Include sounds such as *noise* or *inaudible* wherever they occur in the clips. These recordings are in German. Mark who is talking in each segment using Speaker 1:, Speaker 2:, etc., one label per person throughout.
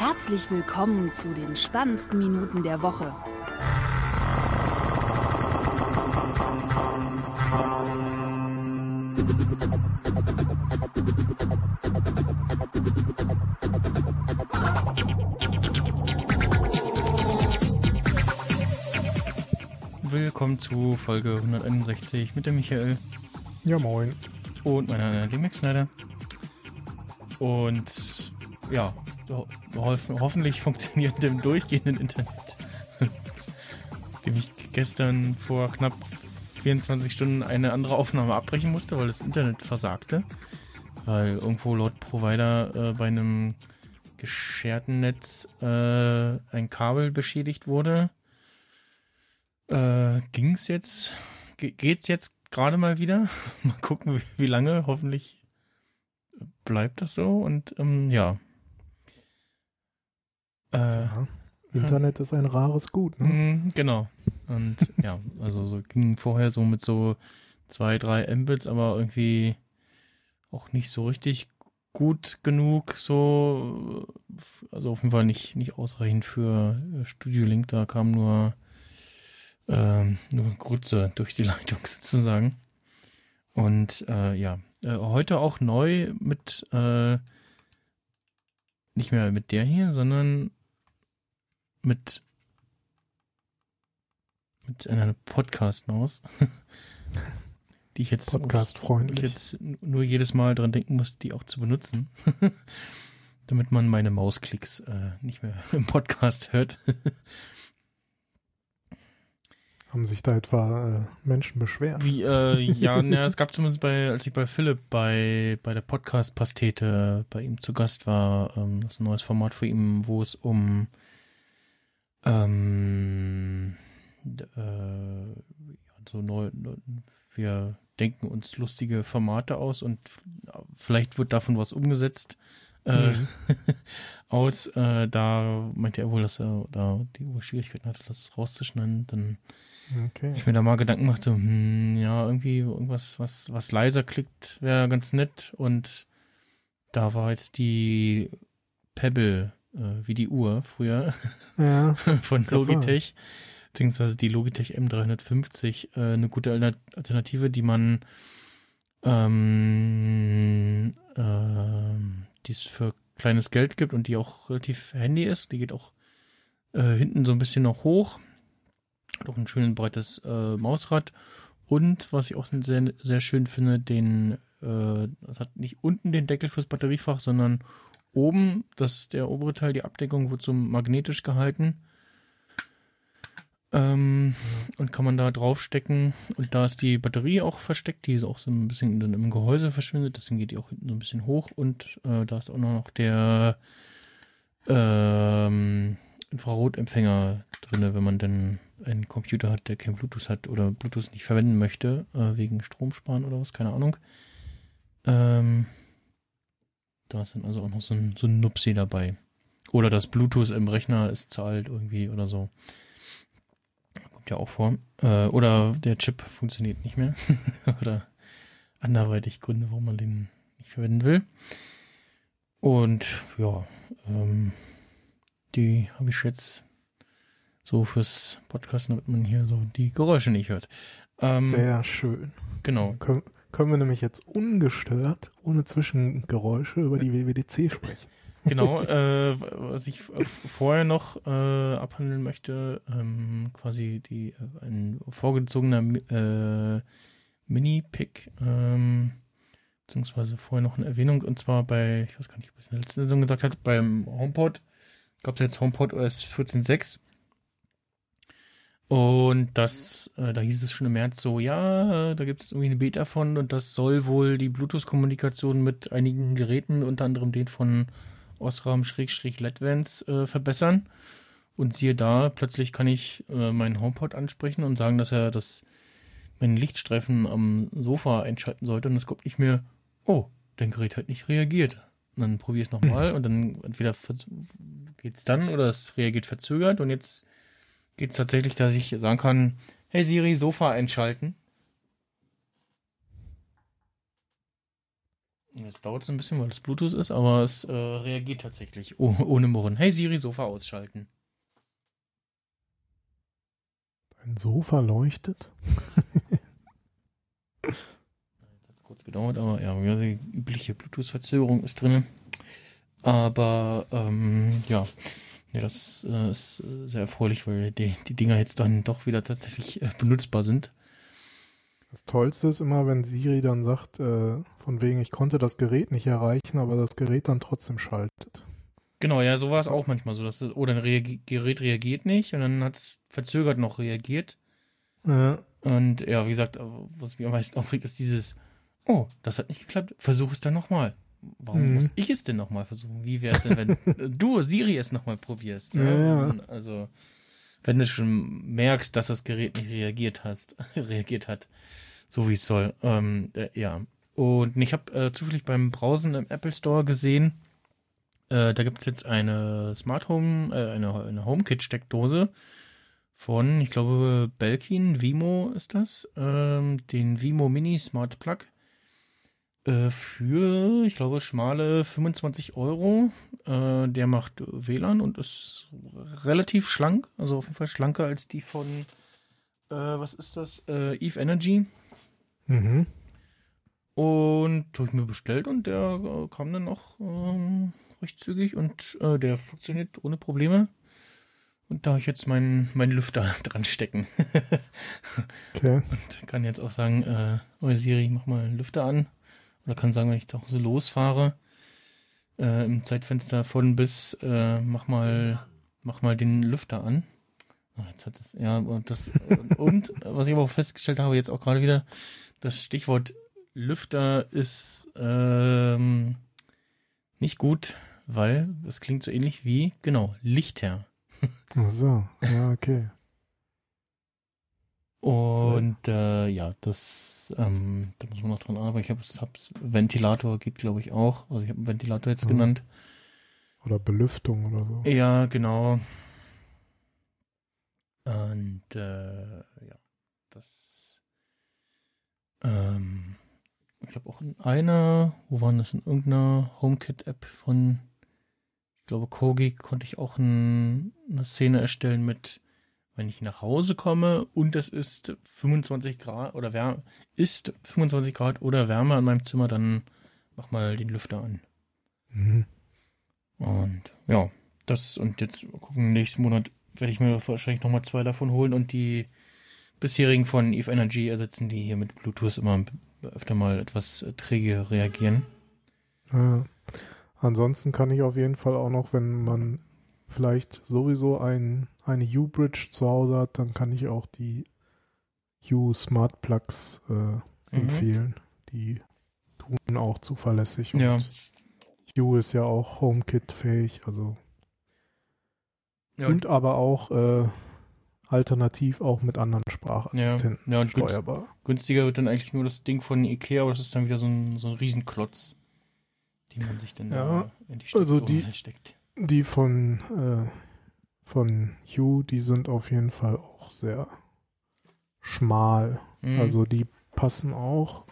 Speaker 1: Herzlich willkommen zu den spannendsten Minuten der Woche.
Speaker 2: Willkommen zu Folge 161 mit dem Michael.
Speaker 3: Ja, moin.
Speaker 2: Und meiner dem Max Snyder. Und ja, hoffentlich funktioniert dem durchgehenden Internet. Dem ich gestern vor knapp 24 Stunden eine andere Aufnahme abbrechen musste, weil das Internet versagte. Weil irgendwo laut Provider äh, bei einem gescherten Netz äh, ein Kabel beschädigt wurde. Äh, ging's jetzt? Ge geht's jetzt gerade mal wieder? *laughs* mal gucken, wie, wie lange. Hoffentlich bleibt das so und ähm, ja.
Speaker 3: Äh, ja. Internet ist ein rares Gut, ne?
Speaker 2: Mm, genau. Und ja, also so ging vorher so mit so zwei, drei Mbits, aber irgendwie auch nicht so richtig gut genug, so, also auf jeden Fall nicht, nicht ausreichend für Studio Link, da kam nur, ähm, nur Grütze durch die *laughs* Leitung sozusagen. Und äh, ja, äh, heute auch neu mit, äh, nicht mehr mit der hier, sondern mit mit einer Podcast-Maus, *laughs* die ich jetzt
Speaker 3: Podcast-freundlich
Speaker 2: jetzt nur jedes Mal dran denken muss, die auch zu benutzen, *laughs* damit man meine Mausklicks äh, nicht mehr *laughs* im Podcast hört.
Speaker 3: Haben sich da etwa äh, Menschen beschwert?
Speaker 2: Wie, äh, ja, na, es gab zumindest bei, als ich bei Philipp bei, bei der Podcast-Pastete bei ihm zu Gast war, ähm, das ist ein neues Format für ihn, wo es um ähm, äh, so neu, wir denken uns lustige Formate aus und vielleicht wird davon was umgesetzt äh, mhm. *laughs* aus. Äh, da meinte er wohl, dass er da die Schwierigkeiten hatte, das rauszuschneiden. Dann okay. ich mir da mal Gedanken gemacht, so, hm, ja, irgendwie irgendwas, was, was leiser klickt, wäre ganz nett. Und da war jetzt die Pebble, äh, wie die Uhr früher, ja, *laughs* von Logitech. Beziehungsweise die Logitech M350 äh, eine gute Alternative, die man ähm, äh, die es für kleines Geld gibt und die auch relativ handy ist. Die geht auch äh, hinten so ein bisschen noch hoch. Hat auch ein schönes breites äh, Mausrad. Und was ich auch sehr, sehr schön finde, den, äh, das hat nicht unten den Deckel fürs Batteriefach, sondern oben, das der obere Teil, die Abdeckung wird so magnetisch gehalten. Ähm, und kann man da draufstecken. Und da ist die Batterie auch versteckt, die ist auch so ein bisschen dann im Gehäuse verschwindet, deswegen geht die auch hinten so ein bisschen hoch. Und äh, da ist auch noch der ähm, Infrarotempfänger drinne, wenn man denn einen Computer hat, der kein Bluetooth hat oder Bluetooth nicht verwenden möchte, äh, wegen Stromsparen oder was, keine Ahnung. Ähm, da ist dann also auch noch so ein, so ein Nupsi dabei. Oder das Bluetooth im Rechner ist zu alt irgendwie oder so ja auch vor. Äh, oder der Chip funktioniert nicht mehr. *laughs* oder anderweitig Gründe, warum man den nicht verwenden will. Und ja, ähm, die habe ich jetzt so fürs Podcast, damit man hier so die Geräusche nicht hört.
Speaker 3: Ähm, Sehr schön.
Speaker 2: Genau.
Speaker 3: Können, können wir nämlich jetzt ungestört, ohne Zwischengeräusche über die WWDC sprechen.
Speaker 2: Genau, *laughs* äh, was ich vorher noch äh, abhandeln möchte, ähm, quasi die äh, ein vorgezogener äh, Mini-Pick, ähm, beziehungsweise vorher noch eine Erwähnung, und zwar bei, ich weiß gar nicht, ob ich es in der letzten Sendung gesagt hat, beim HomePod, gab es jetzt HomePod OS 14.6 und das, äh, da hieß es schon im März so, ja, da gibt es irgendwie eine Beta von und das soll wohl die Bluetooth-Kommunikation mit einigen Geräten, unter anderem den von Osram-Letvens äh, verbessern. Und siehe da, plötzlich kann ich äh, meinen HomePod ansprechen und sagen, dass er das meinen Lichtstreifen am Sofa einschalten sollte. Und es kommt nicht mehr, oh, dein Gerät hat nicht reagiert. Und dann probiere ich es nochmal *laughs* und dann entweder geht's dann oder es reagiert verzögert. Und jetzt geht's tatsächlich, dass ich sagen kann, hey Siri, Sofa einschalten. Jetzt dauert es ein bisschen, weil es Bluetooth ist, aber es äh, reagiert tatsächlich *laughs* oh, ohne Murren. Hey Siri, Sofa ausschalten.
Speaker 3: Ein Sofa leuchtet? *laughs*
Speaker 2: Jetzt hat es kurz gedauert, aber ja, die übliche Bluetooth-Verzögerung ist drin. Aber ähm, ja, ja, das äh, ist äh, sehr erfreulich, weil die, die Dinger jetzt dann doch wieder tatsächlich äh, benutzbar sind.
Speaker 3: Das Tollste ist immer, wenn Siri dann sagt, äh, von wegen, ich konnte das Gerät nicht erreichen, aber das Gerät dann trotzdem schaltet.
Speaker 2: Genau, ja, so war es auch manchmal so, dass oder ein Reagi Gerät reagiert nicht und dann hat es verzögert noch reagiert.
Speaker 3: Ja.
Speaker 2: Und ja, wie gesagt, was mich am meisten aufregt, ist dieses, oh, das hat nicht geklappt, versuch es dann nochmal. Warum
Speaker 3: Mhm.
Speaker 2: muss ich es denn nochmal versuchen? Wie wäre es denn, wenn *laughs* du, Siri, es nochmal probierst?
Speaker 3: Ja, ja.
Speaker 2: Also, wenn du schon merkst, dass das Gerät nicht reagiert hast, *laughs* reagiert hat, so wie es soll. Ähm, äh, ja. Und ich habe äh, zufällig beim Browsen im Apple Store gesehen, äh, da gibt es jetzt eine Smart Home, äh, eine, eine HomeKit-Steckdose von, ich glaube, Belkin, Vimo ist das, ähm, den Vimo Mini Smart Plug äh, für, ich glaube, schmale 25 Euro. Äh, der macht WLAN und ist relativ schlank, also auf jeden Fall schlanker als die von, äh, was ist das, äh, Eve Energy.
Speaker 3: Mhm.
Speaker 2: Und habe ich mir bestellt und der äh, kam dann auch ähm, recht zügig und der funktioniert ohne Probleme. Und da habe ich jetzt meinen meinen Lüfter *laughs* dran stecken.
Speaker 3: Okay. *laughs*
Speaker 2: und kann jetzt auch sagen, äh, oh Siri, mach mal einen Lüfter an. Oder kann sagen, wenn ich zu Hause losfahre, äh, im Zeitfenster von bis, äh, mach mal, mach mal den Lüfter an. Ah, jetzt hat es, ja, und das, und was ich aber auch festgestellt habe, jetzt auch gerade wieder, das Stichwort Lüfter ist ähm, nicht gut, weil es klingt so ähnlich wie, genau, Lichtherr.
Speaker 3: Ach so, ja, okay.
Speaker 2: Und äh, ja, das, ähm, da muss man noch dran arbeiten. Ich habe hab's Ventilator geht, glaube ich, auch. Also ich habe einen Ventilator jetzt
Speaker 3: Mhm.
Speaker 2: genannt.
Speaker 3: Oder Belüftung oder so.
Speaker 2: Ja, genau. Und äh, ja, das. Ähm, ich habe auch in einer, wo waren das? In irgendeiner HomeKit-App von, ich glaube, Kogi konnte ich auch ein, eine Szene erstellen mit, wenn ich nach Hause komme und es ist 25 Grad oder wär, ist 25 Grad oder Wärme in meinem Zimmer, dann mach mal den Lüfter an.
Speaker 3: Mhm.
Speaker 2: Und ja, das und jetzt gucken, nächsten Monat werde ich mir wahrscheinlich nochmal zwei davon holen und die bisherigen von Eve Energy ersetzen, die hier mit Bluetooth immer öfter mal etwas träge reagieren.
Speaker 3: Ja. Ansonsten kann ich auf jeden Fall auch noch, wenn man vielleicht sowieso ein, eine U-Bridge zu Hause hat, dann kann ich auch die U Smart Plugs
Speaker 2: Mhm.
Speaker 3: äh, empfehlen. Die tun auch zuverlässig. Und
Speaker 2: Ja.
Speaker 3: U ist ja auch HomeKit-fähig, also
Speaker 2: Ja,
Speaker 3: und aber auch äh, alternativ auch mit anderen Sprachassistenten
Speaker 2: ja, und günst,
Speaker 3: steuerbar.
Speaker 2: günstiger wird dann eigentlich nur das Ding von Ikea, aber das ist dann wieder so ein, so ein Riesenklotz, den man sich dann
Speaker 3: Ja,
Speaker 2: da in die
Speaker 3: also
Speaker 2: Steckdose
Speaker 3: die-
Speaker 2: steckt.
Speaker 3: Die von, äh, von U, die sind auf jeden Fall auch sehr schmal.
Speaker 2: Mhm.
Speaker 3: Also die passen auch.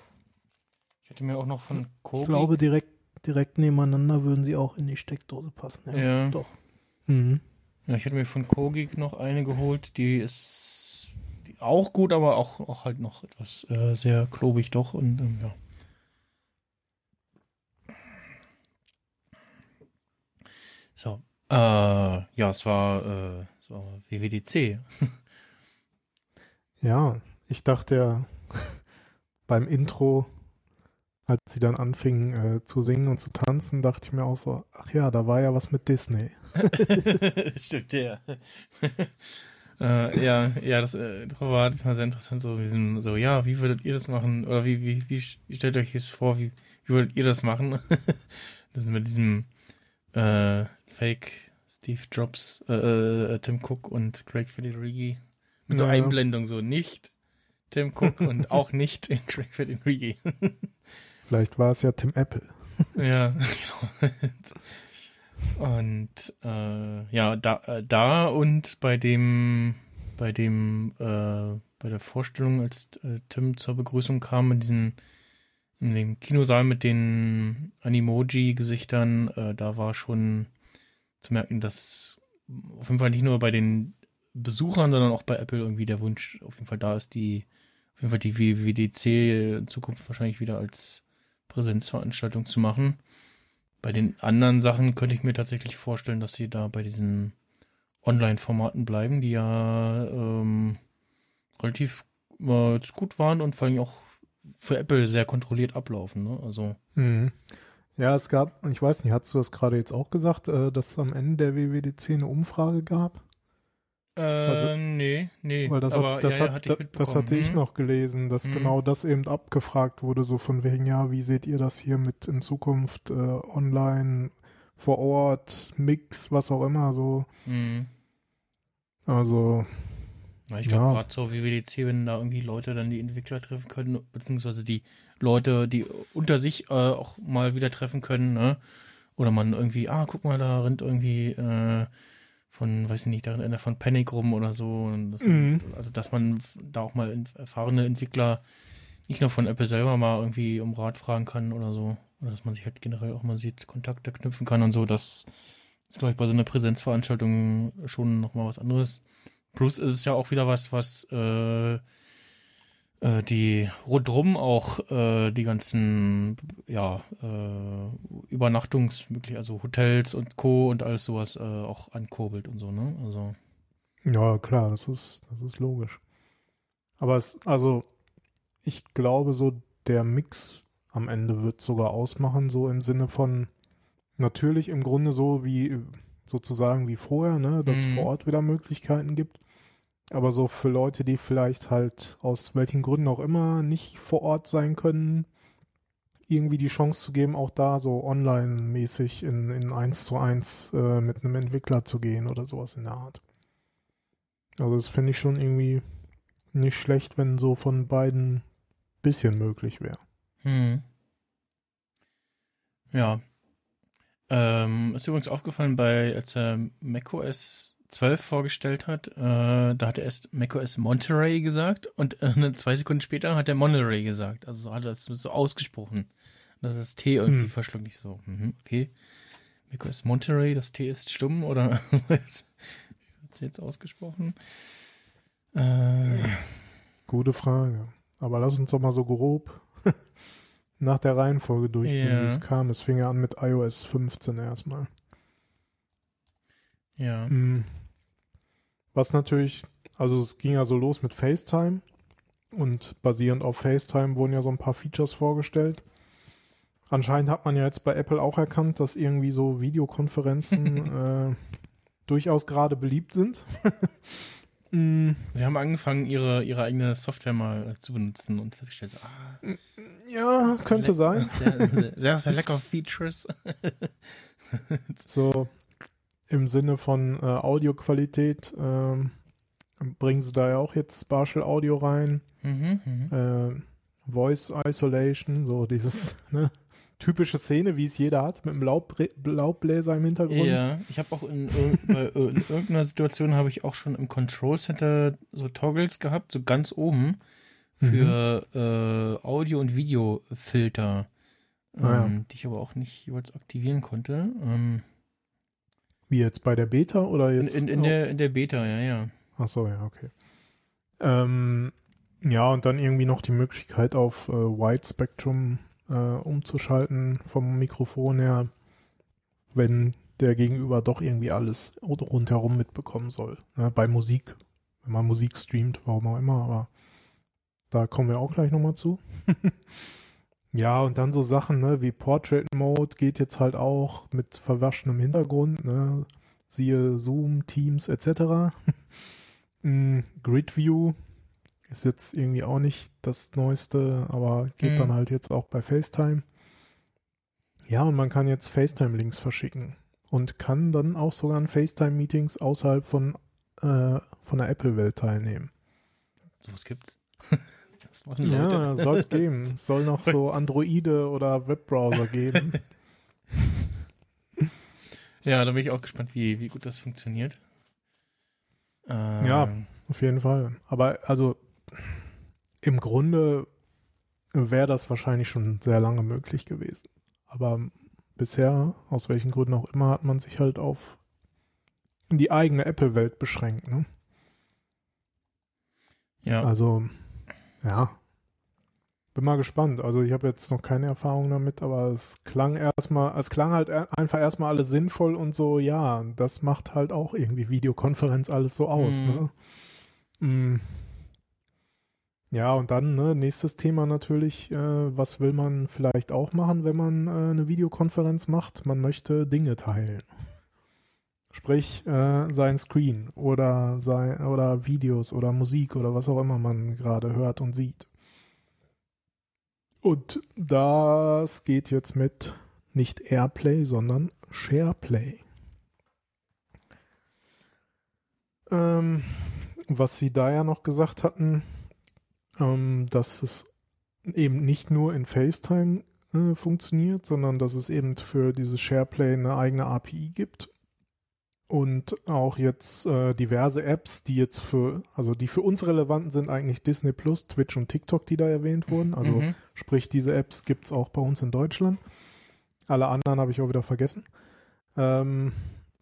Speaker 2: ich hatte mir auch noch von Kogi,
Speaker 3: Ich glaube, direkt, direkt nebeneinander würden sie auch in die Steckdose passen.
Speaker 2: Ja.
Speaker 3: Doch. Mhm.
Speaker 2: Ja, ich hatte mir von Kogik noch eine geholt, die ist die auch gut, aber auch, auch halt noch etwas äh, sehr klobig doch und ähm, ja. So, äh, ja, es war, äh, es war WWDC. *laughs*
Speaker 3: Ja, ich dachte ja *laughs* beim Intro, als sie dann anfingen äh, zu singen und zu tanzen, dachte ich mir auch so, ach ja, da war ja was mit Disney. *laughs*
Speaker 2: Stimmt, ja. äh, ja, ja, das, äh, war, das war sehr interessant, so, sind so, ja, wie würdet ihr das machen? Oder wie, wie, wie, wie stellt euch das vor, wie, wie würdet ihr das machen? das mit diesem äh, Fake Steve Jobs, äh, äh, Tim Cook und Craig Federighi. Mit so
Speaker 3: Ja.
Speaker 2: Einblendung, so nicht Tim Cook *laughs* und auch nicht *laughs* Craig Federighi.
Speaker 3: Vielleicht war es ja Tim Apple. *laughs*
Speaker 2: Ja, genau. Und äh, ja, da, äh, da und bei dem, bei dem, äh, bei der Vorstellung, als äh, Tim zur Begrüßung kam, mit diesen in dem Kinosaal mit den Animoji-Gesichtern, äh, da war schon zu merken, dass auf jeden Fall nicht nur bei den Besuchern, sondern auch bei Apple irgendwie der Wunsch auf jeden Fall da ist, die auf jeden Fall die WWDC in Zukunft wahrscheinlich wieder als Präsenzveranstaltung zu machen. Bei den anderen Sachen könnte ich mir tatsächlich vorstellen, dass sie da bei diesen Online-Formaten bleiben, die ja ähm, relativ äh, gut waren und vor allem auch für Apple sehr kontrolliert ablaufen. Ne? Also
Speaker 3: mhm. Ja, es gab, ich weiß nicht, hast du das gerade jetzt auch gesagt, äh, dass es am Ende der WWDC eine Umfrage gab?
Speaker 2: Äh, also, nee, nee.
Speaker 3: Weil das,
Speaker 2: aber,
Speaker 3: hat, das,
Speaker 2: ja,
Speaker 3: hat,
Speaker 2: hatte ich
Speaker 3: das hatte ich
Speaker 2: hm?
Speaker 3: noch gelesen, dass
Speaker 2: Mhm.
Speaker 3: genau das eben abgefragt wurde, so von wegen, ja, wie seht ihr das hier mit in Zukunft äh, online, vor Ort, Mix, was auch immer, so.
Speaker 2: Mhm.
Speaker 3: Also,
Speaker 2: ich glaube,
Speaker 3: Ja.
Speaker 2: gerade so WWDC, wenn da irgendwie Leute dann die Entwickler treffen können, beziehungsweise die Leute, die unter sich äh, auch mal wieder treffen können, ne? Oder man irgendwie, ah, guck mal, da rennt irgendwie äh, von, weiß ich nicht, da rennt einer von Panic rum oder so. Und dass man,
Speaker 3: Mhm.
Speaker 2: Also, dass man da auch mal erfahrene Entwickler nicht nur von Apple selber mal irgendwie um Rat fragen kann oder so. Oder dass man sich halt generell auch mal sieht, Kontakte knüpfen kann und so. Das ist, glaube ich, bei so einer Präsenzveranstaltung schon nochmal was anderes. Plus ist es ja auch wieder was, was äh, äh, die rundrum auch äh, die ganzen ja äh, Übernachtungsmöglichkeiten, also Hotels und Co. und alles sowas äh, auch ankurbelt und so, ne? Also
Speaker 3: ja, klar, das ist, das ist logisch. Aber es, also, ich glaube, so der Mix am Ende wird sogar ausmachen, so im Sinne von natürlich im Grunde so wie sozusagen wie vorher, ne, dass es
Speaker 2: Mhm.
Speaker 3: vor Ort wieder Möglichkeiten gibt. Aber so für Leute, die vielleicht halt aus welchen Gründen auch immer nicht vor Ort sein können, irgendwie die Chance zu geben, auch da so online-mäßig in, in 1 zu 1 äh, mit einem Entwickler zu gehen oder sowas in der Art. Also das finde ich schon irgendwie nicht schlecht, wenn so von beiden bisschen möglich wäre.
Speaker 2: Hm. Ja. Ähm, ist übrigens aufgefallen, bei, als er macOS 12 vorgestellt hat, äh, da hat er erst macOS Monterey gesagt und äh, zwei Sekunden später hat er Monterey gesagt. Also so hat er das so ausgesprochen. Das ist das T irgendwie
Speaker 3: Hm.
Speaker 2: verschluckt. Ich so, mhm, okay. macOS Monterey, das T ist stumm oder *laughs* wird es jetzt ausgesprochen? Äh,
Speaker 3: Gute Frage. Aber lass uns doch mal so grob *laughs* nach der Reihenfolge durchgehen,
Speaker 2: Ja.
Speaker 3: wie es kam. Es fing ja an mit iOS 15 erstmal.
Speaker 2: Ja.
Speaker 3: Mm. Was natürlich, also es ging ja so los mit FaceTime und basierend auf FaceTime wurden ja so ein paar Features vorgestellt. Anscheinend hat man ja jetzt bei Apple auch erkannt, dass irgendwie so Videokonferenzen *laughs* äh, durchaus gerade beliebt sind. *laughs* Mm,
Speaker 2: Sie haben angefangen, ihre, ihre eigene Software mal äh, zu benutzen und festgestellt, ah,
Speaker 3: ja, könnte sein.
Speaker 2: Sehr, sehr, sehr, sehr *laughs* lecker Features.
Speaker 3: So im Sinne von äh, Audioqualität ähm, bringen sie da ja auch jetzt Spatial Audio rein.
Speaker 2: mhm, mhm.
Speaker 3: äh, Voice Isolation, so dieses *laughs* ne, typische Szene, wie es jeder hat, mit einem Laubbre- Laubbläser im Hintergrund.
Speaker 2: Ja, ich habe auch in, irg- *laughs* in irgendeiner Situation habe ich auch schon im Control Center so Toggles gehabt, so ganz oben für äh, Audio- und Videofilter, ähm,
Speaker 3: Ah, ja.
Speaker 2: die ich aber auch nicht jeweils aktivieren konnte. Ähm,
Speaker 3: Wie jetzt bei der Beta oder
Speaker 2: in,
Speaker 3: jetzt?
Speaker 2: in, in, der, in der Beta, ja, ja.
Speaker 3: Ach so, ja, okay. Ähm, ja, und dann irgendwie noch die Möglichkeit auf äh, Wide Spectrum äh, umzuschalten vom Mikrofon her, wenn der Gegenüber doch irgendwie alles rundherum mitbekommen soll. Ne, bei Musik, wenn man Musik streamt, warum auch immer, aber da kommen wir auch gleich nochmal zu. *laughs* ja, und dann so Sachen, ne, wie Portrait Mode geht jetzt halt auch mit verwaschenem Hintergrund, ne, siehe Zoom, Teams etc. *laughs* Mm, Grid View ist jetzt irgendwie auch nicht das Neueste, aber geht
Speaker 2: Mhm.
Speaker 3: dann halt jetzt auch bei FaceTime. Ja, und man kann jetzt FaceTime-Links verschicken und kann dann auch sogar an FaceTime-Meetings außerhalb von, äh, von der Apple-Welt teilnehmen.
Speaker 2: Sowas gibt's. *laughs* Das machen Leute.
Speaker 3: Ja, soll es *laughs* geben. Es soll noch so Androide oder Webbrowser geben.
Speaker 2: Ja, da bin ich auch gespannt, wie, wie gut das funktioniert. Ähm,
Speaker 3: Ja. Auf jeden Fall. Aber also im Grunde wäre das wahrscheinlich schon sehr lange möglich gewesen. Aber bisher, aus welchen Gründen auch immer, hat man sich halt auf die eigene Apple-Welt beschränkt. Ne?
Speaker 2: Ja.
Speaker 3: Also, ja. Bin mal gespannt. Also ich habe jetzt noch keine Erfahrung damit, aber es klang erstmal, es klang halt einfach erstmal alles sinnvoll und so, ja, das macht halt auch irgendwie Videokonferenz alles so aus,
Speaker 2: Mhm.
Speaker 3: ne? Mm. Ja, und dann, ne, nächstes Thema natürlich, äh, was will man vielleicht auch machen, wenn man äh, eine Videokonferenz macht? Man möchte Dinge teilen. Sprich, äh, sein Screen oder sein oder Videos oder Musik oder was auch immer man gerade hört und sieht. Und das geht jetzt mit nicht Airplay, sondern SharePlay. Ähm, was sie da ja noch gesagt hatten, ähm, dass es eben nicht nur in FaceTime äh, funktioniert, sondern dass es eben für dieses SharePlay eine eigene API gibt und auch jetzt äh, diverse Apps, die jetzt für, also die für uns relevanten sind eigentlich Disney Plus, Twitch und TikTok, die da erwähnt wurden. Also
Speaker 2: Mhm.
Speaker 3: sprich, diese Apps gibt's auch bei uns in Deutschland. Alle anderen habe ich auch wieder vergessen. Ähm,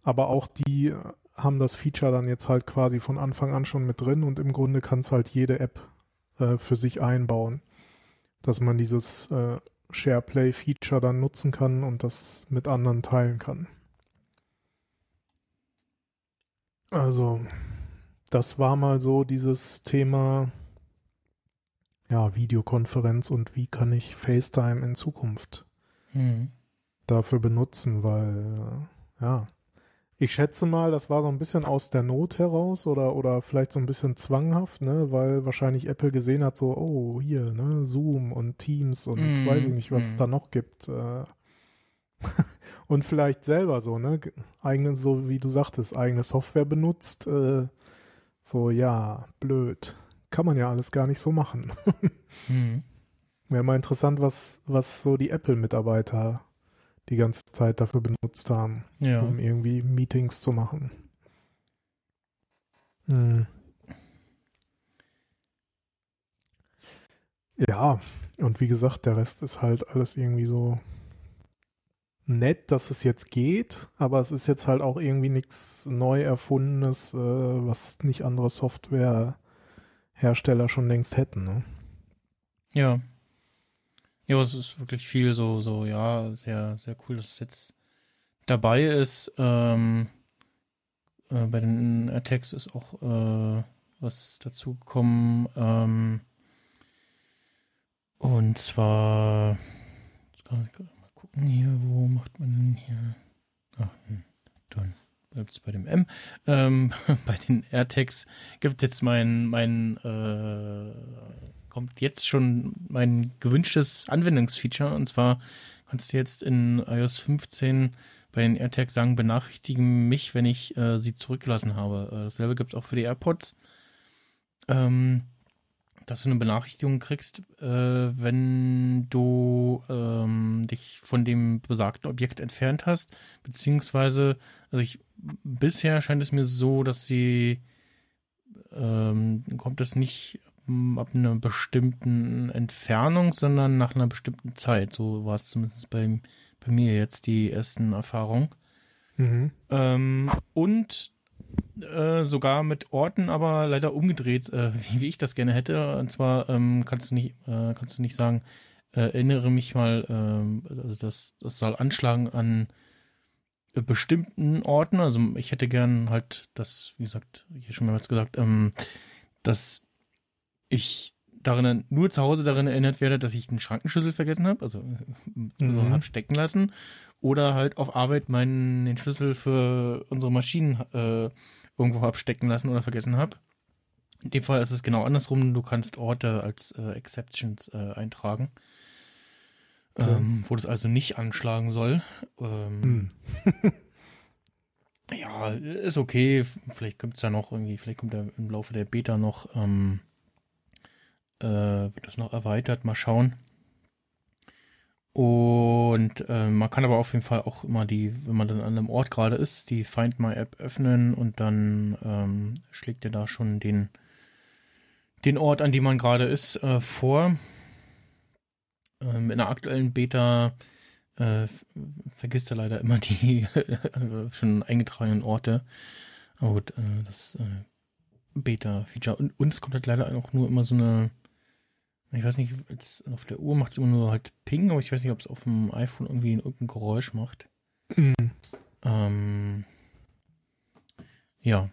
Speaker 3: aber auch die äh, haben das Feature dann jetzt halt quasi von Anfang an schon mit drin und im Grunde kann es halt jede App äh, für sich einbauen, dass man dieses äh, SharePlay-Feature dann nutzen kann und das mit anderen teilen kann. Also, das war mal so dieses Thema, ja, Videokonferenz und wie kann ich FaceTime in Zukunft
Speaker 2: Mhm.
Speaker 3: dafür benutzen, weil, äh, ja, ich schätze mal, das war so ein bisschen aus der Not heraus oder, oder vielleicht so ein bisschen zwanghaft, ne, weil wahrscheinlich Apple gesehen hat, so, oh, hier, ne, Zoom und Teams und
Speaker 2: Mhm,
Speaker 3: weiß ich nicht, was es
Speaker 2: mhm.
Speaker 3: da noch gibt. Äh, *laughs* und vielleicht selber so, ne, eigene, so wie du sagtest, eigene Software benutzt, äh, so, ja, blöd. Kann man ja alles gar nicht so machen. *laughs*
Speaker 2: Mhm.
Speaker 3: Wäre mal interessant, was, was so die Apple-Mitarbeiter die ganze Zeit dafür benutzt haben,
Speaker 2: Ja.
Speaker 3: um irgendwie Meetings zu machen. Hm. Ja, und wie gesagt, der Rest ist halt alles irgendwie so nett, dass es jetzt geht, aber es ist jetzt halt auch irgendwie nichts neu erfundenes, äh, was nicht andere Softwarehersteller schon längst hätten. Ne?
Speaker 2: Ja. Ja, es ist wirklich viel so, so, ja, sehr, sehr cool, dass es jetzt dabei ist. Ähm, äh, bei den Attacks ist auch äh, was dazu gekommen. Ähm, und zwar, hier, wo macht man denn hier? Ach, hm, dann bleibt es bei dem M. Ähm, *laughs* bei den AirTags gibt jetzt mein, mein äh, kommt jetzt schon mein gewünschtes Anwendungsfeature. Und zwar kannst du jetzt in iOS 15 bei den AirTags sagen, benachrichtigen mich, wenn ich äh, sie zurückgelassen habe. Äh, dasselbe gibt es auch für die AirPods. Ähm, dass du eine Benachrichtigung kriegst, äh, wenn du ähm, dich von dem besagten Objekt entfernt hast, beziehungsweise, also ich bisher scheint es mir so, dass sie ähm, kommt es nicht m, ab einer bestimmten Entfernung, sondern nach einer bestimmten Zeit. So war es zumindest bei, bei mir jetzt die ersten Erfahrungen.
Speaker 3: Mhm.
Speaker 2: Ähm, und äh, sogar mit Orten, aber leider umgedreht, äh, *laughs* wie, wie ich das gerne hätte. Und zwar ähm, kannst du nicht, äh, kannst du nicht sagen, äh, erinnere mich mal, ähm, also das, das soll anschlagen an äh, bestimmten Orten. Also ich hätte gern halt das, wie gesagt, hier schon mehrmals gesagt, ähm, dass ich darin nur zu Hause darin erinnert werde, dass ich den Schrankenschlüssel vergessen habe, also
Speaker 3: Mhm.
Speaker 2: mhm. habe stecken lassen oder halt auf Arbeit meinen den Schlüssel für unsere Maschinen äh, irgendwo hab stecken lassen oder vergessen habe. In dem Fall ist es genau andersrum. Du kannst Orte als äh, Exceptions äh, eintragen,
Speaker 3: Okay.
Speaker 2: ähm, wo das also nicht anschlagen soll. Ähm,
Speaker 3: Hm. *laughs*
Speaker 2: Ja, ist okay. Vielleicht kommt es ja noch irgendwie, vielleicht kommt er im Laufe der Beta noch, ähm, äh, wird das noch erweitert, mal schauen. Und äh, man kann aber auf jeden Fall auch immer die, wenn man dann an einem Ort gerade ist, die Find My App öffnen und dann ähm, schlägt er da schon den, den Ort, an dem man gerade ist, äh, vor. ähm, in der aktuellen Beta äh, vergisst er leider immer die *laughs* schon eingetragenen Orte. Aber gut, äh, das äh, Beta-Feature. Und, es kommt halt leider auch nur immer so eine, ich weiß nicht, jetzt auf der Uhr macht es immer nur halt Ping, aber ich weiß nicht, ob es auf dem iPhone irgendwie irgendein Geräusch macht. Mhm. Ähm, ja.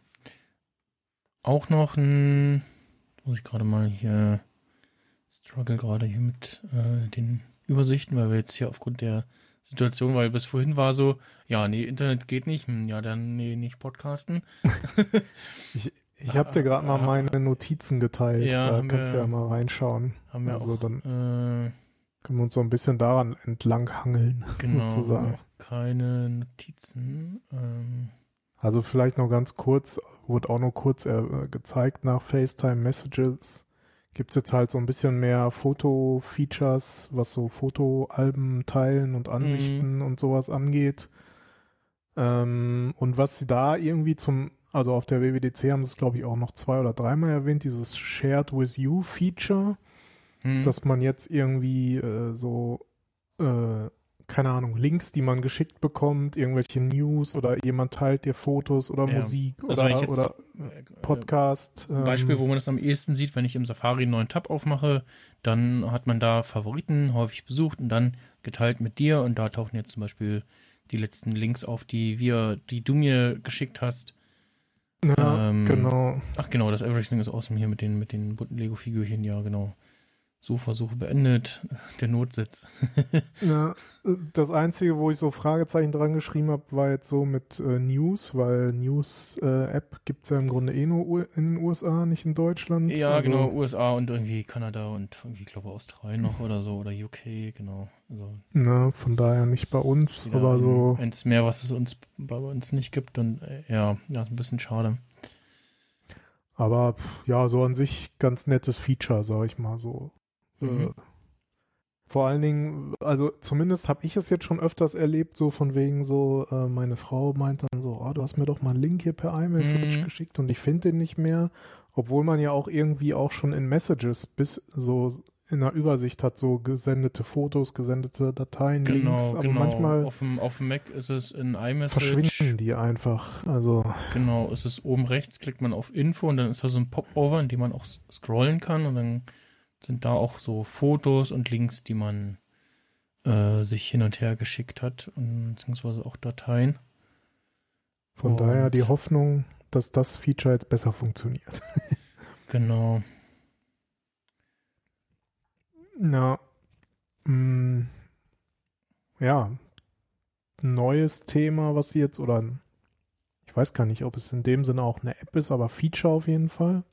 Speaker 2: Auch noch ein, muss ich gerade mal hier, struggle gerade hier mit äh, den Übersichten, weil wir jetzt hier aufgrund der Situation, weil bis vorhin war so, ja, nee, Internet geht nicht, hm, ja, dann nee, nicht podcasten. *laughs*
Speaker 3: ich ich habe dir gerade mal meine Notizen geteilt, ja, da kannst du ja mal reinschauen.
Speaker 2: Haben wir also auch, dann
Speaker 3: äh, können wir uns so ein bisschen daran entlang hangeln, *laughs*
Speaker 2: genau, sozusagen. Keine Notizen. Ähm.
Speaker 3: Also vielleicht noch ganz kurz, wurde auch noch kurz äh, gezeigt nach FaceTime Messages gibt es jetzt halt so ein bisschen mehr Foto-Features, was so Fotoalben teilen und Ansichten mhm. und sowas angeht. Ähm, und was sie da irgendwie zum, also auf der WWDC haben sie es, glaube ich, auch noch zwei oder dreimal erwähnt, dieses Shared with You Feature, mhm. dass man jetzt irgendwie äh, so äh, keine Ahnung, Links, die man geschickt bekommt, irgendwelche News oder jemand teilt dir Fotos oder ja. Musik also oder, oder äh, Podcast.
Speaker 2: Ein Beispiel, ähm, wo man das am ehesten sieht, wenn ich im Safari einen neuen Tab aufmache, dann hat man da Favoriten häufig besucht und dann geteilt mit dir und da tauchen jetzt zum Beispiel die letzten Links auf, die wir, die du mir geschickt hast.
Speaker 3: Ja, ähm, genau.
Speaker 2: Ach genau, das Everything is Awesome hier mit den, mit den bunten Lego-Figürchen, ja, genau. Suchversuche beendet, der Notsitz. *laughs*
Speaker 3: ja, das Einzige, wo ich so Fragezeichen dran geschrieben habe, war jetzt so mit äh, News, weil News-App äh, gibt es ja im Grunde eh nur in den USA, nicht in Deutschland.
Speaker 2: Ja, also, genau, USA und irgendwie Kanada und irgendwie, glaube Australien noch oder so oder UK, genau. Also,
Speaker 3: na, von daher nicht bei uns, aber so.
Speaker 2: Eins mehr, was es uns bei uns nicht gibt und äh, ja, ja, ist ein bisschen schade.
Speaker 3: Aber ja, so an sich ganz nettes Feature, sag ich mal so. Mhm. Äh, vor allen Dingen, also zumindest habe ich es jetzt schon öfters erlebt, so von wegen so, äh, meine Frau meint dann so, oh, du hast mir doch mal einen Link hier per iMessage mhm. geschickt und ich finde den nicht mehr, obwohl man ja auch irgendwie auch schon in Messages bis so in der Übersicht hat, so gesendete Fotos, gesendete Dateien,
Speaker 2: genau,
Speaker 3: Links, aber
Speaker 2: genau.
Speaker 3: manchmal
Speaker 2: auf dem, auf dem Mac ist es in iMessage.
Speaker 3: Verschwinden die einfach, also.
Speaker 2: Genau, ist es oben rechts, klickt man auf Info und dann ist da so ein Popover, in dem man auch scrollen kann und dann sind da auch so Fotos und Links, die man äh, sich hin und her geschickt hat, und, beziehungsweise auch Dateien.
Speaker 3: Von und daher die Hoffnung, dass das Feature jetzt besser funktioniert. *laughs*
Speaker 2: genau.
Speaker 3: Na, mh, mm, ja, neues Thema, was sie jetzt, oder ich weiß gar nicht, ob es in dem Sinne auch eine App ist, aber Feature auf jeden Fall.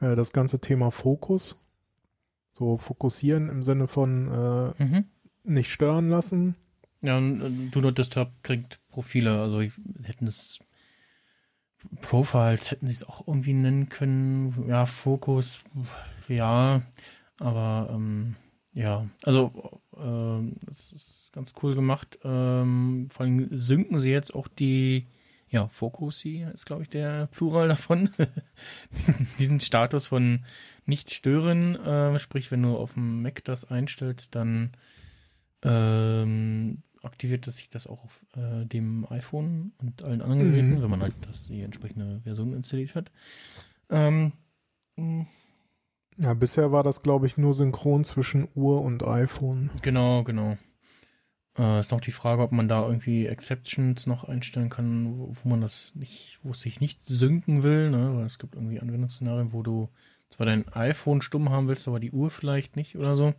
Speaker 3: Äh, das ganze Thema Fokus. So fokussieren im Sinne von äh, mhm. nicht stören lassen.
Speaker 2: Ja, und Do Not Disturb kriegt Profile. Also hätten es Profiles, hätten sie es auch irgendwie nennen können. Ja, Fokus, ja, aber ähm, ja, also äh, das ist ganz cool gemacht. Ähm, vor allem synken sie jetzt auch die ja, Fokusi ist, glaube ich, der Plural davon. *laughs* Diesen Status von nicht stören, äh, sprich, wenn du auf dem Mac das einstellst, dann ähm, aktiviert das sich das auch auf äh, dem iPhone und allen anderen Geräten, mhm. wenn man halt das, die entsprechende Version installiert hat. Ähm,
Speaker 3: ja, bisher war das, glaube ich, nur synchron zwischen Uhr und iPhone.
Speaker 2: Genau, genau. Äh, ist noch die Frage, ob man da irgendwie Exceptions noch einstellen kann, wo, wo man das nicht, wo es sich nicht synken will, ne? Weil es gibt irgendwie Anwendungsszenarien, wo du zwar dein iPhone stumm haben willst, aber die Uhr vielleicht nicht oder so.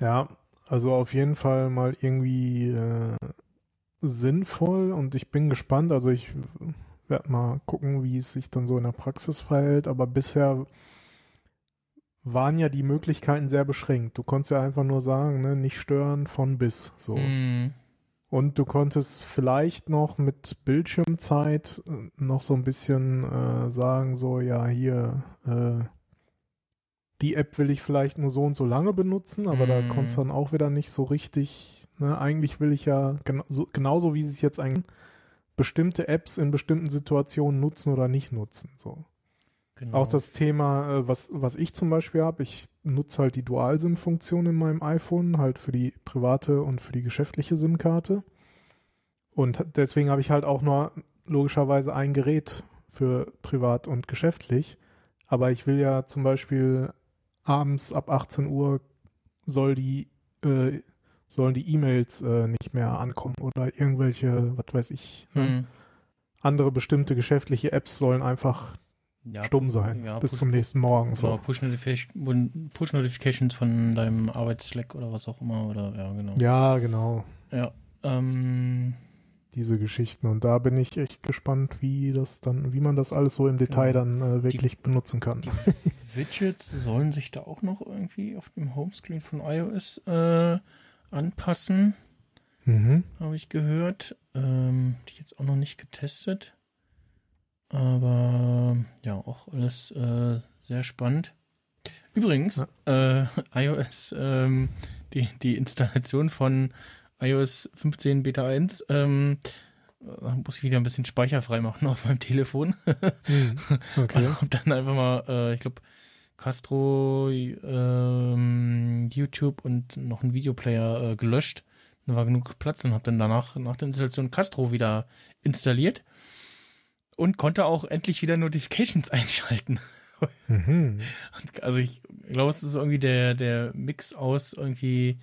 Speaker 3: Ja, also auf jeden Fall mal irgendwie äh, sinnvoll und ich bin gespannt. Also ich werde mal gucken, wie es sich dann so in der Praxis verhält, aber bisher waren ja die Möglichkeiten sehr beschränkt. Du konntest ja einfach nur sagen, ne, nicht stören von bis so. Mm. Und du konntest vielleicht noch mit Bildschirmzeit äh, noch so ein bisschen äh, sagen, so, ja, hier, äh, die App will ich vielleicht nur so und so lange benutzen, aber mm. da konntest du dann auch wieder nicht so richtig, ne, eigentlich will ich ja gen so, genauso wie sie es jetzt eigentlich bestimmte Apps in bestimmten Situationen nutzen oder nicht nutzen, so.
Speaker 2: Genau.
Speaker 3: Auch das Thema, äh, was, was ich zum Beispiel habe, ich nutze halt die Dual-SIM-Funktion in meinem iPhone, halt für die private und für die geschäftliche SIM-Karte. Und deswegen habe ich halt auch nur logischerweise ein Gerät für privat und geschäftlich. Aber ich will ja zum Beispiel abends ab 18 Uhr soll die, äh, sollen die E-Mails äh, nicht mehr ankommen oder irgendwelche, was weiß ich, ne?
Speaker 2: Hm.
Speaker 3: andere bestimmte geschäftliche Apps sollen einfach
Speaker 2: Ja,
Speaker 3: stumm sein
Speaker 2: ja,
Speaker 3: bis
Speaker 2: Push-
Speaker 3: zum nächsten Morgen.
Speaker 2: So. Push-Notification- Push-Notifications von deinem Arbeitsslack oder was auch immer. Oder ja, genau.
Speaker 3: Ja, genau.
Speaker 2: Ja. Ähm,
Speaker 3: Diese Geschichten. Und da bin ich echt gespannt, wie das dann, wie man das alles so im Detail
Speaker 2: Genau.
Speaker 3: dann äh, wirklich benutzen kann.
Speaker 2: die *laughs* Widgets sollen sich da auch noch irgendwie auf dem Homescreen von iOS äh, anpassen,
Speaker 3: Mhm.
Speaker 2: habe ich gehört. Ähm, die ich jetzt auch noch nicht getestet. Aber ja, auch alles äh, sehr spannend. Übrigens, äh, *laughs* iOS, ähm, die, die Installation von iOS 15 Beta 1, ähm, da muss ich wieder ein bisschen Speicher freimachen auf meinem Telefon.
Speaker 3: Mhm. *laughs* Okay.
Speaker 2: Und hab dann einfach mal, äh, ich glaube, Castro, ähm, YouTube und noch einen Videoplayer äh, gelöscht. Da war genug Platz und habe dann danach nach der Installation Castro wieder installiert und konnte auch endlich wieder Notifications *laughs* einschalten.
Speaker 3: Mhm.
Speaker 2: Also ich glaube, es ist irgendwie der der Mix aus irgendwie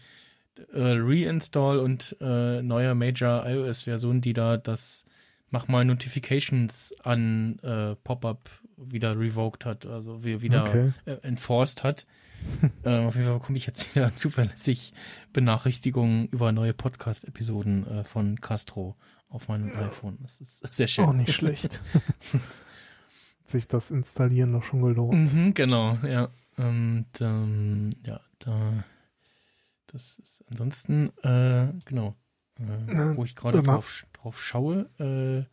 Speaker 2: äh, Reinstall und äh, neuer Major iOS Version, die da das mach mal Notifications an äh, Pop-up wieder revoked hat, also wie- wieder
Speaker 3: Okay.
Speaker 2: äh, enforced hat. *laughs* äh, auf jeden Fall bekomme ich jetzt wieder *laughs* zuverlässig Benachrichtigungen über neue Podcast-Episoden äh, von Castro auf meinem iPhone. Das ist *laughs* sehr schön.
Speaker 3: Auch nicht schlecht. *laughs* Sich das Installieren noch schon gelohnt.
Speaker 2: Mhm, genau, ja. Und ähm, ja, da das ist ansonsten, äh, genau, äh, wo ich gerade drauf, drauf schaue, äh,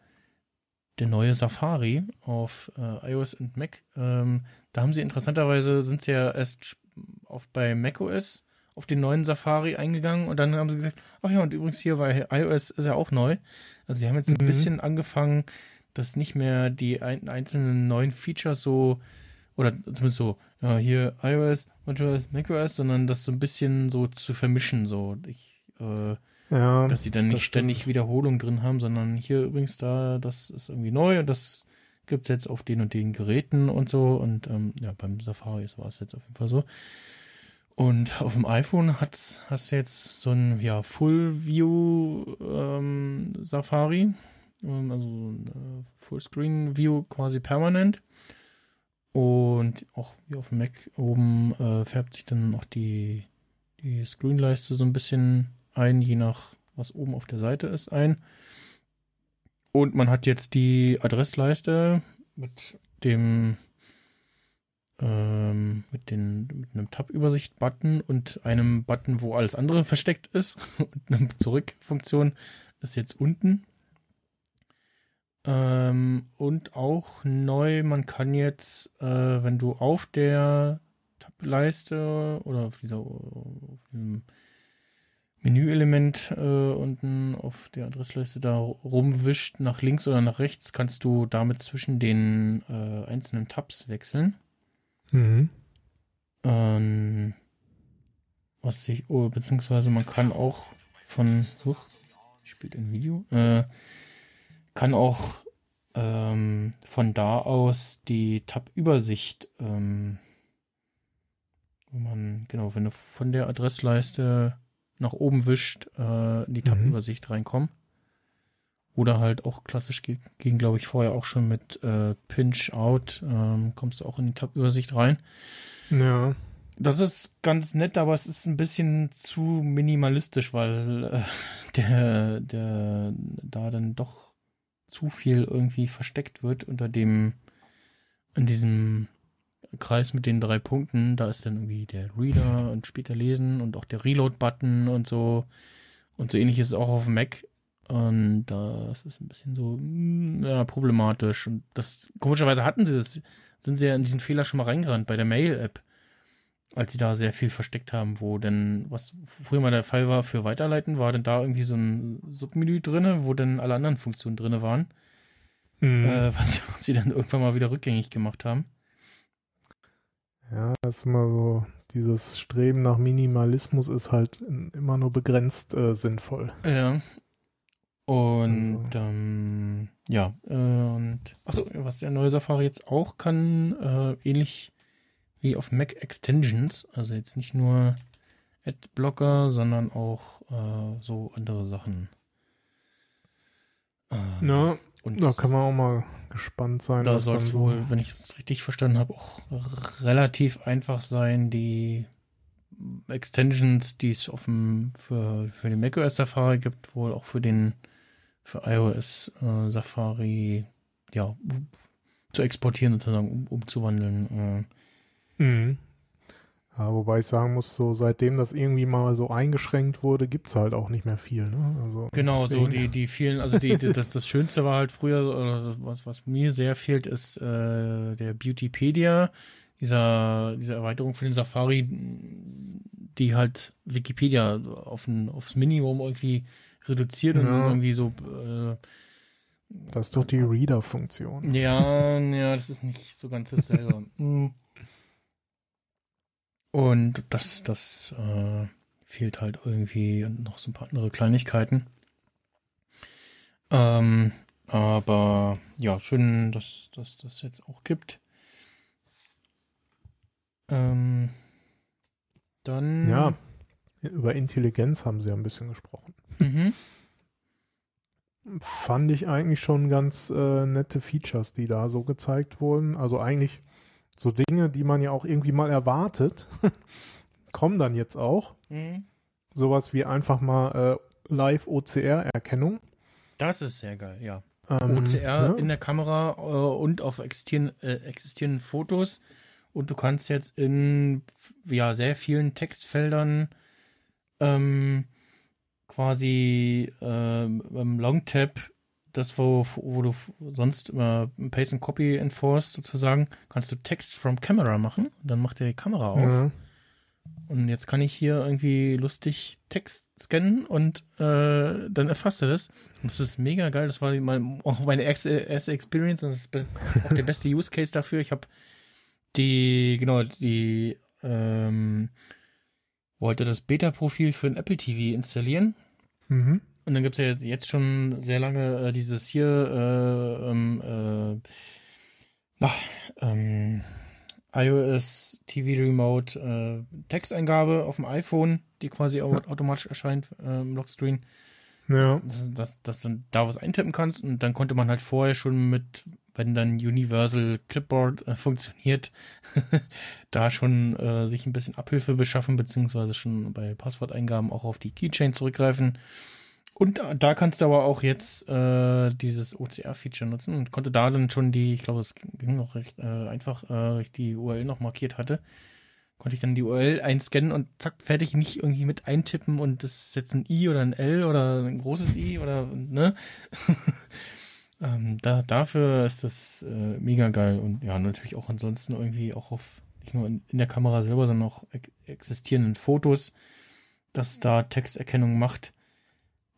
Speaker 2: der neue Safari auf äh, iOS und Mac. Ähm, da haben sie interessanterweise, sind sie ja erst auf bei macOS auf den neuen Safari eingegangen und dann haben sie gesagt, ach ja, und übrigens hier bei iOS ist ja auch neu. Also sie haben jetzt so ein
Speaker 3: Mhm.
Speaker 2: bisschen angefangen, dass nicht mehr die ein, einzelnen neuen Features so, oder zumindest so, ja, hier iOS, WatchOS, macOS, sondern das so ein bisschen so zu vermischen, so. Ich, äh,
Speaker 3: Ja.
Speaker 2: dass sie dann nicht ständig. Wiederholung drin haben, sondern hier übrigens da, das ist irgendwie neu und das gibt's jetzt auf den und den Geräten und so und ähm, ja, beim Safari war es jetzt auf jeden Fall so. Und auf dem iPhone hat's, hast du jetzt so ein ja, Full View ähm, Safari, ähm, also ein äh, Fullscreen View quasi permanent. Und auch wie auf dem Mac oben äh, färbt sich dann auch die, die Screenleiste so ein bisschen ein, je nach was oben auf der Seite ist, ein. Und man hat jetzt die Adressleiste mit dem ähm, mit den mit einem Tab-Übersicht-Button und einem Button, wo alles andere versteckt ist *laughs* und eine Zurück-Funktion ist jetzt unten. Ähm, und auch neu, man kann jetzt, äh, wenn du auf der Tab-Leiste oder auf dieser auf diesem Menüelement äh, unten auf der Adressleiste da rumwischt, nach links oder nach rechts, kannst du damit zwischen den äh, einzelnen Tabs wechseln.
Speaker 3: Mhm.
Speaker 2: Ähm, was sich, oh, beziehungsweise man kann auch von, huch, spielt ein Video, äh, kann auch ähm, von da aus die Tab-Übersicht, ähm, wo man, genau, wenn du von der Adressleiste nach oben wischt, äh, in die
Speaker 3: Mhm.
Speaker 2: Tab-Übersicht reinkommen. Oder halt auch klassisch ging, glaube ich, vorher auch schon mit äh, Pinch Out, ähm, kommst du auch in die Tab-Übersicht rein.
Speaker 3: Ja.
Speaker 2: Das ist ganz nett, aber es ist ein bisschen zu minimalistisch, weil äh, *laughs* der, der da dann doch zu viel irgendwie versteckt wird unter dem, in diesem Kreis mit den drei Punkten. Da ist dann irgendwie der Reader und später lesen und auch der Reload-Button und so. Und so ähnlich ist es auch auf dem Mac. Und das ist ein bisschen so mm, ja, problematisch. Und das, komischerweise hatten sie das, sind sie ja in diesen Fehler schon mal reingerannt bei der Mail-App als sie da sehr viel versteckt haben, wo denn, was früher mal der Fall war für Weiterleiten, war denn da irgendwie so ein Submenü drinne, wo dann alle anderen Funktionen drinne waren,
Speaker 3: Mhm.
Speaker 2: äh, was *laughs* sie dann irgendwann mal wieder rückgängig gemacht haben.
Speaker 3: Ja, das ist immer so, dieses Streben nach Minimalismus ist halt immer nur begrenzt äh, sinnvoll.
Speaker 2: Ja. Und also. ähm, ja, äh, und achso, was der neue Safari jetzt auch kann, äh, ähnlich wie auf Mac Extensions, also jetzt nicht nur Adblocker, sondern auch äh, so andere Sachen.
Speaker 3: Ähm, ja, und da kann man auch mal gespannt sein.
Speaker 2: Da soll es wohl, wenn ich das richtig verstanden habe, auch relativ einfach sein, die Extensions, die es auf dem, für, für den macOS Safari gibt, wohl auch für den für iOS äh, Safari ja zu exportieren sozusagen um, umzuwandeln.
Speaker 3: Äh. Mhm. Ja, wobei ich sagen muss, so seitdem das irgendwie mal so eingeschränkt wurde, gibt es halt auch nicht mehr viel. Ne? Also
Speaker 2: genau, deswegen. so die, die vielen, also die, die, das, das Schönste war halt früher, oder was, was mir sehr fehlt, ist äh, der Beautypedia, dieser, diese Erweiterung für den Safari, die halt Wikipedia auf ein, aufs Minimum irgendwie reduziert ja. und irgendwie so. Äh,
Speaker 3: das ist doch die Reader-Funktion.
Speaker 2: Ja, ja, das ist nicht so ganz dasselbe. *laughs* Hm. Und das, das äh, fehlt halt irgendwie und noch so ein paar andere Kleinigkeiten. Ähm, aber ja, schön, dass das jetzt auch gibt. Ähm, dann.
Speaker 3: Ja, über Intelligenz haben sie ja ein bisschen gesprochen. Mhm. Fand ich eigentlich schon ganz äh, nette Features, die da so gezeigt wurden. Also eigentlich so Dinge, die man ja auch irgendwie mal erwartet, *laughs* kommen dann jetzt auch. Mhm. Sowas wie einfach mal äh, Live-OCR-Erkennung.
Speaker 2: Das ist sehr geil, ja. Ähm, OCR ja. in der Kamera äh, und auf existieren, äh, existierenden Fotos. Und du kannst jetzt in ja, sehr vielen Textfeldern ähm, quasi ähm, beim Longtap das, wo, wo du sonst immer Paste and Copy enforced sozusagen, kannst du Text from Camera machen. Dann macht er die Kamera auf. Ja. Und jetzt kann ich hier irgendwie lustig Text scannen und äh, dann erfasst er das. Und das ist mega geil. Das war mein, auch meine erste, erste Experience und das ist auch der beste Use Case dafür. Ich habe die, genau, die, ähm, wollte das Beta-Profil für ein Apple TV installieren. Mhm. Und dann gibt es ja jetzt schon sehr lange äh, dieses hier, äh, ähm, äh, na, ähm, iOS TV Remote äh, Texteingabe auf dem iPhone, die quasi auch automatisch erscheint äh, im Lockscreen. Ja. Dass, dass, dass du da was eintippen kannst und dann konnte man halt vorher schon mit, wenn dann Universal Clipboard äh, funktioniert, *laughs* da schon äh, sich ein bisschen Abhilfe beschaffen, beziehungsweise schon bei Passworteingaben auch auf die Keychain zurückgreifen. Und da kannst du aber auch jetzt äh, dieses OCR-Feature nutzen und konnte da dann schon die, ich glaube, es ging noch recht äh, einfach, äh, ich die URL noch markiert hatte, konnte ich dann die URL einscannen und zack, fertig, nicht irgendwie mit eintippen und das ist jetzt ein I oder ein L oder ein großes I oder, ne? *laughs* ähm, da, dafür ist das äh, mega geil und ja, natürlich auch ansonsten irgendwie auch auf, nicht nur in, in der Kamera selber, sondern auch existierenden Fotos, dass da Texterkennung macht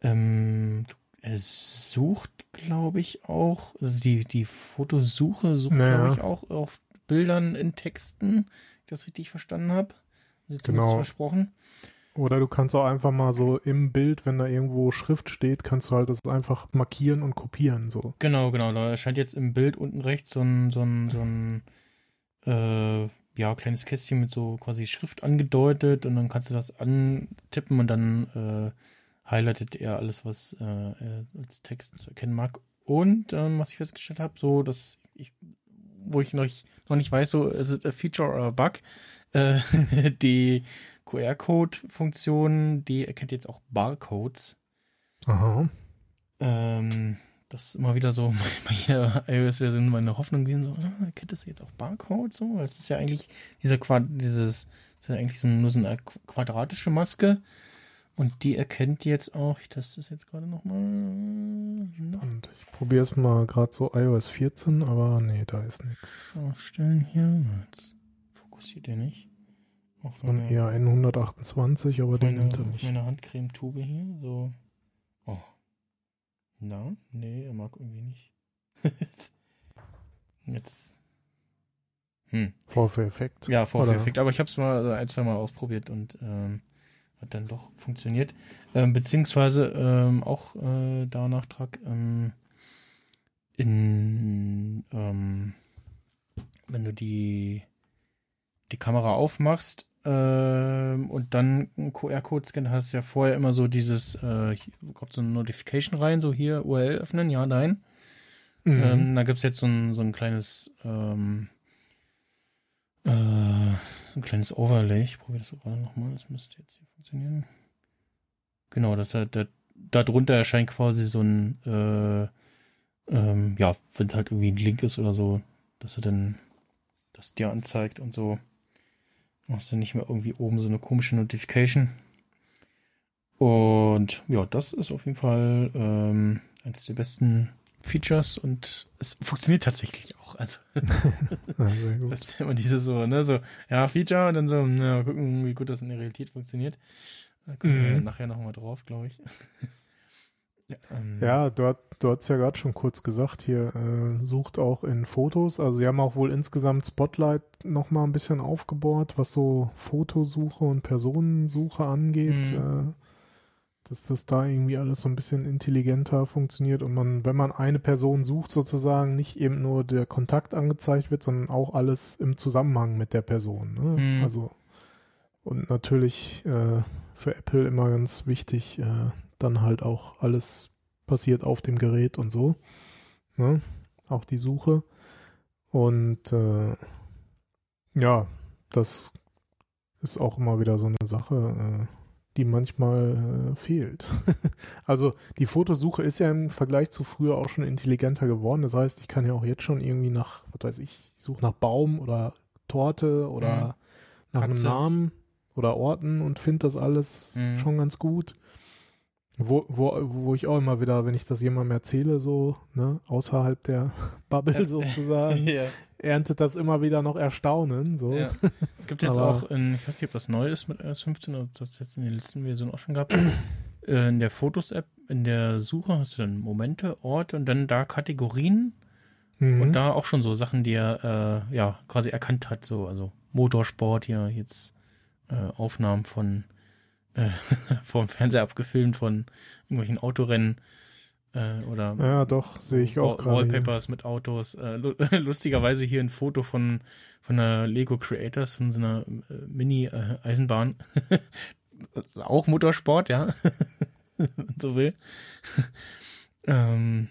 Speaker 2: ähm, er sucht, glaube ich, auch, also die, die Fotosuche sucht, naja. glaube ich, auch auf Bildern in Texten, wenn ich das richtig verstanden habe.
Speaker 3: Genau.
Speaker 2: versprochen.
Speaker 3: Oder du kannst auch einfach mal so im Bild, wenn da irgendwo Schrift steht, kannst du halt das einfach markieren und kopieren. So.
Speaker 2: Genau, genau. Da erscheint jetzt im Bild unten rechts so ein, so ein, so ein äh, ja, kleines Kästchen mit so quasi Schrift angedeutet und dann kannst du das antippen und dann äh, highlightet er alles, was äh, er als Text zu erkennen mag. Und ähm, was ich festgestellt habe, so dass ich, wo ich noch, noch nicht weiß, so ist es a Feature or a Bug, äh, *laughs* die QR-Code-Funktion, die erkennt jetzt auch Barcodes. Aha. Ähm, das ist immer wieder so *laughs* bei jeder iOS-Version meine Hoffnung gewesen, so, ah, erkennt das jetzt auch Barcodes so? Weil es ist ja eigentlich dieser Quad, dieses, ist ja eigentlich so, nur so eine quadratische Maske und die erkennt jetzt auch, ich teste das jetzt gerade nochmal.
Speaker 3: Und ich probiere es mal gerade so iOS 14, aber nee, da ist nichts.
Speaker 2: Aufstellen hier. Jetzt fokussiert er nicht.
Speaker 3: Auf so eine, eher N128, aber den nimmt er nicht.
Speaker 2: Meine Handcremetube hier, so. Oh. Na, nee, er mag irgendwie nicht. *laughs* jetzt. Hm.
Speaker 3: Vorführeffekt.
Speaker 2: Ja, Vorführeffekt. Aber ich habe es mal ein, zwei Mal ausprobiert und ähm, hat dann doch funktioniert. Ähm, beziehungsweise ähm, auch äh, da Nachtrag ähm, in ähm, wenn du die die Kamera aufmachst ähm, und dann einen QR-Code scannt, hast du ja vorher immer so dieses, äh, kommt so eine Notification rein, so hier URL öffnen, ja, nein.
Speaker 3: Mhm.
Speaker 2: Ähm, da gibt's jetzt so ein, so ein kleines ähm, äh, ein kleines Overlay. Ich probiere das gerade nochmal, das müsste jetzt hier funktionieren. Genau, das hat, da, da drunter erscheint quasi so ein, äh, ähm, ja, wenn es halt irgendwie ein Link ist oder so, dass er dann das dir anzeigt und so. Machst du nicht mehr irgendwie oben so eine komische Notification. Und ja, das ist auf jeden Fall ähm, eines der besten Features und es funktioniert tatsächlich auch. Also *laughs* *laughs*
Speaker 3: Ja, sehr gut.
Speaker 2: das ist immer diese so, ne, so, ja, Feature und dann so, na, gucken, wie gut das in der Realität funktioniert. Da kommen wir
Speaker 3: Mhm.
Speaker 2: nachher nochmal drauf, glaube ich. *laughs* ja, ähm,
Speaker 3: Ja, du, hat, du hast ja gerade schon kurz gesagt, hier äh, sucht auch in Fotos. Also sie haben auch wohl insgesamt Spotlight nochmal ein bisschen aufgebohrt, was so Fotosuche und Personensuche angeht.
Speaker 2: Mhm.
Speaker 3: Äh, dass das da irgendwie alles so ein bisschen intelligenter funktioniert und man, wenn man eine Person sucht, sozusagen nicht eben nur der Kontakt angezeigt wird, sondern auch alles im Zusammenhang mit der Person. Ne?
Speaker 2: Mhm.
Speaker 3: Also und natürlich äh, für Apple immer ganz wichtig, äh, dann halt auch alles passiert auf dem Gerät und so. Ne? Auch die Suche. Und äh, ja, das ist auch immer wieder so eine Sache, äh, die manchmal äh, fehlt. *laughs* also die Fotosuche ist ja im Vergleich zu früher auch schon intelligenter geworden. Das heißt, ich kann ja auch jetzt schon irgendwie nach, was weiß ich, ich suche nach Baum oder Torte oder
Speaker 2: Mhm.
Speaker 3: nach einem
Speaker 2: Katze.
Speaker 3: Namen oder Orten und finde das alles
Speaker 2: Mhm.
Speaker 3: schon ganz gut. Wo, wo, wo ich auch immer wieder, wenn ich das jemandem erzähle, so, ne, außerhalb der *laughs* Bubble sozusagen, *laughs*
Speaker 2: ja,
Speaker 3: erntet das immer wieder noch Erstaunen. So.
Speaker 2: ja. Es gibt jetzt
Speaker 3: Aber-
Speaker 2: auch, in, ich weiß nicht, ob das neu ist mit iOS 15 oder das jetzt in den letzten Versionen auch schon gab. *clears throat* Äh, in der Fotos-App, in der Suche hast du dann Momente, Orte und dann da Kategorien
Speaker 3: Mhm.
Speaker 2: Und da auch schon so Sachen, die er äh, ja quasi erkannt hat, so also Motorsport hier jetzt äh, Aufnahmen von äh, *laughs* vom Fernseher abgefilmt von irgendwelchen Autorennen äh, oder
Speaker 3: ja, doch, sehe ich auch
Speaker 2: Wall-
Speaker 3: gerade. hier.
Speaker 2: Wallpapers mit Autos. Äh, lu *laughs* lustigerweise hier ein Foto von von der Lego Creators von so einer äh, Mini äh, Eisenbahn. *laughs* auch Motorsport, ja. Wenn man so will. ähm,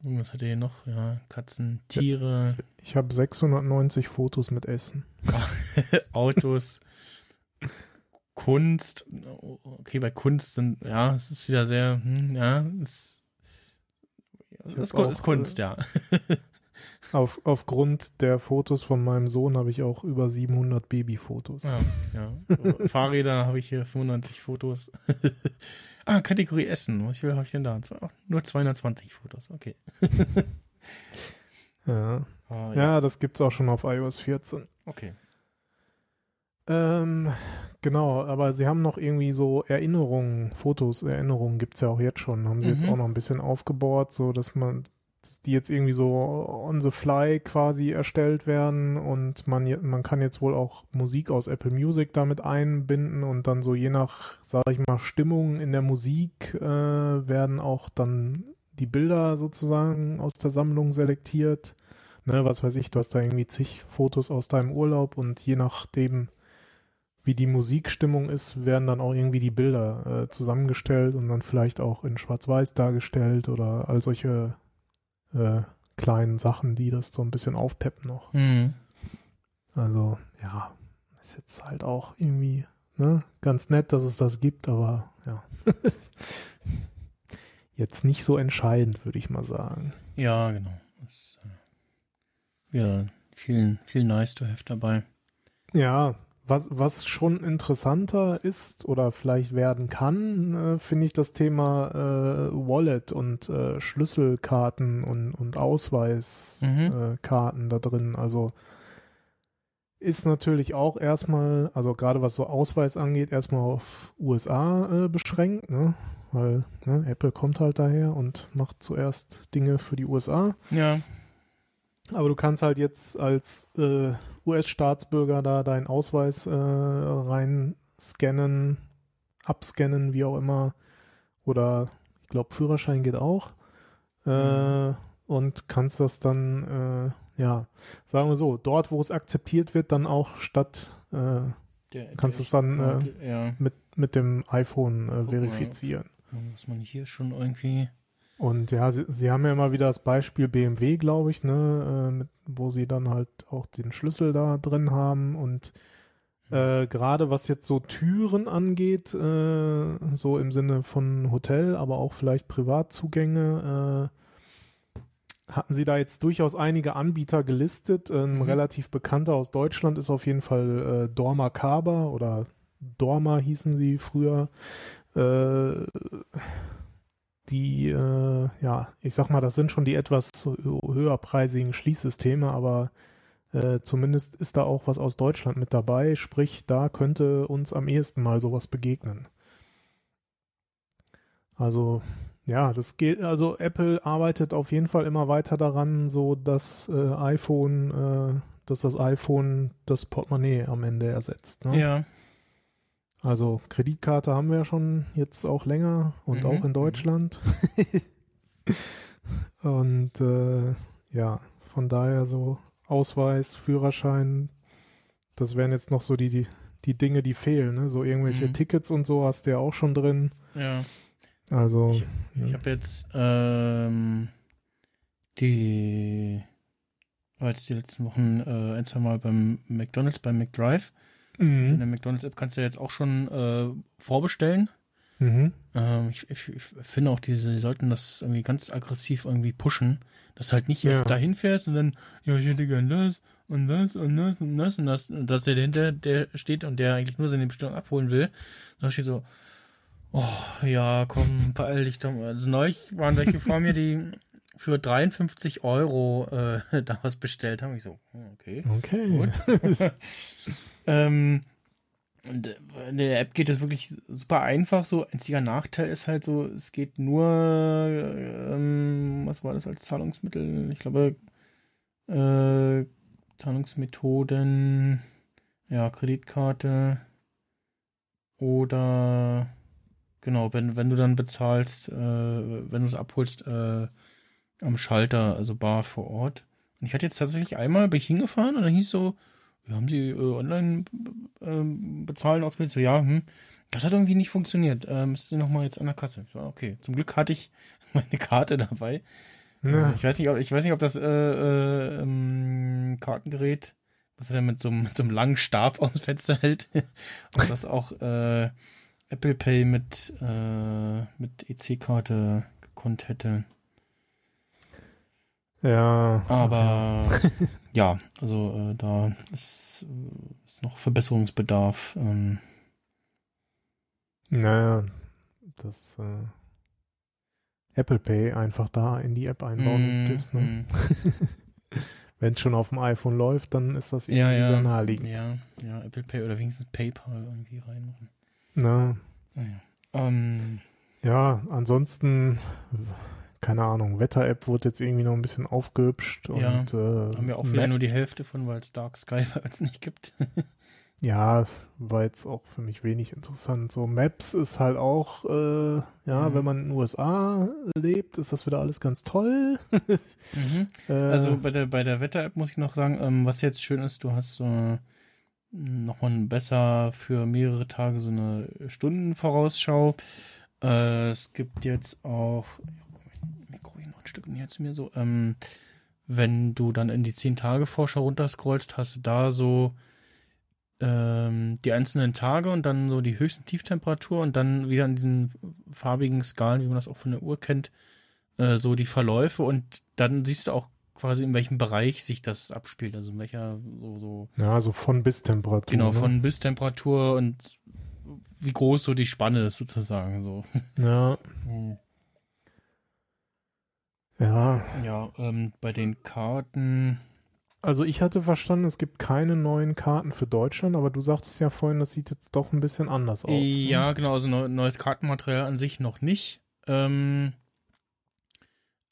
Speaker 2: was hat er hier noch? Ja, Katzen, Tiere,
Speaker 3: Ich habe 690 Fotos mit Essen.
Speaker 2: Autos, Kunst. Okay, bei Kunst sind, ja, es ist wieder sehr, hm, ja, es ist, ist Kunst, ja. *laughs*
Speaker 3: Auf, aufgrund der Fotos von meinem Sohn habe ich auch über 700 Babyfotos.
Speaker 2: Ja, ja. *laughs* Fahrräder habe ich hier 95 Fotos. *laughs* ah, Kategorie Essen. Was viel habe ich denn da? Nur 220 Fotos, okay.
Speaker 3: Ja.
Speaker 2: Ah,
Speaker 3: ja, das gibt's auch schon auf iOS 14.
Speaker 2: Okay.
Speaker 3: Ähm, genau, aber sie haben noch irgendwie so Erinnerungen, Fotos, Erinnerungen gibt's ja auch jetzt schon. Haben sie jetzt
Speaker 2: Mhm.
Speaker 3: auch noch ein bisschen aufgebohrt, so dass man, dass die jetzt irgendwie so on the fly quasi erstellt werden und man, man kann jetzt wohl auch Musik aus Apple Music damit einbinden und dann so je nach, sag ich mal, Stimmung in der Musik äh, werden auch dann die Bilder sozusagen aus der Sammlung selektiert. Ne, was weiß ich, du hast da irgendwie zig Fotos aus deinem Urlaub und je nachdem, wie die Musikstimmung ist, werden dann auch irgendwie die Bilder äh, zusammengestellt und dann vielleicht auch in Schwarz-Weiß dargestellt oder all solche äh, kleinen Sachen, die das so ein bisschen aufpeppen noch.
Speaker 2: Mhm.
Speaker 3: Also, ja, ist jetzt halt auch irgendwie ne, ganz nett, dass es das gibt, aber ja. *laughs* jetzt nicht so entscheidend, würde ich mal sagen.
Speaker 2: Ja, genau. Das, äh, ja, viel, viel nice to have dabei.
Speaker 3: Ja, was, was schon interessanter ist oder vielleicht werden kann, äh, finde ich das Thema äh, Wallet und äh, Schlüsselkarten und, und Ausweiskarten äh, Karten da drin. Also ist natürlich auch erstmal, also gerade was so Ausweis angeht, erstmal auf USA äh, beschränkt, ne? Weil ne, Apple kommt halt daher und macht zuerst Dinge für die USA.
Speaker 2: Ja.
Speaker 3: Aber du kannst halt jetzt als äh, US-Staatsbürger da deinen Ausweis äh, rein scannen, abscannen, wie auch immer. Oder ich glaube, Führerschein geht auch. Äh,
Speaker 2: Mhm.
Speaker 3: Und kannst das dann, äh, ja, sagen wir so, dort, wo es akzeptiert wird, dann auch statt äh,
Speaker 2: Der,
Speaker 3: Kannst
Speaker 2: der
Speaker 3: du's dann, äh,
Speaker 2: Karte, ja,
Speaker 3: mit, mit dem iPhone äh,
Speaker 2: mal.
Speaker 3: verifizieren.
Speaker 2: muss man hier schon irgendwie.
Speaker 3: Und ja, sie, sie haben ja immer wieder das Beispiel BMW, glaube ich, ne, äh, mit, wo sie dann halt auch den Schlüssel da drin haben und äh, gerade was jetzt so Türen angeht, äh, so im Sinne von Hotel, aber auch vielleicht Privatzugänge, äh, hatten sie da jetzt durchaus einige Anbieter gelistet. Ein
Speaker 2: Mhm.
Speaker 3: relativ bekannter aus Deutschland ist auf jeden Fall äh, Dorma Kaba oder Dorma hießen sie früher. Äh, die, äh, ja, ich sag mal, das sind schon die etwas höherpreisigen Schließsysteme, aber äh, zumindest ist da auch was aus Deutschland mit dabei, sprich, da könnte uns am ehesten mal sowas begegnen. Also, ja, das geht, also Apple arbeitet auf jeden Fall immer weiter daran, so dass äh, iPhone, äh, dass das iPhone das Portemonnaie am Ende ersetzt. Ne?
Speaker 2: Ja.
Speaker 3: Also Kreditkarte haben wir ja schon jetzt auch länger und
Speaker 2: Mhm,
Speaker 3: auch in Deutschland. *laughs* und äh, ja, von daher so Ausweis, Führerschein, das wären jetzt noch so die, die, die Dinge, die fehlen. Ne? So irgendwelche
Speaker 2: Mhm.
Speaker 3: Tickets und so hast du ja auch schon drin.
Speaker 2: Ja.
Speaker 3: Also
Speaker 2: Ich-
Speaker 3: ja.
Speaker 2: Ich habe jetzt ähm, die, war jetzt die letzten Wochen äh, ein, zwei Mal beim McDonalds, beim McDrive. In
Speaker 3: mhm.
Speaker 2: der McDonalds-App kannst du jetzt auch schon äh, vorbestellen.
Speaker 3: Mhm.
Speaker 2: Ähm, ich, ich, ich finde auch, die, die sollten das irgendwie ganz aggressiv irgendwie pushen, dass du halt nicht erst
Speaker 3: Ja.
Speaker 2: dahin fährst und dann, ja, ich hätte gern das und das und das und das und das, und dass der dahinter der steht und der eigentlich nur seine Bestellung abholen will. Da steht so, oh, ja, komm, beeil dich doch. Also neulich waren welche vor mir, die für 53 Euro äh, *laughs* da was bestellt haben. Ich so, hm, okay.
Speaker 3: Okay.
Speaker 2: Gut. *laughs* ähm, und äh, in der App geht es wirklich super einfach. So einziger Nachteil ist halt so, es geht nur, ähm, was war das als Zahlungsmittel? Ich glaube, äh, Zahlungsmethoden, ja, Kreditkarte oder genau, wenn, wenn du dann bezahlst, äh, wenn du es abholst, äh, am Schalter, also bar vor Ort. Und ich hatte jetzt tatsächlich einmal, bin ich hingefahren und dann hieß so, ja, haben Sie äh, online ähm, bezahlen ausgewählt? So, ja, hm. Das hat irgendwie nicht funktioniert. Äh, müsst ihr nochmal jetzt an der Kasse. So, okay. Zum Glück hatte ich *laughs* meine Karte dabei.
Speaker 3: Ja.
Speaker 2: Ich weiß nicht, ob, ich weiß nicht, ob das äh, äh, ähm, Kartengerät, was er dann mit so, einem- *laughs* mit so einem langen Stab aus dem Fenster hält, *laughs* ob das auch äh, Apple Pay mit, äh, mit EC-Karte gekonnt hätte.
Speaker 3: Ja.
Speaker 2: Aber *laughs* ja, also äh, da ist, äh, ist noch Verbesserungsbedarf. Ähm,
Speaker 3: Naja, das äh, Apple Pay einfach da in die App einbauen
Speaker 2: mm,
Speaker 3: ist. Ne?
Speaker 2: mm. *laughs*
Speaker 3: Wenn es schon auf dem iPhone läuft, dann ist das irgendwie
Speaker 2: Ja, ja.
Speaker 3: sehr naheliegend.
Speaker 2: Ja, ja, Apple Pay oder wenigstens PayPal irgendwie reinmachen.
Speaker 3: Na,
Speaker 2: Naja. Ähm,
Speaker 3: ja, ansonsten, keine Ahnung, Wetter-App wurde jetzt irgendwie noch ein bisschen aufgehübscht
Speaker 2: Ja,
Speaker 3: und äh,
Speaker 2: haben wir auch wieder nur die Hälfte von, weil es Dark Sky *laughs* bei uns nicht gibt. *laughs*
Speaker 3: Ja, war jetzt auch für mich wenig interessant. So Maps ist halt auch, äh, ja,
Speaker 2: Mhm.
Speaker 3: wenn man in den USA lebt, ist das wieder alles ganz toll. *laughs*
Speaker 2: mhm.
Speaker 3: äh,
Speaker 2: Also bei der, bei der Wetter-App muss ich noch sagen, ähm, was jetzt schön ist, du hast so nochmal besser für mehrere Tage so eine Stundenvorausschau. Äh, es gibt jetzt auch, Stück näher zu mir so, ähm, wenn du dann in die 10-Tage-Vorschau runterscrollst, hast du da so ähm, die einzelnen Tage und dann so die höchsten Tieftemperatur und dann wieder in diesen farbigen Skalen, wie man das auch von der Uhr kennt, äh, so die Verläufe und dann siehst du auch quasi in welchem Bereich sich das abspielt, also in welcher so so
Speaker 3: ja, so von bis Temperatur.
Speaker 2: genau
Speaker 3: ne?
Speaker 2: von bis Temperatur und wie groß so die Spanne ist sozusagen so.
Speaker 3: Ja, ja.
Speaker 2: Ja, ähm, bei den Karten
Speaker 3: Also ich hatte verstanden, es gibt keine neuen Karten für Deutschland, aber du sagtest ja vorhin, das sieht jetzt doch ein bisschen anders aus. Ne?
Speaker 2: Ja, genau, also neu, neues Kartenmaterial an sich noch nicht. Ähm,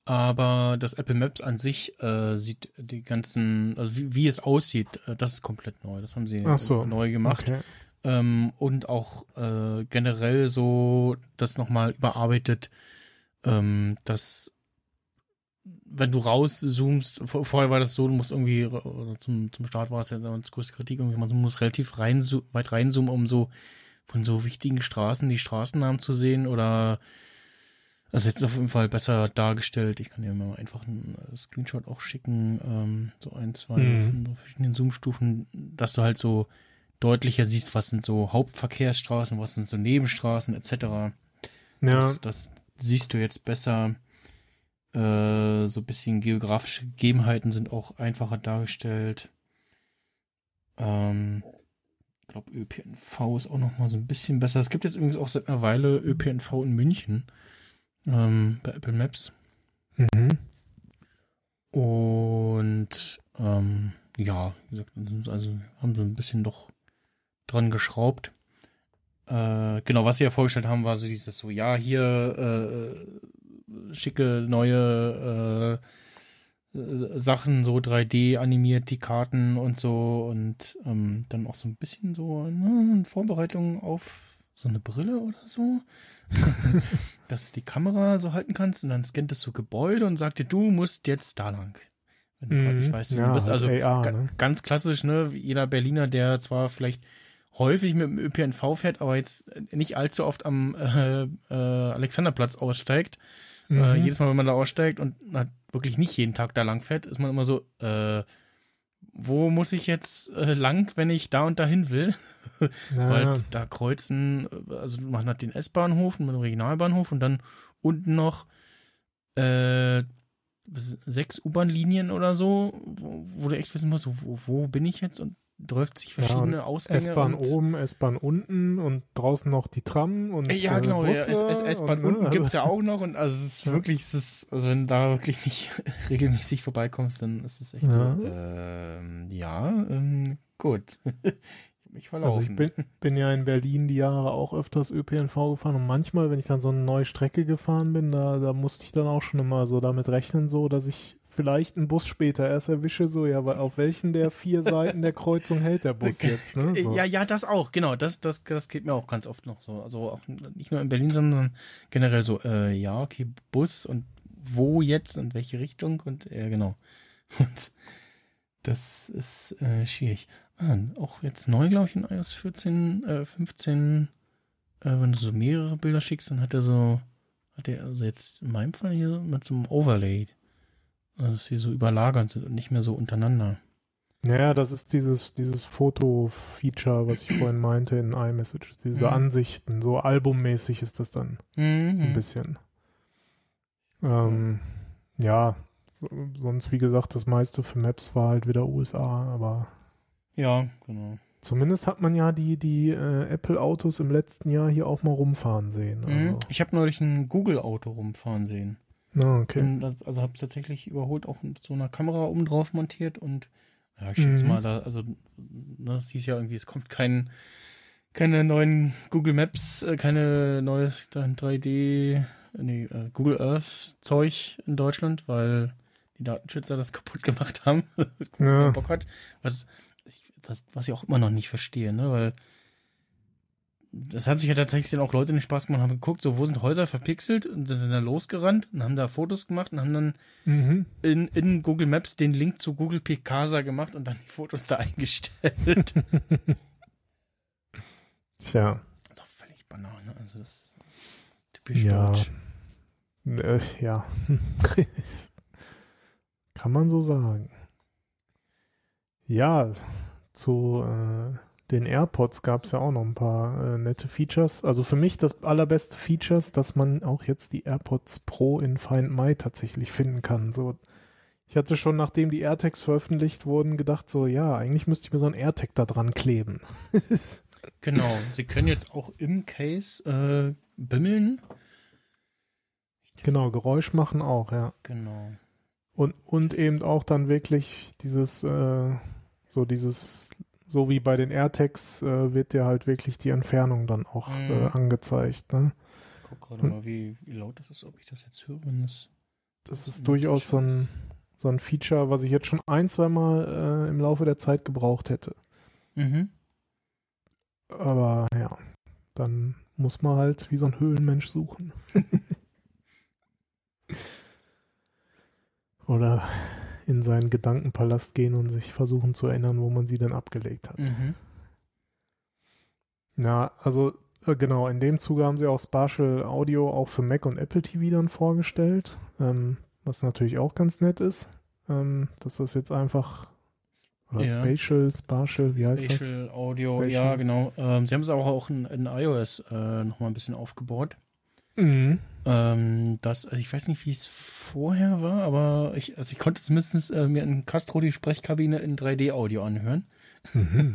Speaker 2: aber das Apple Maps an sich äh, sieht die ganzen, also wie, wie es aussieht, äh, das ist komplett neu. Das haben sie
Speaker 3: so,
Speaker 2: neu gemacht.
Speaker 3: Okay.
Speaker 2: Ähm, und auch äh, generell so das nochmal überarbeitet, ähm, dass wenn du rauszoomst, vor- vorher war das so, du musst irgendwie, oder zum, zum Start war es ja das größte Kritik, irgendwie, man muss relativ rein, weit reinzoomen, um so von so wichtigen Straßen die Straßennamen zu sehen oder also jetzt auf jeden Fall besser dargestellt. Ich kann dir mal einfach einen äh, Screenshot auch schicken, ähm, so ein, zwei
Speaker 3: Mhm.
Speaker 2: verschiedenen Zoom-Stufen, dass du halt so deutlicher siehst, was sind so Hauptverkehrsstraßen, was sind so Nebenstraßen etc.
Speaker 3: Ja,
Speaker 2: Das, das siehst du jetzt besser. Äh, so ein bisschen geografische Gegebenheiten sind auch einfacher dargestellt. Ähm, ich glaube, ÖPNV ist auch noch mal so ein bisschen besser. Es gibt jetzt übrigens auch seit einer Weile ÖPNV in München ähm, bei Apple Maps.
Speaker 3: mhm.
Speaker 2: Und ähm, ja, wie gesagt, also haben so ein bisschen doch dran geschraubt. Äh, genau, was sie ja vorgestellt haben, war so dieses so, ja, hier äh, schicke neue äh, äh, Sachen, so 3D animiert, die Karten und so und ähm, dann auch so ein bisschen so ne, Vorbereitung auf so eine Brille oder so. *laughs* dass du die Kamera so halten kannst und dann scannt es so Gebäude und sagt dir, du musst jetzt da lang. Wenn du gerade nicht
Speaker 3: Mhm.
Speaker 2: weißt,
Speaker 3: Ja,
Speaker 2: du bist.
Speaker 3: halt
Speaker 2: Also
Speaker 3: AR,
Speaker 2: ga-
Speaker 3: ne?
Speaker 2: ganz klassisch, ne? Jeder Berliner, der zwar vielleicht häufig mit dem ÖPNV fährt, aber jetzt nicht allzu oft am äh, äh, Alexanderplatz aussteigt. Äh,
Speaker 3: Mhm.
Speaker 2: jedes Mal, wenn man da aussteigt und halt wirklich nicht jeden Tag da lang fährt, ist man immer so, äh, wo muss ich jetzt äh, lang, wenn ich da und dahin will? *laughs* Weil da kreuzen, äh, also man hat den S-Bahnhof und den Regionalbahnhof und dann unten noch äh, sechs U-Bahn-Linien oder so, wo, wo du echt wissen musst, wo, wo bin ich jetzt und läuft sich
Speaker 3: Ja,
Speaker 2: verschiedene Ausgänge.
Speaker 3: S-Bahn oben, S-Bahn unten und draußen noch die Tram und
Speaker 2: Äh, Ja,
Speaker 3: äh,
Speaker 2: genau, ja,
Speaker 3: Busse
Speaker 2: S-Bahn unten
Speaker 3: ne,
Speaker 2: gibt's ja auch *laughs* noch und also es ist
Speaker 3: Ja.
Speaker 2: wirklich, es ist, also wenn du da wirklich nicht *laughs* regelmäßig vorbeikommst, dann ist es echt
Speaker 3: Ja.
Speaker 2: so, ähm, ja, ähm, gut. *laughs* mich
Speaker 3: Also ich bin, bin ja in Berlin die Jahre auch öfters ÖPNV gefahren und manchmal, wenn ich dann so eine neue Strecke gefahren bin, da, da musste ich dann auch schon immer so damit rechnen, so, dass ich vielleicht einen Bus später erst erwische, so, ja, weil auf welchen der vier Seiten der Kreuzung hält der Bus *laughs* jetzt, ne? So.
Speaker 2: Ja, ja, das auch, genau. Das, das, das geht mir auch ganz oft noch so. Also auch nicht nur in Berlin, sondern generell so, äh, ja, okay, Bus und wo jetzt und welche Richtung und äh, genau. *laughs* Und das ist äh, schwierig. Ah, auch jetzt neu, glaube ich, in iOS 14, äh, 15, äh, wenn du so mehrere Bilder schickst, dann hat er so, hat er also jetzt in meinem Fall hier mit so einem Overlay, äh, dass sie so überlagert sind und nicht mehr so untereinander.
Speaker 3: Ja, das ist dieses, dieses Foto-Feature, was ich vorhin meinte in iMessage, diese
Speaker 2: Mhm.
Speaker 3: Ansichten, so albummäßig ist das dann.
Speaker 2: Mhm.
Speaker 3: ein bisschen. Ähm, ja, so, sonst wie gesagt, das meiste für Maps war halt wieder USA, aber
Speaker 2: Ja, genau.
Speaker 3: zumindest hat man ja die, die äh, Apple-Autos im letzten Jahr hier auch mal rumfahren sehen. Also,
Speaker 2: Mhm. Ich habe neulich ein Google-Auto rumfahren sehen.
Speaker 3: Na, okay.
Speaker 2: Bin das- Also habe es tatsächlich überholt, auch mit so einer Kamera oben drauf montiert und ja, ich schätze
Speaker 3: Mhm.
Speaker 2: mal, da, also ne, das hieß ja irgendwie, es kommt kein, keine neuen Google Maps, äh, keine neues dann 3D, nee, äh, Google Earth Zeug in Deutschland, weil die Datenschützer das *laughs* kaputt gemacht haben. Google *laughs*
Speaker 3: Ja.
Speaker 2: Bock hat. Was, ich, das, was ich auch immer noch nicht verstehe, ne, weil das haben sich ja tatsächlich dann auch Leute den Spaß gemacht, haben geguckt, so wo sind Häuser verpixelt und sind dann da losgerannt und haben da Fotos gemacht und haben dann
Speaker 3: Mhm.
Speaker 2: in, in Google Maps den Link zu Google Picasa gemacht und dann die Fotos da eingestellt. *laughs*
Speaker 3: Tja,
Speaker 2: das ist auch völlig Banane. Also das ist typisch
Speaker 3: Ja.
Speaker 2: deutsch.
Speaker 3: äh, ja. *laughs* Kann man so sagen. Ja, zu äh, den AirPods gab es ja auch noch ein paar äh, nette Features. Also für mich das allerbeste Features, dass man auch jetzt die AirPods Pro in Find My tatsächlich finden kann. So, ich hatte schon, nachdem die AirTags veröffentlicht wurden, gedacht, so ja, eigentlich müsste ich mir so ein AirTag da dran kleben. *laughs*
Speaker 2: Genau. Sie können jetzt auch im Case äh, bimmeln.
Speaker 3: genau, Geräusch machen auch, ja.
Speaker 2: Genau.
Speaker 3: Und, und eben auch dann wirklich dieses, äh, so dieses, so wie bei den AirTags, äh, wird dir halt wirklich die Entfernung dann auch
Speaker 2: Mhm.
Speaker 3: äh, angezeigt. Ne?
Speaker 2: Ich guck gerade mal, wie, wie laut das ist, ob ich das jetzt höre, das.
Speaker 3: das ist durchaus so ein, so ein Feature, was ich jetzt schon ein, zwei Mal äh, im Laufe der Zeit gebraucht hätte.
Speaker 2: Mhm.
Speaker 3: Aber ja, dann muss man halt wie so ein Höhlenmensch suchen. *laughs* Oder in seinen Gedankenpalast gehen und sich versuchen zu erinnern, wo man sie denn abgelegt hat.
Speaker 2: Mhm.
Speaker 3: Ja, also äh, genau, in dem Zuge haben sie auch Spatial Audio auch für Mac und Apple TV dann vorgestellt, ähm, was natürlich auch ganz nett ist, ähm, dass das jetzt einfach oder
Speaker 2: Ja.
Speaker 3: Spatial, Spatial, wie heißt
Speaker 2: Spatial Audio,
Speaker 3: Spatial.
Speaker 2: ja, genau. Ähm, sie haben es auch, auch in, in iOS äh, nochmal ein bisschen aufgebaut.
Speaker 3: das? Mhm.
Speaker 2: Ähm, das, also ich weiß nicht, wie es vorher war, aber ich, also ich konnte zumindest äh, mir in Castro die Sprechkabine in 3D-Audio anhören.
Speaker 3: Mhm.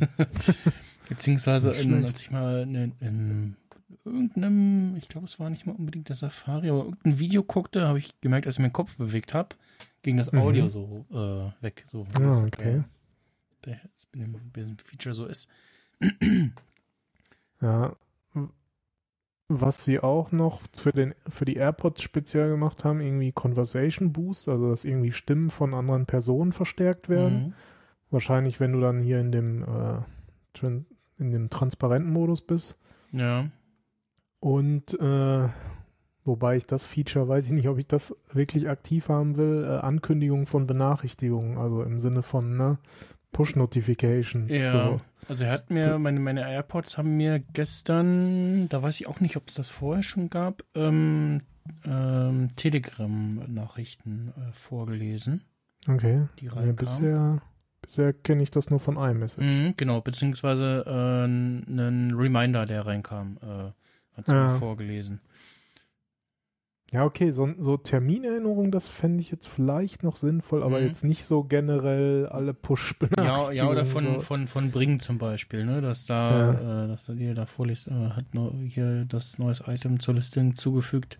Speaker 3: *laughs*
Speaker 2: Beziehungsweise in, als ich mal in, in irgendeinem, ich glaube, es war nicht mal unbedingt der Safari, aber irgendein Video guckte, habe ich gemerkt, als ich meinen Kopf bewegt habe, ging das
Speaker 3: Mhm.
Speaker 2: Audio so äh, weg. So,
Speaker 3: Ah,
Speaker 2: Das,
Speaker 3: okay.
Speaker 2: mit dem, mit dem Feature so ist.
Speaker 3: Ja. Was sie auch noch für, den, für die AirPods speziell gemacht haben, irgendwie Conversation Boost, also dass irgendwie Stimmen von anderen Personen verstärkt werden.
Speaker 2: Mhm.
Speaker 3: Wahrscheinlich, wenn du dann hier in dem, äh, in dem transparenten Modus bist.
Speaker 2: Ja.
Speaker 3: Und äh, wobei ich das Feature, weiß ich nicht, ob ich das wirklich aktiv haben will, äh, Ankündigung von Benachrichtigungen, also im Sinne von ne, Push-Notifications.
Speaker 2: Ja,
Speaker 3: So.
Speaker 2: also er hat mir, meine, meine AirPods haben mir gestern, da weiß ich auch nicht, ob es das vorher schon gab, ähm, ähm, Telegram-Nachrichten äh, vorgelesen,
Speaker 3: Okay.
Speaker 2: die
Speaker 3: Ja, bisher bisher kenne ich das nur von iMessage.
Speaker 2: Mhm, genau, beziehungsweise äh, einen Reminder, der reinkam, äh, hat sie
Speaker 3: Ja.
Speaker 2: mir vorgelesen.
Speaker 3: Ja, okay, so, so Terminerinnerungen, das fände ich jetzt vielleicht noch sinnvoll, aber
Speaker 2: Mhm.
Speaker 3: jetzt nicht so generell alle
Speaker 2: Ja,
Speaker 3: Push-Benachrichtigungen.
Speaker 2: ja, oder von,
Speaker 3: so.
Speaker 2: von, von Bring zum Beispiel, ne, dass da, äh, dass da dir da vorliest, äh, hat hier das neues Item zur Liste hinzugefügt.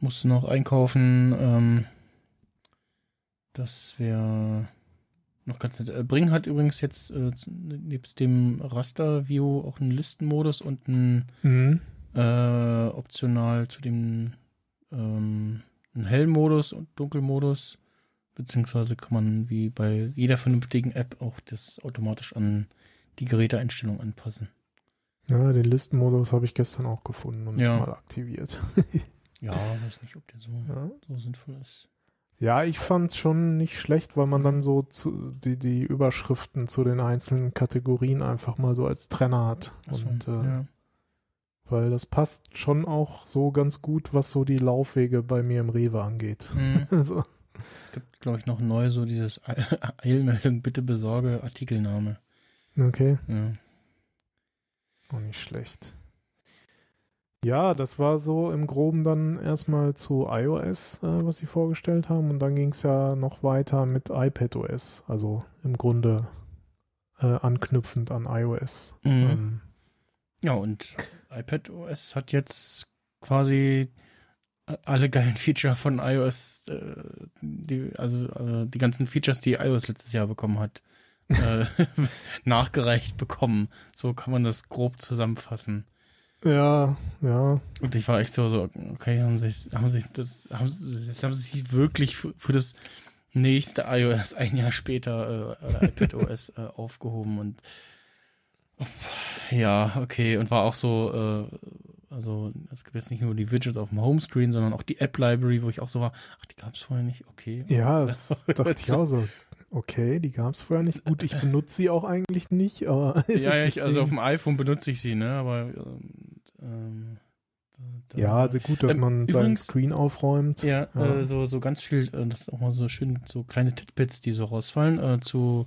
Speaker 2: Musst du noch einkaufen, ähm, das wäre noch ganz nett. Äh, Bring hat übrigens jetzt äh, nebst dem Raster-View auch einen Listenmodus und einen
Speaker 3: Mhm.
Speaker 2: äh, optional zu dem ähm, einen Hellmodus und Dunkelmodus, beziehungsweise kann man wie bei jeder vernünftigen App auch das automatisch an die Geräteeinstellung anpassen.
Speaker 3: Ja, den Listenmodus habe ich gestern auch gefunden und
Speaker 2: Ja.
Speaker 3: mal aktiviert. *laughs*
Speaker 2: Ja, weiß nicht, ob der so,
Speaker 3: Ja.
Speaker 2: so sinnvoll ist.
Speaker 3: Ja, ich fand's schon nicht schlecht, weil man dann so zu, die, die Überschriften zu den einzelnen Kategorien einfach mal so als Trenner hat.
Speaker 2: Achso,
Speaker 3: Und äh,
Speaker 2: ja.
Speaker 3: Weil das passt schon auch so ganz gut, was so die Laufwege bei mir im Rewe angeht.
Speaker 2: Mhm. *laughs*
Speaker 3: Also,
Speaker 2: Es gibt, glaube ich, noch neu so dieses *laughs* Eilmeldung, bitte besorge Artikelname.
Speaker 3: okay,
Speaker 2: Ja.
Speaker 3: auch nicht schlecht. Ja, das war so im Groben dann erstmal zu iOS, äh, was sie vorgestellt haben. Und dann ging's ja noch weiter mit iPadOS. Also im Grunde äh, anknüpfend an iOS.
Speaker 2: Mhm.
Speaker 3: Ähm,
Speaker 2: Ja, und iPad OS hat jetzt quasi alle geilen *laughs* Feature von iOS, äh, die, also äh, die ganzen Features, die iOS letztes Jahr bekommen hat, äh, *laughs* nachgereicht bekommen. So kann man das grob zusammenfassen.
Speaker 3: ja, ja.
Speaker 2: Und ich war echt so, so okay, haben sich, haben sich das, haben, sie- haben sie sich wirklich für, für das nächste iOS ein Jahr später äh, oder iPad OS äh, aufgehoben und ja, okay, und war auch so, äh, also es gibt jetzt nicht nur die Widgets auf dem Homescreen, sondern auch die App Library, wo ich auch so war, ach, die gab es vorher nicht, okay.
Speaker 3: Ja, das dachte ich auch so. Okay, die gab's vorher nicht. Gut, ich benutze sie auch eigentlich nicht, aber. *laughs*
Speaker 2: Ja, ja, ich, also auf dem iPhone benutze ich sie, ne, aber ähm, ähm, da,
Speaker 3: Ja, also gut, dass
Speaker 2: Ähm,
Speaker 3: man seinen
Speaker 2: übrigens-
Speaker 3: Screen aufräumt.
Speaker 2: Ja,
Speaker 3: Ja.
Speaker 2: Äh, so, so ganz viel, äh, das ist auch mal so schön, so kleine Titbits, die so rausfallen, äh, zu,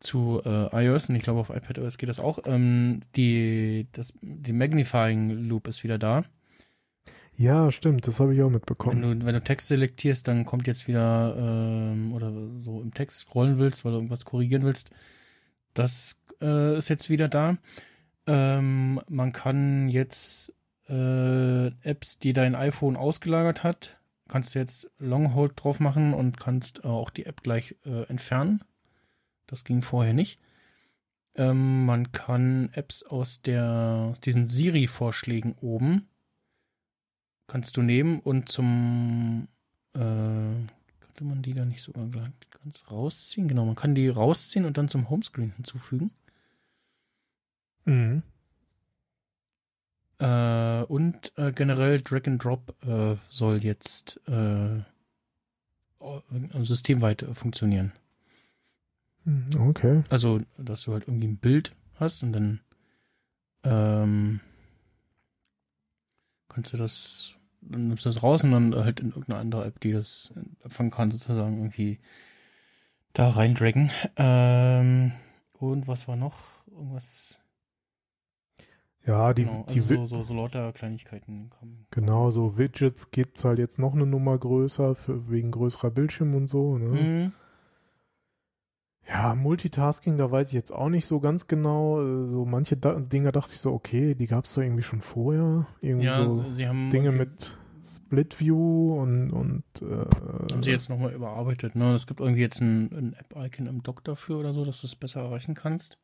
Speaker 2: zu äh, iOS und ich glaube auf iPadOS geht das auch. Ähm, die, das, die Magnifying Loop ist wieder da.
Speaker 3: Ja, stimmt, das habe ich auch
Speaker 2: Wenn
Speaker 3: mitbekommen.
Speaker 2: du, wenn du Text selektierst, dann kommt jetzt wieder, ähm, oder so im Text scrollen willst, weil du irgendwas korrigieren willst, das äh, ist jetzt wieder da. Ähm, man kann jetzt äh, Apps, die dein iPhone ausgelagert hat, kannst du jetzt Longhold drauf machen und kannst äh, auch die App gleich äh, entfernen. Das ging vorher nicht. Ähm, man kann Apps aus der aus diesen Siri-Vorschlägen oben kannst du nehmen und zum Äh, könnte man die da nicht sogar gleich ganz rausziehen? Genau, man kann die rausziehen und dann zum Homescreen hinzufügen.
Speaker 3: Mhm.
Speaker 2: Äh, und äh, generell Drag and Drop äh, soll jetzt äh, systemweit funktionieren.
Speaker 3: Mhm, Okay.
Speaker 2: Also, dass du halt irgendwie ein Bild hast und dann ähm, kannst du das, dann nimmst du das raus und dann halt in irgendeine andere App, die das empfangen kann, sozusagen irgendwie da reindragen. Ähm, und was war noch? Irgendwas.
Speaker 3: Ja, die,
Speaker 2: genau,
Speaker 3: die
Speaker 2: also
Speaker 3: Wi-
Speaker 2: so, so, so lauter Kleinigkeiten kommen.
Speaker 3: genau, so Widgets gibt's halt jetzt noch eine Nummer größer, für, wegen größerer Bildschirm und so. Ne?
Speaker 2: Mhm.
Speaker 3: Ja, Multitasking, da weiß ich jetzt auch nicht so ganz genau. So manche da Dinge dachte ich so, okay, die gab's da irgendwie schon vorher. Irgendwie
Speaker 2: Ja,
Speaker 3: so
Speaker 2: sie- haben
Speaker 3: Dinge mit Split View und, und äh,
Speaker 2: Haben sie jetzt nochmal überarbeitet, ne? Es gibt irgendwie jetzt ein, ein App-Icon im Dock dafür oder so, dass du es besser erreichen kannst.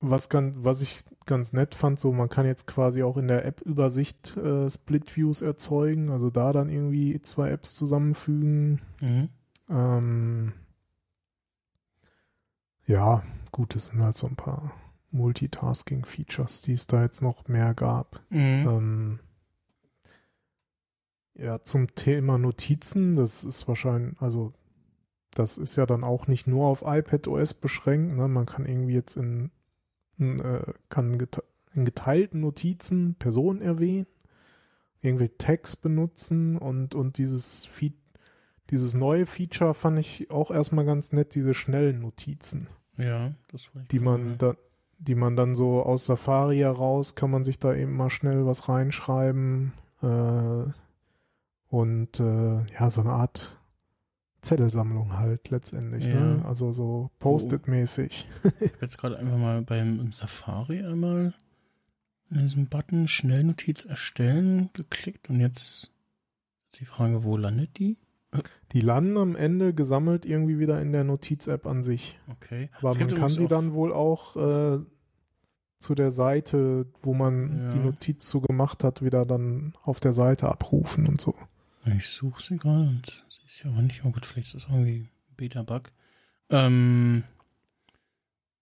Speaker 3: was, ganz, was ich ganz nett fand, so man kann jetzt quasi auch in der App-Übersicht äh, Split Views erzeugen, also da dann irgendwie zwei Apps zusammenfügen.
Speaker 2: Mhm.
Speaker 3: Ähm, ja, gut, es sind halt so ein paar Multitasking-Features, die es da jetzt noch mehr gab.
Speaker 2: Mhm.
Speaker 3: Ähm, ja, zum Thema Notizen, das ist wahrscheinlich, also das ist ja dann auch nicht nur auf iPad OS beschränkt. Ne? Man kann irgendwie jetzt in, in, äh, kann gete in geteilten Notizen Personen erwähnen, irgendwie Tags benutzen und, und dieses Feed, dieses neue Feature fand ich auch erstmal ganz nett, diese schnellen Notizen
Speaker 2: Ja, das wollte ich
Speaker 3: die man da, die man dann so aus Safari heraus kann man sich da eben mal schnell was reinschreiben äh, und äh, ja so eine Art Zettelsammlung halt letztendlich,
Speaker 2: Ja.
Speaker 3: ne? also so Post-it-mäßig. *laughs*
Speaker 2: Ich habe jetzt gerade einfach mal beim im Safari einmal in diesem Button Schnellnotiz erstellen geklickt und jetzt ist die Frage, wo landet die?
Speaker 3: Die landen am Ende gesammelt irgendwie wieder in der Notiz-App an sich,
Speaker 2: Okay.
Speaker 3: aber man kann sie dann wohl auch äh, zu der Seite, wo man
Speaker 2: Ja.
Speaker 3: die Notiz zu gemacht hat, wieder dann auf der Seite abrufen und so.
Speaker 2: Ich suche sie gerade und sie ist ja aber nicht. Oh gut, vielleicht ist das irgendwie ein Beta-Bug. Ähm,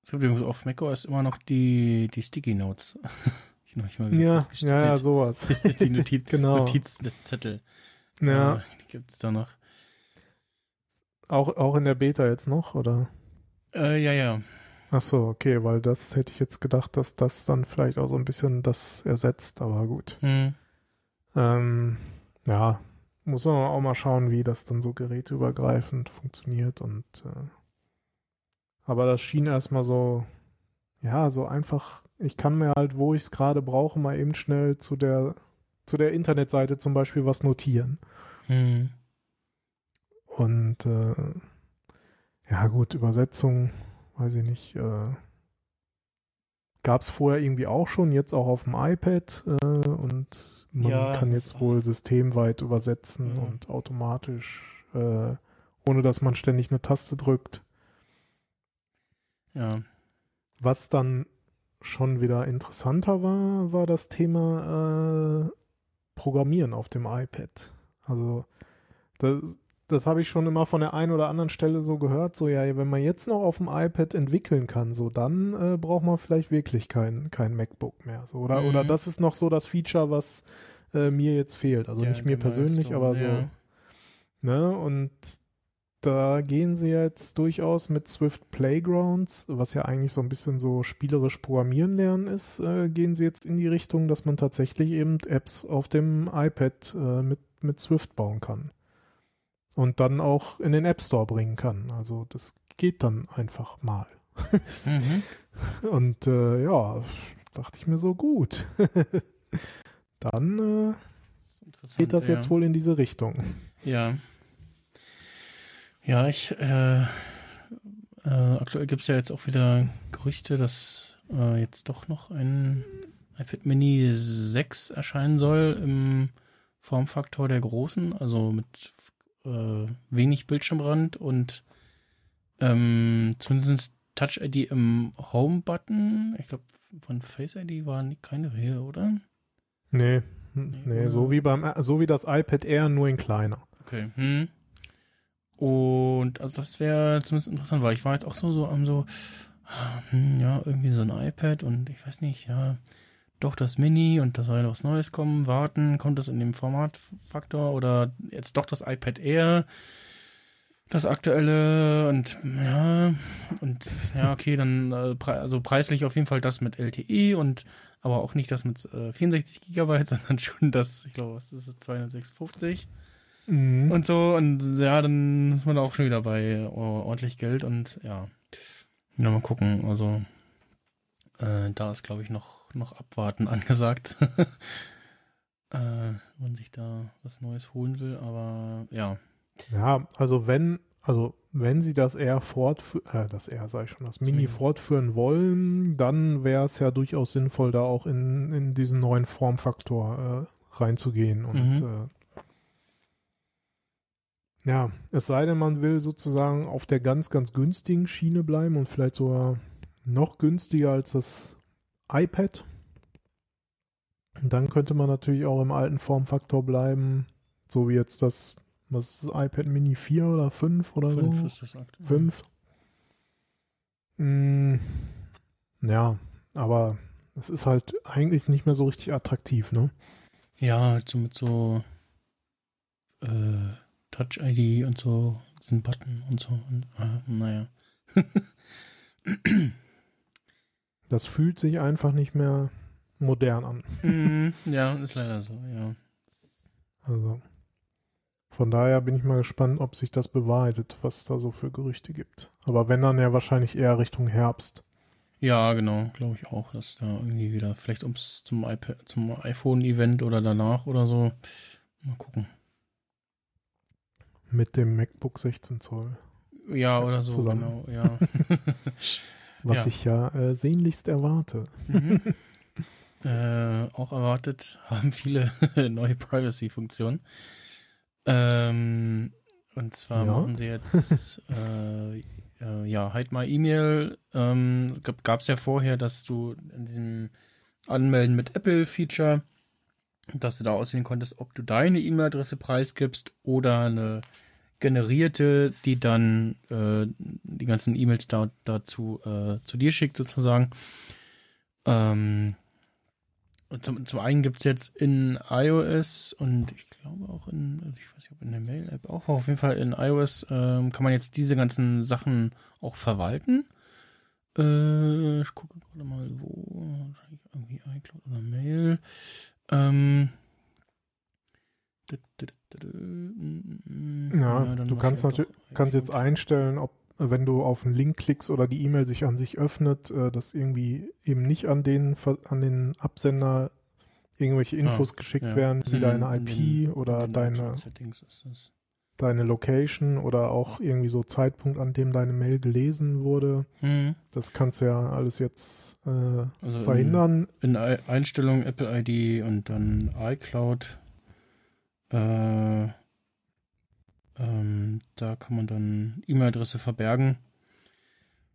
Speaker 2: es gibt übrigens auf macOS immer noch die, die Sticky Notes. *laughs* ich noch nicht mal
Speaker 3: Ja, ja, ja, sowas. *laughs*
Speaker 2: die Notiz, *laughs*
Speaker 3: Genau.
Speaker 2: Notizzettel.
Speaker 3: Ja.
Speaker 2: Äh, die gibt es da noch.
Speaker 3: Auch, auch in der Beta jetzt noch, oder?
Speaker 2: Äh, ja, ja.
Speaker 3: Ach so, okay, weil das hätte ich jetzt gedacht, dass das dann vielleicht auch so ein bisschen das ersetzt, aber gut.
Speaker 2: Hm.
Speaker 3: Ähm, ja, muss man auch mal schauen, wie das dann so geräteübergreifend funktioniert und äh, aber das schien erstmal so, ja, so einfach, ich kann mir halt, wo ich es gerade brauche, mal eben schnell zu der, zu der Internetseite zum Beispiel was notieren.
Speaker 2: Hm.
Speaker 3: Und äh, ja gut, Übersetzung, weiß ich nicht, äh, gab es vorher irgendwie auch schon, jetzt auch auf dem iPad äh, und man
Speaker 2: Ja,
Speaker 3: kann jetzt wohl systemweit übersetzen
Speaker 2: Mhm.
Speaker 3: und automatisch, äh, ohne dass man ständig eine Taste drückt.
Speaker 2: Ja.
Speaker 3: Was dann schon wieder interessanter war, war das Thema äh, Programmieren auf dem iPad. Also das, das habe ich schon immer von der einen oder anderen Stelle so gehört, so ja, wenn man jetzt noch auf dem iPad entwickeln kann, so dann äh, braucht man vielleicht wirklich kein, kein MacBook mehr. So, oder,
Speaker 2: Mhm.
Speaker 3: oder das ist noch so das Feature, was äh, mir jetzt fehlt. Also
Speaker 2: Der-
Speaker 3: nicht mir
Speaker 2: der
Speaker 3: persönlich,
Speaker 2: Milestone,
Speaker 3: aber so.
Speaker 2: ja.
Speaker 3: Ne? Und da gehen sie jetzt durchaus mit Swift Playgrounds, was ja eigentlich so ein bisschen so spielerisch Programmieren lernen ist, äh, gehen sie jetzt in die Richtung, dass man tatsächlich eben Apps auf dem iPad äh, mit, mit Swift bauen kann. Und dann auch in den App Store bringen kann. Also das geht dann einfach mal.
Speaker 2: Mhm. *laughs*
Speaker 3: Und äh, ja, dachte ich mir so gut. *laughs* dann äh, geht das
Speaker 2: ja.
Speaker 3: jetzt wohl in diese Richtung.
Speaker 2: Ja. Ja, ich, äh, äh, aktuell gibt es ja jetzt auch wieder Gerüchte, dass äh, jetzt doch noch ein iPad Mini 6 erscheinen soll im Formfaktor der großen, also mit äh, wenig Bildschirmrand und ähm, zumindest Touch ID im Home-Button. Ich glaube, von Face ID war nie- keine Rede, oder?
Speaker 3: Nee, hm,
Speaker 2: Nee,
Speaker 3: nee,
Speaker 2: oder?
Speaker 3: so wie beim so wie das iPad Air nur in kleiner.
Speaker 2: Okay. Hm. Und also das wäre zumindest interessant, weil ich war jetzt auch so, so am so, hm, ja, irgendwie so ein iPad und ich weiß nicht, ja, doch das Mini und da soll ja was Neues kommen, warten, kommt das in dem Formatfaktor oder jetzt doch das iPad Air, das aktuelle und ja, und ja, okay, dann äh, also preislich auf jeden Fall das mit LTE und aber auch nicht das mit äh, 64 Gigabyte, *laughs* sondern schon das, ich glaube, was ist das, 256
Speaker 3: Mhm.
Speaker 2: und so und ja, dann ist man da auch schon wieder bei oh, ordentlich Geld und ja, ja mal gucken, also äh, da ist glaube ich noch noch abwarten *laughs* angesagt, *laughs* äh, man sich da was Neues holen will, aber ja,
Speaker 3: Ja, also wenn, also wenn sie das eher fortführen, äh, das eher sag ich schon, das Mini
Speaker 2: Mini.
Speaker 3: fortführen wollen, dann wäre es ja durchaus sinnvoll, da auch in, in diesen neuen Formfaktor äh, reinzugehen und
Speaker 2: Mhm.
Speaker 3: äh, ja, es sei denn, man will sozusagen auf der ganz, ganz günstigen Schiene bleiben und vielleicht sogar noch günstiger als das iPad. Und dann könnte man natürlich auch im alten Formfaktor bleiben, so wie jetzt das, was ist das iPad Mini 4 oder 5 oder
Speaker 2: fünf
Speaker 3: so?
Speaker 2: ist das aktuell.
Speaker 3: 5. Mm, ja, aber es ist halt eigentlich nicht mehr so richtig attraktiv, ne?
Speaker 2: Ja, halt so mit so äh, Touch-ID und so, diesen Button und so. Und, ah, naja. *clears throat*
Speaker 3: Das fühlt sich einfach nicht mehr modern an.
Speaker 2: Mhm, ja, ist leider so, ja.
Speaker 3: Also von daher bin ich mal gespannt, ob sich das bewahrheitet, was es da so für Gerüchte gibt. Aber wenn dann ja wahrscheinlich eher Richtung Herbst.
Speaker 2: Ja, genau, glaube ich auch, dass da irgendwie wieder, vielleicht ums zum iPad, zum iPhone-Event oder danach oder so. Mal gucken.
Speaker 3: Mit dem MacBook 16 Zoll.
Speaker 2: Ja, oder so,
Speaker 3: Zusammen.
Speaker 2: genau, ja. *laughs*
Speaker 3: Was
Speaker 2: Ja.
Speaker 3: ich ja äh, sehnlichst erwarte.
Speaker 2: Mhm. *laughs* äh, auch erwartet haben viele *laughs* neue Privacy-Funktionen. Ähm, und zwar
Speaker 3: Ja.
Speaker 2: machen sie jetzt, *laughs* äh, äh, ja, halt mal E-Mail. Ähm, gab es ja vorher, dass du in diesem Anmelden mit Apple-Feature, dass du da auswählen konntest, ob du deine E-Mail-Adresse preisgibst oder eine generierte, die dann äh, die ganzen E-Mails da, dazu äh, zu dir schickt sozusagen. Ähm, und zum, zum einen gibt's jetzt in iOS und ich glaube auch in, ich weiß nicht, ob in der Mail-App auch, auf jeden Fall in iOS ähm, kann man jetzt diese ganzen Sachen auch verwalten. Äh, ich gucke gerade mal, wo, wahrscheinlich irgendwie iCloud oder Mail. Ähm,
Speaker 3: Ja,
Speaker 2: dann
Speaker 3: du kannst
Speaker 2: wahrscheinlich
Speaker 3: natürlich, kannst jetzt einstellen, ob wenn du auf einen Link klickst oder die E-Mail sich an sich öffnet, äh, dass irgendwie eben nicht an den an den Absender irgendwelche Infos geschickt
Speaker 2: Ja,
Speaker 3: werden, wie
Speaker 2: in
Speaker 3: deine
Speaker 2: in
Speaker 3: IP
Speaker 2: den-
Speaker 3: oder
Speaker 2: in
Speaker 3: deine deine Location oder auch irgendwie so Zeitpunkt, an dem deine Mail gelesen wurde.
Speaker 2: Mhm.
Speaker 3: Das kannst du ja alles jetzt äh,
Speaker 2: Also in-
Speaker 3: verhindern.
Speaker 2: in I- Einstellungen Apple ID und dann iCloud. Äh, ähm, da kann man dann E-Mail-Adresse verbergen,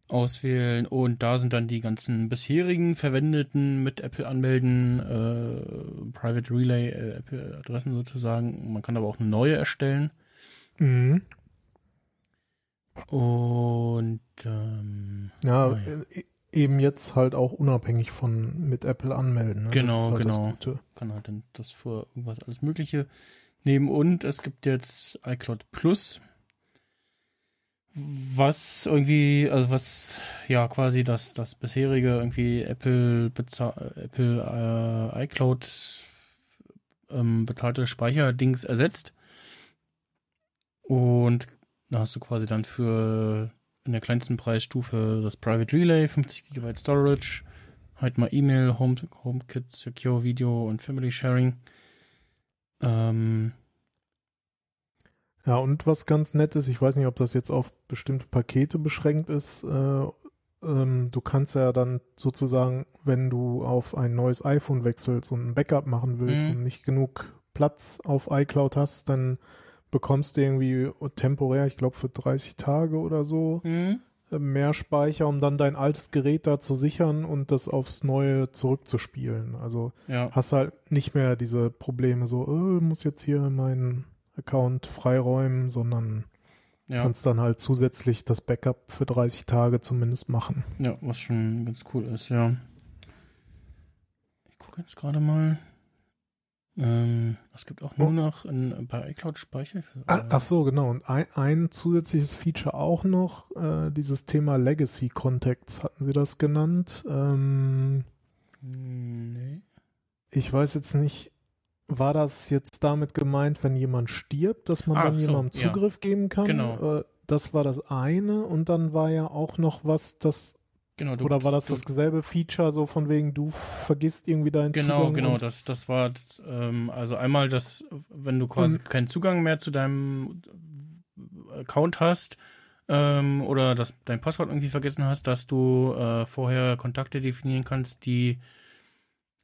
Speaker 2: auswählen und da sind dann die ganzen bisherigen verwendeten mit Apple anmelden, äh, Private Relay äh, Apple-Adressen sozusagen. Man kann aber auch eine neue erstellen.
Speaker 3: Mhm.
Speaker 2: Und ähm,
Speaker 3: Ja,
Speaker 2: Ah, ja.
Speaker 3: äh, eben jetzt halt auch unabhängig von mit Apple anmelden. Ne?
Speaker 2: Genau,
Speaker 3: das ist halt
Speaker 2: genau.
Speaker 3: Das Gute.
Speaker 2: kann halt dann das für irgendwas alles Mögliche nehmen. Und es gibt jetzt iCloud Plus, was irgendwie, also was ja quasi das, das bisherige irgendwie Apple bezahl Apple äh, iCloud ähm, bezahlte Speicherdings ersetzt. Und da hast du quasi dann für in der kleinsten Preisstufe das Private Relay, 50 GB Storage, halt mal E-Mail, Home, HomeKit, Secure Video und Family Sharing. Ähm,
Speaker 3: Ja, und was ganz nett ist, ich weiß nicht, ob das jetzt auf bestimmte Pakete beschränkt ist. Äh, ähm, du kannst ja dann sozusagen, wenn du auf ein neues iPhone wechselst und ein Backup machen willst
Speaker 2: Mhm.
Speaker 3: und nicht genug Platz auf iCloud hast, dann bekommst du irgendwie temporär, ich glaube für 30 Tage oder so, äh, mehr Speicher, um dann dein altes Gerät da zu sichern und das aufs Neue zurückzuspielen. Also
Speaker 2: ja.
Speaker 3: hast halt nicht mehr diese Probleme so, äh, muss jetzt hier mein Account freiräumen, sondern
Speaker 2: Ja,
Speaker 3: kannst dann halt zusätzlich das Backup für 30 Tage zumindest machen.
Speaker 2: ja, was schon ganz cool ist, ja. Ich gucke jetzt gerade mal. Ähm, es gibt auch nur
Speaker 3: Oh.
Speaker 2: noch in, bei iCloud Speicher. Für,
Speaker 3: Ah,
Speaker 2: äh,
Speaker 3: ach so, genau. Und ein, ein zusätzliches Feature auch noch, äh, dieses Thema Legacy Contacts, hatten Sie das genannt? Ähm,
Speaker 2: hm, Nee.
Speaker 3: ich weiß jetzt nicht, war das jetzt damit gemeint, wenn jemand stirbt, dass man
Speaker 2: Ach
Speaker 3: dann
Speaker 2: so,
Speaker 3: jemandem
Speaker 2: ja.
Speaker 3: Zugriff geben kann?
Speaker 2: Genau.
Speaker 3: Äh, das war das eine und dann war ja auch noch was, das
Speaker 2: Genau, du,
Speaker 3: oder war das
Speaker 2: du,
Speaker 3: dasselbe Feature, so von wegen, du vergisst irgendwie deinen
Speaker 2: Genau,
Speaker 3: Zugang?
Speaker 2: genau,
Speaker 3: und-
Speaker 2: das, das war das, ähm, also einmal das, wenn du quasi keinen Zugang mehr zu deinem Account hast ähm, oder dass dein Passwort irgendwie vergessen hast, dass du äh, vorher Kontakte definieren kannst, die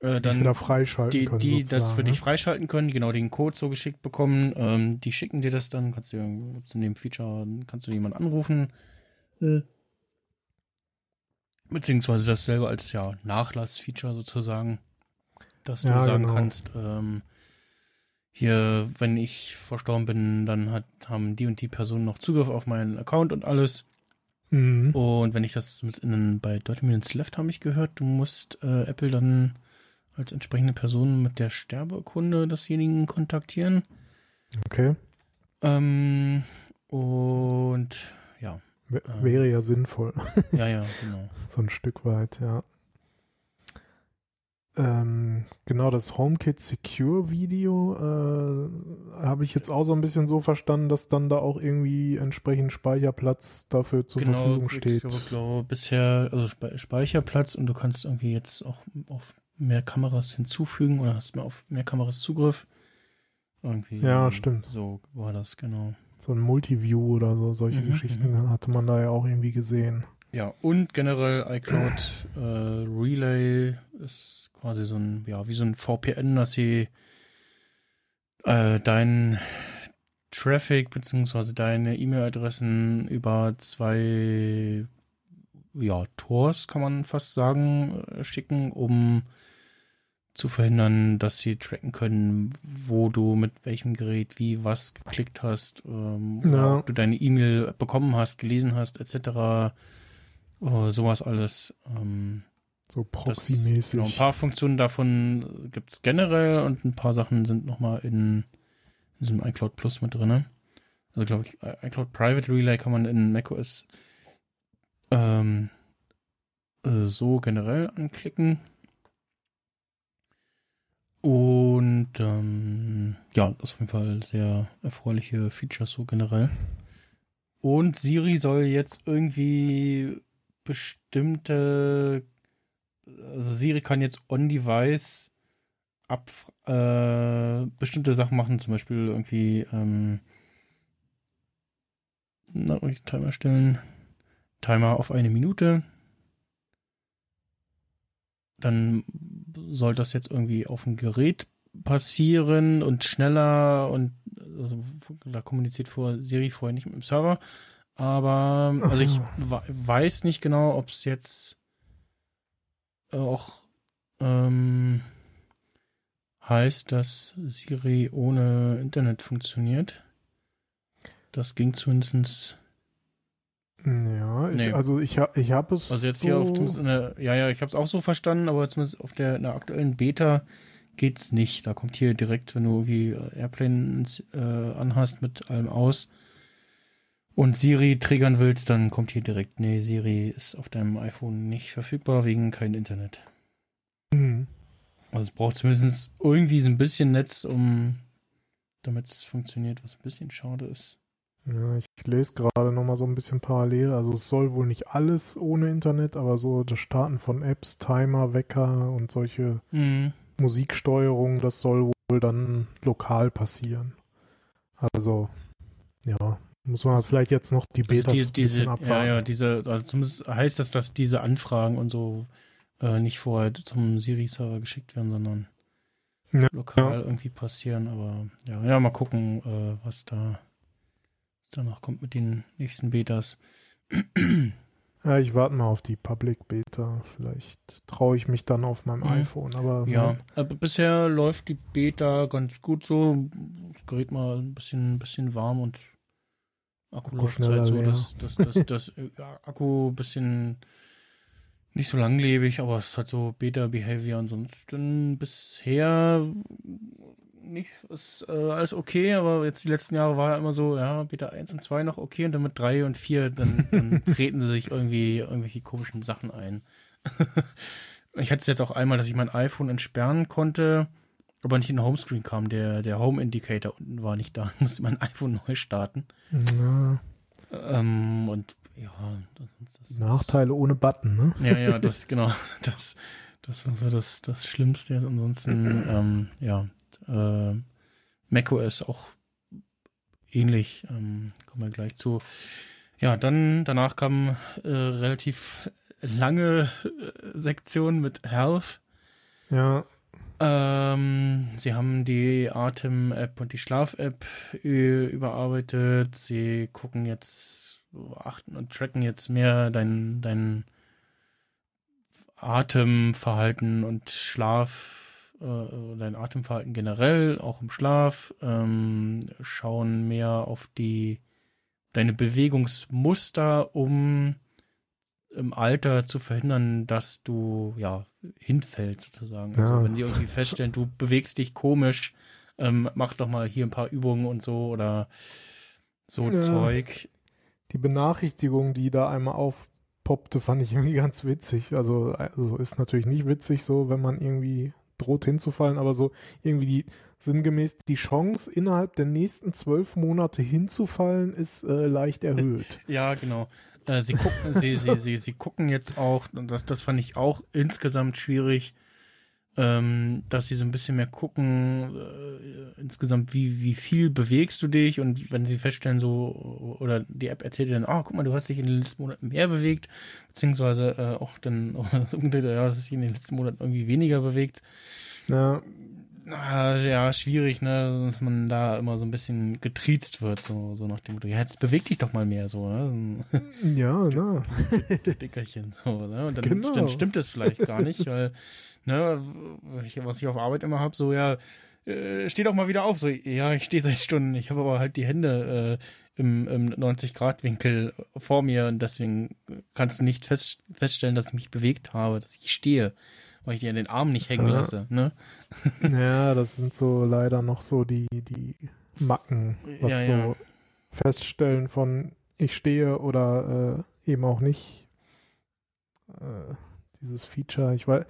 Speaker 2: äh,
Speaker 3: die
Speaker 2: dann
Speaker 3: wieder freischalten
Speaker 2: die,
Speaker 3: können.
Speaker 2: die das für dich
Speaker 3: ne?
Speaker 2: freischalten können, die genau den Code so geschickt bekommen, ähm, die schicken dir das dann, kannst du in dem Feature, kannst du jemanden anrufen. Beziehungsweise das selber als ja Nachlassfeature sozusagen, dass du
Speaker 3: Ja,
Speaker 2: sagen
Speaker 3: genau.
Speaker 2: kannst, ähm, hier, wenn ich verstorben bin, dann hat, haben die und die Personen noch Zugriff auf meinen Account und alles.
Speaker 3: Mhm.
Speaker 2: Und wenn ich das zumindest in, bei 30 Minutes Left habe ich gehört, du musst äh, Apple dann als entsprechende Person mit der Sterbeurkunde desjenigen kontaktieren.
Speaker 3: Okay.
Speaker 2: Ähm, und
Speaker 3: W
Speaker 2: Ah.
Speaker 3: Wäre ja sinnvoll.
Speaker 2: ja, ja, *laughs* genau.
Speaker 3: So ein Stück weit, ja. Ähm, genau, das HomeKit Secure Video äh, habe ich jetzt auch so ein bisschen so verstanden, dass dann da auch irgendwie entsprechend Speicherplatz dafür zur Verfügung steht.
Speaker 2: Genau, Ich glaube, bisher, also Spe- Speicherplatz und du kannst irgendwie jetzt auch auf mehr Kameras hinzufügen oder hast mehr auf mehr Kameras Zugriff. Irgendwie.
Speaker 3: Ja,
Speaker 2: ähm,
Speaker 3: stimmt.
Speaker 2: So war das, genau.
Speaker 3: So ein Multiview oder so, solche
Speaker 2: Mhm,
Speaker 3: Geschichten hatte man da ja auch irgendwie gesehen.
Speaker 2: Ja, und generell iCloud äh, Relay ist quasi so ein, ja, wie so ein VPN, dass sie äh, deinen Traffic beziehungsweise deine E-Mail-Adressen über zwei ja, Tors, kann man fast sagen, äh, schicken, um zu verhindern, dass sie tracken können, wo du mit welchem Gerät wie was geklickt hast, ähm,
Speaker 3: Ja.
Speaker 2: ob du deine E-Mail bekommen hast, gelesen hast, etc. Äh, sowas alles. Ähm,
Speaker 3: So proxymäßig.
Speaker 2: Genau, ein paar Funktionen davon gibt es generell und ein paar Sachen sind nochmal in, in diesem iCloud Plus mit drin. Also glaube ich, iCloud Private Relay kann man in macOS ähm, äh, so generell anklicken. Und ähm, ja, das ist auf jeden Fall sehr erfreuliche Features so generell. Und Siri soll jetzt irgendwie bestimmte, also Siri kann jetzt on-device äh, bestimmte Sachen machen, zum Beispiel irgendwie ähm, na, Timer stellen. Timer auf eine Minute. Dann soll das jetzt irgendwie auf dem Gerät passieren und schneller und also da kommuniziert vor Siri vorher nicht mit dem Server. Aber also ich we- weiß nicht genau, ob es jetzt auch ähm, heißt, dass Siri ohne Internet funktioniert. Das ging zumindestens
Speaker 3: Ja, ich,
Speaker 2: Nee.
Speaker 3: also ich, ich habe es
Speaker 2: Also jetzt
Speaker 3: so,
Speaker 2: hier auf der, ja, ja, ich habe es auch so verstanden, aber zumindest auf der, der aktuellen Beta geht's nicht. Da kommt hier direkt, wenn du irgendwie Airplane äh, anhast mit allem aus und Siri triggern willst, dann kommt hier direkt, nee, Siri ist auf deinem iPhone nicht verfügbar wegen kein Internet.
Speaker 3: Mhm.
Speaker 2: Also es braucht zumindest irgendwie so ein bisschen Netz, um damit es funktioniert, was ein bisschen schade ist.
Speaker 3: Ja, ich lese gerade nochmal so ein bisschen parallel. Also es soll wohl nicht alles ohne Internet, aber so das Starten von Apps, Timer, Wecker und solche
Speaker 2: Mhm.
Speaker 3: Musiksteuerung, das soll wohl dann lokal passieren. Also, ja, muss man vielleicht jetzt noch die
Speaker 2: Also
Speaker 3: Betas
Speaker 2: die,
Speaker 3: ein
Speaker 2: diese,
Speaker 3: bisschen
Speaker 2: ja,
Speaker 3: abwarten.
Speaker 2: ja, diese, also zumindest heißt das, dass diese Anfragen und so äh, nicht vorher zum Siri-Server geschickt werden, sondern
Speaker 3: Ja,
Speaker 2: lokal irgendwie passieren. Aber ja, ja, mal gucken, äh, was da danach kommt mit den nächsten Betas.
Speaker 3: Ja, ich warte mal auf die Public Beta. Vielleicht traue ich mich dann auf meinem
Speaker 2: Mhm.
Speaker 3: iPhone, aber
Speaker 2: Ja, aber bisher läuft die Beta ganz gut so. Das Gerät mal ein bisschen, bisschen warm und Akku,
Speaker 3: Akku
Speaker 2: läuft halt so, dass das, das, *laughs* das, äh, ja, Akku ein bisschen nicht so langlebig, aber es hat so Beta-Behavior. Ansonsten bisher nicht, ist äh, alles okay, aber jetzt die letzten Jahre war ja immer so, ja, Beta 1 und 2 noch okay und dann mit 3 und 4, dann, dann *laughs* treten sie sich irgendwie irgendwelche komischen Sachen ein. *laughs* ich hatte es jetzt auch einmal, dass ich mein iPhone entsperren konnte, aber nicht in den Homescreen kam. Der, der Home Indicator unten war nicht da. Ich *laughs* musste mein iPhone neu starten.
Speaker 3: ja,
Speaker 2: Ähm, und ja, das, das ist-
Speaker 3: Nachteile ohne Button, ne?
Speaker 2: Ja, ja, das, genau. Das, das war so das, das Schlimmste. Ansonsten, ähm, ja, äh, macOS auch ähnlich. Ähm, kommen wir gleich zu. Ja, dann, danach kam äh, relativ lange äh, Sektion mit Health.
Speaker 3: Ja,
Speaker 2: Ähm, sie haben die Atem-App und die Schlaf-App ü- überarbeitet. Sie gucken jetzt, achten und tracken jetzt mehr dein, dein Atemverhalten und Schlaf, äh, dein Atemverhalten generell, auch im Schlaf. Ähm, schauen mehr auf die, deine Bewegungsmuster, um im Alter zu verhindern, dass du ja hinfällst sozusagen.
Speaker 3: Ja.
Speaker 2: Also wenn die irgendwie feststellen, du bewegst dich komisch, ähm, mach doch mal hier ein paar Übungen und so oder so
Speaker 3: Ja.
Speaker 2: Zeug.
Speaker 3: die Benachrichtigung, die da einmal aufpoppte, fand ich irgendwie *laughs* ganz witzig. Also, also ist natürlich nicht witzig so, wenn man irgendwie droht hinzufallen, aber so irgendwie die sinngemäß die Chance innerhalb der nächsten zwölf Monate hinzufallen ist äh, leicht erhöht. *laughs*
Speaker 2: Ja, genau. Äh, sie gucken, sie, sie, sie, sie gucken jetzt auch, und das, das fand ich auch insgesamt schwierig, ähm, dass sie so ein bisschen mehr gucken, äh, insgesamt, wie, wie viel bewegst du dich und wenn sie feststellen, so, oder die App erzählt dir dann, oh, guck mal, du hast dich in den letzten Monaten mehr bewegt, beziehungsweise äh, auch dann, *laughs* ja, du hast dich in den letzten Monaten irgendwie weniger bewegt.
Speaker 3: Ja,
Speaker 2: ja, schwierig, ne, dass man da immer so ein bisschen getriezt wird, so, so nach dem Motto, ja, jetzt beweg dich doch mal mehr, so, ne,
Speaker 3: ja, *laughs* na.
Speaker 2: Dickerchen, so, ne, und dann,
Speaker 3: Genau.
Speaker 2: dann stimmt das vielleicht gar nicht, weil, ne, ich, was ich auf Arbeit immer hab, so, ja, äh, steh doch mal wieder auf, so, ja, ich stehe seit Stunden, ich habe aber halt die Hände äh, im, im 90-Grad-Winkel vor mir und deswegen kannst du nicht fest, feststellen, dass ich mich bewegt habe, dass ich stehe, weil ich dir den Arm nicht hängen
Speaker 3: Ja.
Speaker 2: lasse, ne. *laughs*
Speaker 3: Ja, das sind so leider noch so die, die Macken, was
Speaker 2: Ja,
Speaker 3: so
Speaker 2: ja.
Speaker 3: Feststellen von ich stehe oder äh, eben auch nicht. Äh, dieses Feature, ich weiß,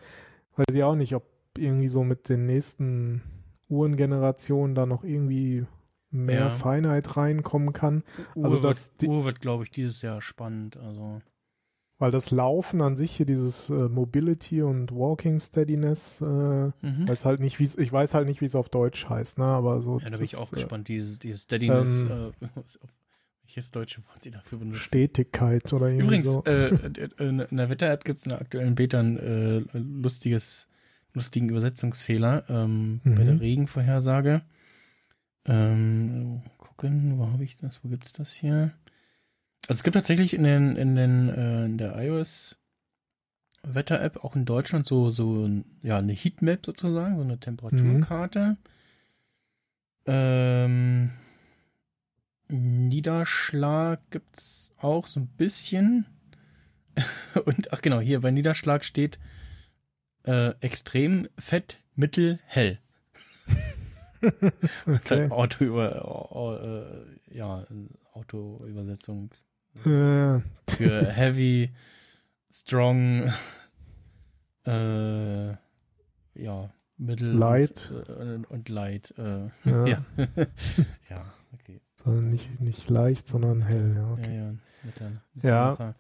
Speaker 3: weiß ich auch nicht, ob irgendwie so mit den nächsten Uhrengenerationen da noch irgendwie mehr
Speaker 2: Ja.
Speaker 3: Feinheit reinkommen kann. Also
Speaker 2: Uhr
Speaker 3: das-
Speaker 2: wird, Uhr wird, glaube ich, dieses Jahr spannend. Also
Speaker 3: Weil das Laufen an sich hier, dieses äh, Mobility und Walking Steadiness, äh,
Speaker 2: mhm.
Speaker 3: weiß halt nicht, wie ich weiß halt nicht, wie es auf Deutsch heißt, ne? Aber so.
Speaker 2: ja, da bin ich auch
Speaker 3: äh,
Speaker 2: gespannt. Dieses, dieses Steadiness,
Speaker 3: ähm,
Speaker 2: äh, *laughs* welches deutsche Wort sie dafür benutzen.
Speaker 3: Stetigkeit oder irgendwie
Speaker 2: Übrigens,
Speaker 3: so.
Speaker 2: äh, in in der Wetter-App gibt es in der aktuellen Beta ein äh, lustiges, lustigen Übersetzungsfehler ähm, bei
Speaker 3: Mhm.
Speaker 2: der Regenvorhersage. Ähm, gucken, wo habe ich das? Wo gibt's das hier? Also es gibt tatsächlich in den in den äh, in der iOS Wetter-App auch in Deutschland so so ja eine Heatmap sozusagen, so eine Temperaturkarte. Ähm, Niederschlag gibt's auch so ein bisschen. *laughs* Und ach genau, hier bei Niederschlag steht äh, extrem fett, mittel, hell. *laughs*
Speaker 3: Okay.
Speaker 2: Auto über au- äh, ja, Autoübersetzung
Speaker 3: Äh,
Speaker 2: für *laughs* heavy, strong, äh, ja, mittel
Speaker 3: Light.
Speaker 2: und, äh, und light. Äh,
Speaker 3: Ja.
Speaker 2: ja. ja, okay.
Speaker 3: Sondern nicht, nicht leicht, sondern hell, ja. Okay.
Speaker 2: Ja, ja, mit der, mit
Speaker 3: Ja.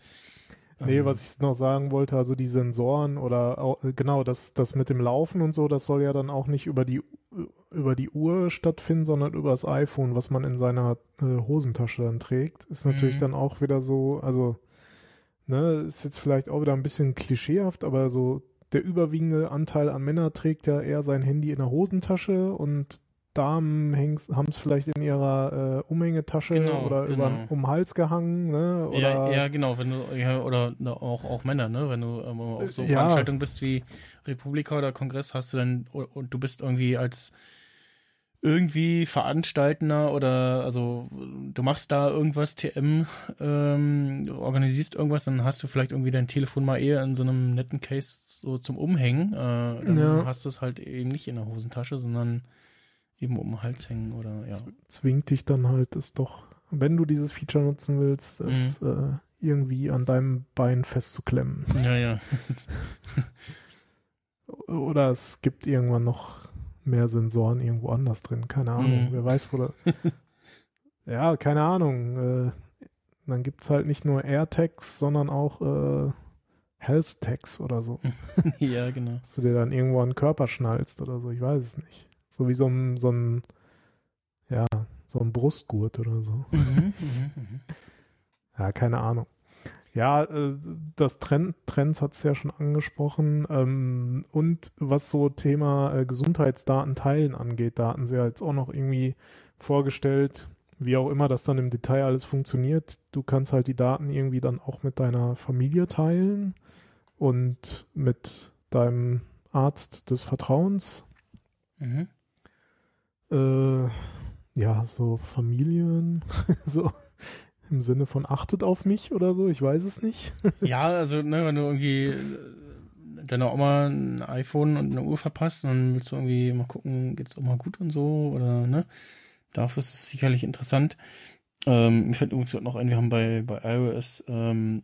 Speaker 3: Nee,
Speaker 2: Ähm,
Speaker 3: was ich noch sagen wollte, also die Sensoren oder au- äh, genau, das, das mit dem Laufen und so, das soll ja dann auch nicht über die über die Uhr stattfinden, sondern über das iPhone, was man in seiner äh, Hosentasche dann trägt. Ist natürlich
Speaker 2: Mhm.
Speaker 3: dann auch wieder so, also, ne, ist jetzt vielleicht auch wieder ein bisschen klischeehaft, aber so der überwiegende Anteil an Männern trägt ja eher sein Handy in der Hosentasche und Damen haben es vielleicht in ihrer äh, Umhängetasche
Speaker 2: Genau,
Speaker 3: oder
Speaker 2: genau.
Speaker 3: über um den Hals gehangen, ne? Oder
Speaker 2: Ja, ja, genau, wenn du, ja, oder na, auch, auch Männer, ne? Wenn du ähm, auf so
Speaker 3: Äh, ja.
Speaker 2: Veranstaltungen bist wie Republika oder Kongress, hast du dann, und du bist irgendwie als irgendwie Veranstaltender oder also du machst da irgendwas, TM, ähm, du organisierst irgendwas, dann hast du vielleicht irgendwie dein Telefon mal eher in so einem netten Case so zum Umhängen. Äh, dann
Speaker 3: Ja.
Speaker 2: hast du es halt eben nicht in der Hosentasche, sondern eben um den Hals hängen oder ja.
Speaker 3: zwingt dich dann halt, es doch, wenn du dieses Feature nutzen willst, es
Speaker 2: Mhm.
Speaker 3: äh, irgendwie an deinem Bein festzuklemmen. *laughs*
Speaker 2: Ja, ja.
Speaker 3: Oder es gibt irgendwann noch mehr Sensoren irgendwo anders drin. Keine Ahnung.
Speaker 2: Mhm.
Speaker 3: Wer weiß, wo da. *laughs* ja, keine Ahnung. Äh, dann gibt es halt nicht nur AirTags, sondern auch äh, Health Tags oder so. *laughs*
Speaker 2: ja, genau.
Speaker 3: Dass du dir dann irgendwo an den Körper schnallst oder so. Ich weiß es nicht. So wie so ein, so ein, ja, so ein Brustgurt oder so.
Speaker 2: Mhm, mhm, mhm.
Speaker 3: Ja, keine Ahnung. Ja, äh, das Trend, Trends hat es ja schon angesprochen. Ähm, und was so Thema äh, Gesundheitsdaten teilen angeht, da hatten sie ja jetzt auch noch irgendwie vorgestellt, wie auch immer das dann im Detail alles funktioniert. Du kannst halt die Daten irgendwie dann auch mit deiner Familie teilen und mit deinem Arzt des Vertrauens.
Speaker 2: Mhm.
Speaker 3: Äh, ja, so Familien, *laughs* so im Sinne von achtet auf mich oder so, ich weiß es nicht. *laughs*
Speaker 2: Ja, also, ne, wenn du irgendwie äh, deiner Oma ein iPhone und eine Uhr verpasst, dann willst du irgendwie mal gucken, geht's auch mal gut und so, oder, ne? Dafür ist es sicherlich interessant. Ähm, mir fällt übrigens noch ein, wir haben bei, bei iOS ähm,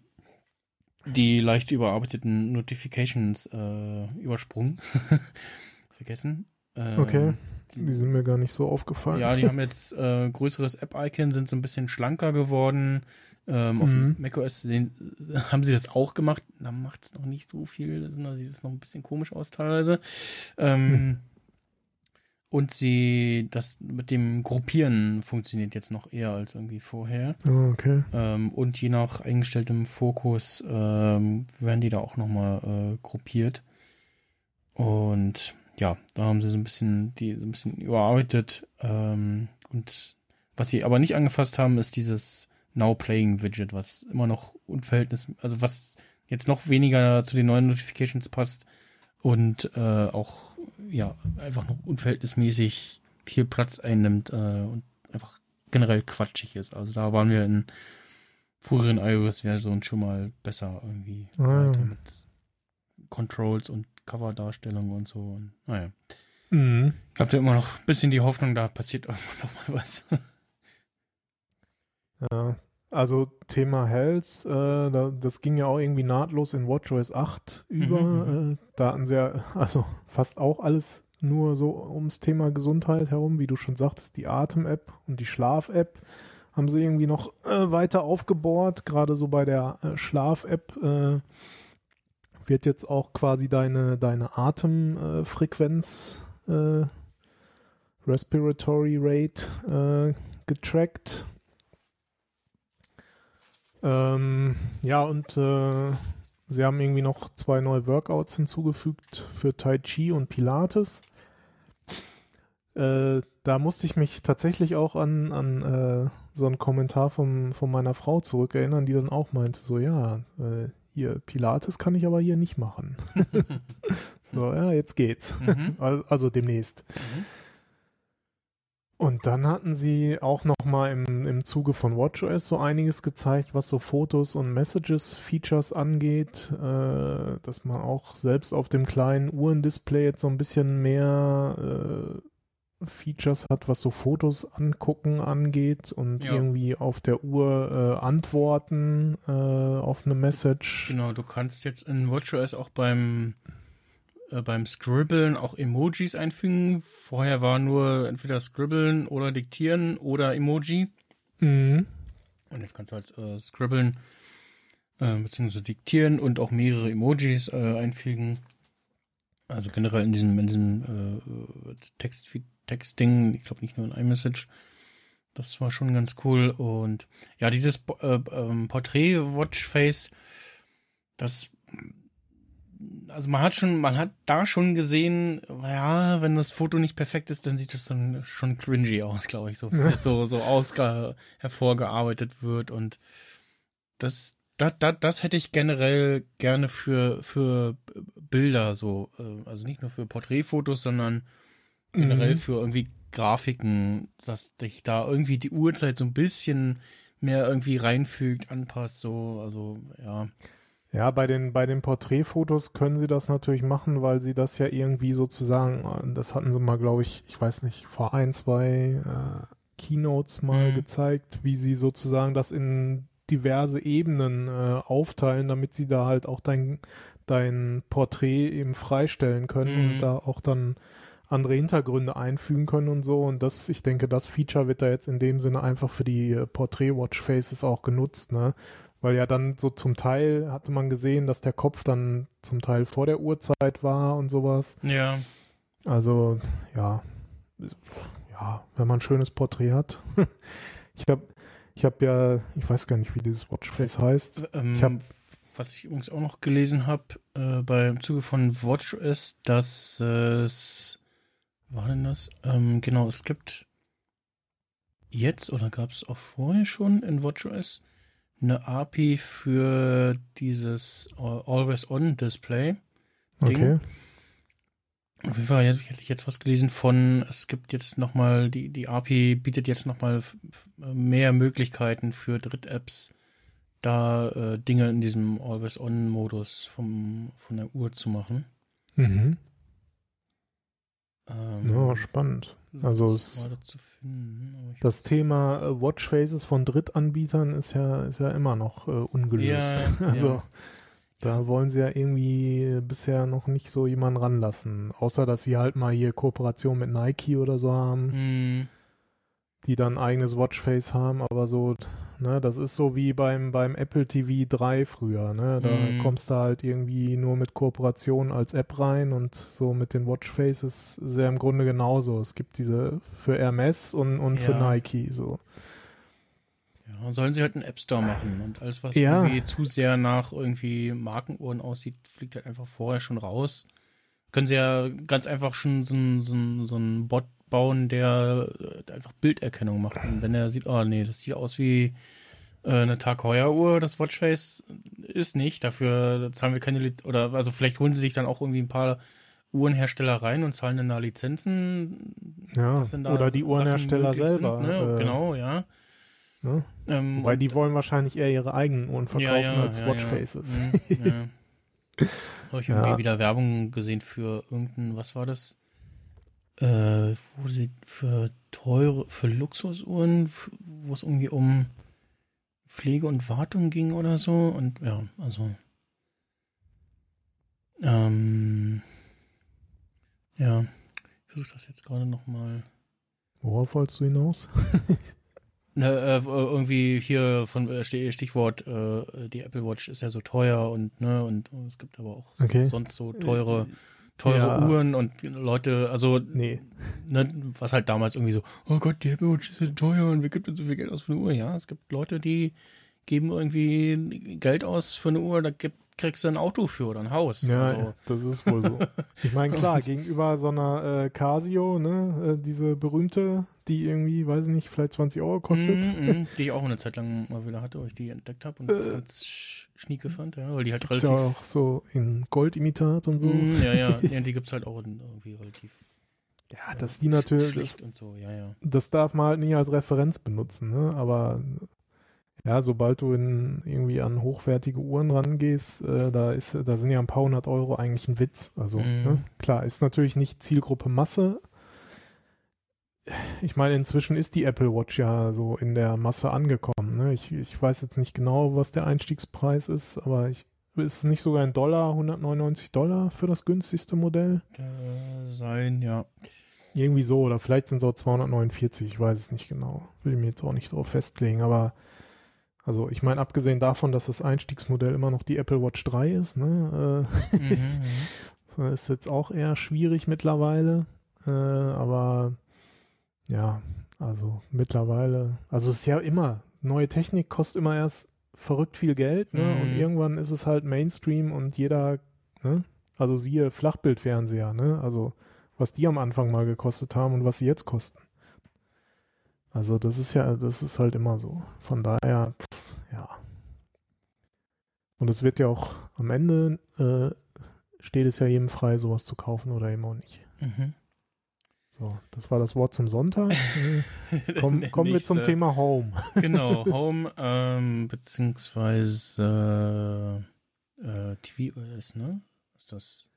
Speaker 2: die leicht überarbeiteten Notifications äh, übersprungen. *laughs* Vergessen. Ähm,
Speaker 3: Okay. Die sind mir gar nicht so aufgefallen.
Speaker 2: Ja, die haben jetzt äh, größeres App-Icon, sind so ein bisschen schlanker geworden. Ähm, auf
Speaker 3: Mhm.
Speaker 2: macOS sehen, haben sie das auch gemacht. Da macht es noch nicht so viel. Da sieht es noch ein bisschen komisch aus teilweise. Ähm,
Speaker 3: Hm.
Speaker 2: Und sie, das mit dem Gruppieren funktioniert jetzt noch eher als irgendwie vorher.
Speaker 3: Ah, okay.
Speaker 2: Ähm, und je nach eingestelltem Fokus ähm, werden die da auch nochmal äh, gruppiert. Und ja, da haben sie so ein bisschen, die so ein bisschen überarbeitet. Ähm, und was sie aber nicht angefasst haben, ist dieses Now Playing Widget, was immer noch unverhältnis, also was jetzt noch weniger zu den neuen Notifications passt und äh, auch ja einfach noch unverhältnismäßig viel Platz einnimmt äh, und einfach generell quatschig ist. Also da waren wir in früheren iOS-Versionen schon mal besser irgendwie weiter mit Controls und Cover-Darstellung und so. Und, naja.
Speaker 3: Mhm.
Speaker 2: Ich habe da immer noch ein bisschen die Hoffnung, da passiert irgendwann noch mal was. *laughs*
Speaker 3: Ja. Also Thema Health, äh, da, das ging ja auch irgendwie nahtlos in WatchOS 8 über.
Speaker 2: Mhm,
Speaker 3: Äh, da hatten sie ja also fast auch alles nur so ums Thema Gesundheit herum, wie du schon sagtest, die Atem-App und die Schlaf-App haben sie irgendwie noch äh, weiter aufgebohrt. Gerade so bei der äh, Schlaf-App äh, wird jetzt auch quasi deine, deine Atemfrequenz, äh, Respiratory Rate äh, getrackt. Ähm, ja, und äh, sie haben irgendwie noch zwei neue Workouts hinzugefügt für Tai Chi und Pilates. Äh, da musste ich mich tatsächlich auch an, an äh, so einen Kommentar vom, von meiner Frau zurückerinnern, die dann auch meinte, so ja, äh, hier Pilates kann ich aber hier nicht machen. *laughs* *laughs* so, ja, jetzt geht's.
Speaker 2: mhm. *laughs*
Speaker 3: Al- Also demnächst.
Speaker 2: Mhm.
Speaker 3: Und dann hatten sie auch noch mal im, im Zuge von WatchOS so einiges gezeigt, was so Fotos und Messages-Features angeht, äh, dass man auch selbst auf dem kleinen Uhrendisplay jetzt so ein bisschen mehr äh, Features hat, was so Fotos angucken angeht und
Speaker 2: Ja.
Speaker 3: irgendwie auf der Uhr äh, antworten äh, auf eine Message.
Speaker 2: Genau, du kannst jetzt in WatchOS auch beim äh, beim Scribbeln auch Emojis einfügen. Vorher war nur entweder Scribbeln oder Diktieren oder Emoji.
Speaker 3: Mhm.
Speaker 2: Und jetzt kannst du halt äh, Scribbeln äh, beziehungsweise diktieren und auch mehrere Emojis äh, einfügen. Also generell in diesem in diesem äh, Text Textding, ich glaube nicht nur in iMessage. Das war schon ganz cool und ja, dieses äh, ähm, Porträt Watchface, das also man hat schon, man hat da schon gesehen, ja, wenn das Foto nicht perfekt ist, dann sieht das dann schon cringy aus, glaube ich, so, *laughs* das so, so ausge hervorgearbeitet wird und das, das, das, das hätte ich generell gerne für, für Bilder so, äh, also nicht nur für Porträtfotos, sondern generell
Speaker 3: Mhm.
Speaker 2: für irgendwie Grafiken, dass dich da irgendwie die Uhrzeit so ein bisschen mehr irgendwie reinfügt, anpasst, so, also ja.
Speaker 3: Ja, bei den, bei den Porträtfotos können sie das natürlich machen, weil sie das ja irgendwie sozusagen, äh, das hatten sie mal, glaube ich, ich weiß nicht, vor ein, zwei äh, Keynotes mal
Speaker 2: Mhm.
Speaker 3: gezeigt, wie sie sozusagen das in diverse Ebenen äh, aufteilen, damit sie da halt auch dein, dein Porträt eben freistellen können
Speaker 2: Mhm.
Speaker 3: und da auch dann andere Hintergründe einfügen können und so. Und das, ich denke, das Feature wird da jetzt in dem Sinne einfach für die äh, Porträt-Watch-Faces auch genutzt, ne? Weil ja dann so zum Teil hatte man gesehen, dass der Kopf dann zum Teil vor der Uhrzeit war und sowas.
Speaker 2: Ja.
Speaker 3: Also, ja. Ja, wenn man ein schönes Porträt hat. *laughs* ich habe ich hab ja, ich weiß gar nicht, wie dieses Watchface heißt.
Speaker 2: Ähm,
Speaker 3: Ich hab-
Speaker 2: was ich übrigens auch noch gelesen habe, äh, beim Zuge von WatchOS, dass es, war denn das? Ähm, genau, es gibt jetzt oder gab es auch vorher schon in WatchOS eine API für dieses Always-On-Display. Ding.
Speaker 3: Okay.
Speaker 2: Auf jeden Fall hätte ich jetzt was gelesen von, es gibt jetzt nochmal, die, die API bietet jetzt nochmal mehr Möglichkeiten für Dritt-Apps, da äh, Dinge in diesem Always-On-Modus von der Uhr zu machen.
Speaker 3: Mhm.
Speaker 2: Ähm,
Speaker 3: Ja, spannend. Also es-
Speaker 2: finden?
Speaker 3: Das Thema äh, Watchfaces von Drittanbietern ist ja, ist ja immer noch äh, ungelöst.
Speaker 2: Ja, *laughs*
Speaker 3: also
Speaker 2: ja.
Speaker 3: da wollen sie ja irgendwie bisher noch nicht so jemanden ranlassen. Außer dass sie halt mal hier Kooperation mit Nike oder so haben,
Speaker 2: Hm,
Speaker 3: die dann ein eigenes Watchface haben, aber so, ne, das ist so wie beim, beim Apple TV 3 früher, ne? Da
Speaker 2: Mhm.
Speaker 3: kommst du halt irgendwie nur mit Kooperation als App rein und so mit den Watchfaces ja im Grunde genauso. Es gibt diese für Hermes und, und für
Speaker 2: Ja.
Speaker 3: Nike so.
Speaker 2: ja, sollen sie halt einen App Store machen und alles, was
Speaker 3: Ja.
Speaker 2: irgendwie zu sehr nach irgendwie Markenuhren aussieht, fliegt halt einfach vorher schon raus. Können sie ja ganz einfach schon so so so einen Bot bauen, der äh, einfach Bilderkennung macht. Und wenn er sieht, oh nee, das sieht aus wie äh, eine Tag Heuer Uhr, das Watchface ist nicht. Dafür zahlen wir keine Liz oder also vielleicht holen sie sich dann auch irgendwie ein paar Uhrenhersteller rein und zahlen dann da Lizenzen.
Speaker 3: Ja,
Speaker 2: da
Speaker 3: oder die Uhrenhersteller selber.
Speaker 2: Sind, ne?
Speaker 3: äh,
Speaker 2: genau, ja.
Speaker 3: Ne?
Speaker 2: Ähm, und-
Speaker 3: die wollen wahrscheinlich eher ihre eigenen Uhren verkaufen als Watchfaces.
Speaker 2: Ja. *laughs* Mhm, ja. Habe ich irgendwie
Speaker 3: Ja.
Speaker 2: wieder Werbung gesehen für irgendein, was war das? Äh, wo sie für teure, für Luxusuhren, wo es irgendwie um Pflege und Wartung ging oder so. Und ja, also. Ähm, ja, ich versuche das jetzt gerade nochmal.
Speaker 3: Worauf wolltest du hinaus? *laughs*
Speaker 2: Ne, äh, irgendwie hier von äh, Stich- Stichwort, äh, die Apple Watch ist ja so teuer und ne, und es gibt aber auch so,
Speaker 3: Okay.
Speaker 2: sonst so teure, teure
Speaker 3: Ja.
Speaker 2: Uhren und Leute, also
Speaker 3: Nee.
Speaker 2: ne, was halt damals irgendwie so, oh Gott, die Apple Watch ist teuer und wer gibt denn so viel Geld aus für eine Uhr? Ja, es gibt Leute, die geben irgendwie Geld aus für eine Uhr, da gibt, kriegst du ein Auto für oder ein Haus.
Speaker 3: Ja,
Speaker 2: also,
Speaker 3: das ist wohl so. *laughs* Ich meine, klar, gegenüber so einer äh, Casio, ne, äh, diese berühmte, die irgendwie, weiß ich nicht, vielleicht 20 Euro kostet.
Speaker 2: Mhm, mhm, die ich auch eine Zeit lang mal wieder hatte, weil ich die entdeckt habe und das
Speaker 3: Äh.
Speaker 2: ganz sch- schnieke fand, ja, weil die halt
Speaker 3: Ist
Speaker 2: relativ
Speaker 3: ja auch so in Goldimitat und so.
Speaker 2: Mm, ja, ja, *laughs* ja, die gibt's halt auch irgendwie relativ
Speaker 3: Ja, dass die natürlich, das,
Speaker 2: schlicht und so, ja, ja.
Speaker 3: das darf man halt nicht als Referenz benutzen, ne? Aber ja, sobald du in, irgendwie an hochwertige Uhren rangehst, äh, da ist, da sind ja ein paar hundert Euro eigentlich ein Witz. Also,
Speaker 2: Mhm.
Speaker 3: ne? klar, ist natürlich nicht Zielgruppe Masse. Ich meine, inzwischen ist die Apple Watch ja so in der Masse angekommen. Ne? Ich, ich weiß jetzt nicht genau, was der Einstiegspreis ist, aber ich, ist es nicht sogar ein Dollar, 199 Dollar für das günstigste Modell?
Speaker 2: Äh, sein, ja.
Speaker 3: Irgendwie so, oder vielleicht sind es auch 249, ich weiß es nicht genau. Will mich jetzt auch nicht drauf festlegen, aber also ich meine, abgesehen davon, dass das Einstiegsmodell immer noch die Apple Watch 3 ist, ne,
Speaker 2: Mhm, mhm. *laughs*
Speaker 3: äh, ist jetzt auch eher schwierig mittlerweile. Äh, aber ja, also mittlerweile, also es ist ja immer, neue Technik kostet immer erst verrückt viel Geld, ne?
Speaker 2: Mhm.
Speaker 3: Und irgendwann ist es halt Mainstream und jeder Ne? Also siehe Flachbildfernseher, ne? Also was die am Anfang mal gekostet haben und was sie jetzt kosten. Also das ist ja, das ist halt immer so. Von daher, ja. Und es wird ja auch am Ende äh, steht es ja jedem frei, sowas zu kaufen oder eben auch nicht.
Speaker 2: Mhm.
Speaker 3: So, das war das Wort zum Sonntag. *laughs* Komm, kommen wir zum Thema Home. *laughs*
Speaker 2: genau, Home, ähm, beziehungsweise äh, TVOS, ne? Ist das?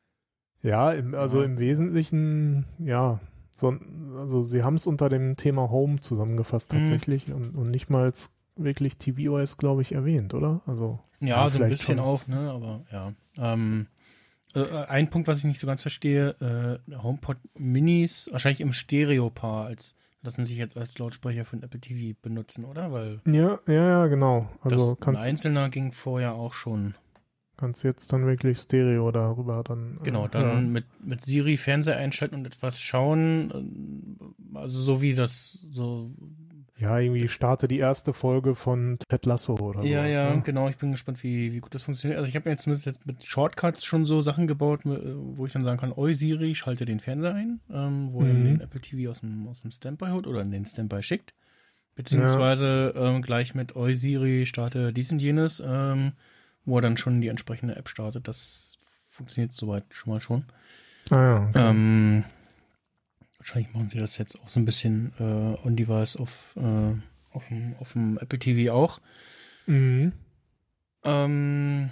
Speaker 3: Ja, im, also
Speaker 2: Ja.
Speaker 3: im Wesentlichen, ja. So, also sie haben es unter dem Thema Home zusammengefasst
Speaker 2: Mhm.
Speaker 3: tatsächlich und, und nicht mal wirklich tvOS, glaube ich, erwähnt, oder? Also
Speaker 2: Ja, so ein bisschen
Speaker 3: schon.
Speaker 2: auch, ne? Aber ja. Ähm, äh, ein Punkt, was ich nicht so ganz verstehe, äh, HomePod Minis wahrscheinlich im Stereo-Paar als lassen sich jetzt als Lautsprecher ein Apple TV benutzen, oder? Weil
Speaker 3: ja, ja, ja, genau. Also
Speaker 2: das ein einzelner ging vorher auch schon.
Speaker 3: kannst jetzt dann wirklich Stereo darüber dann. äh,
Speaker 2: Genau, dann
Speaker 3: hören.
Speaker 2: mit, mit Siri Fernseher einschalten und etwas schauen. ähm, Also so wie das so.
Speaker 3: Ja, irgendwie starte die erste Folge von Ted Lasso oder
Speaker 2: ja,
Speaker 3: sowas,
Speaker 2: ja,
Speaker 3: ne?
Speaker 2: genau. Ich bin gespannt, wie, wie gut das funktioniert. Also ich habe mir jetzt zumindest jetzt mit Shortcuts schon so Sachen gebaut, äh, wo ich dann sagen kann, oi Siri, schalte den Fernseher ein, ähm, wo er dann
Speaker 3: Mhm.
Speaker 2: den Apple TV aus dem, aus dem Standby holt oder in den Standby schickt. Beziehungsweise ähm, gleich mit oi Siri, starte dies und jenes, ähm, wo er dann schon die entsprechende App startet. Das funktioniert soweit schon mal schon.
Speaker 3: Ah, ja, okay.
Speaker 2: Ähm, wahrscheinlich machen sie das jetzt auch so ein bisschen äh, on-device auf, äh, auf, dem, auf dem Apple TV auch.
Speaker 3: mhm.
Speaker 2: Ähm,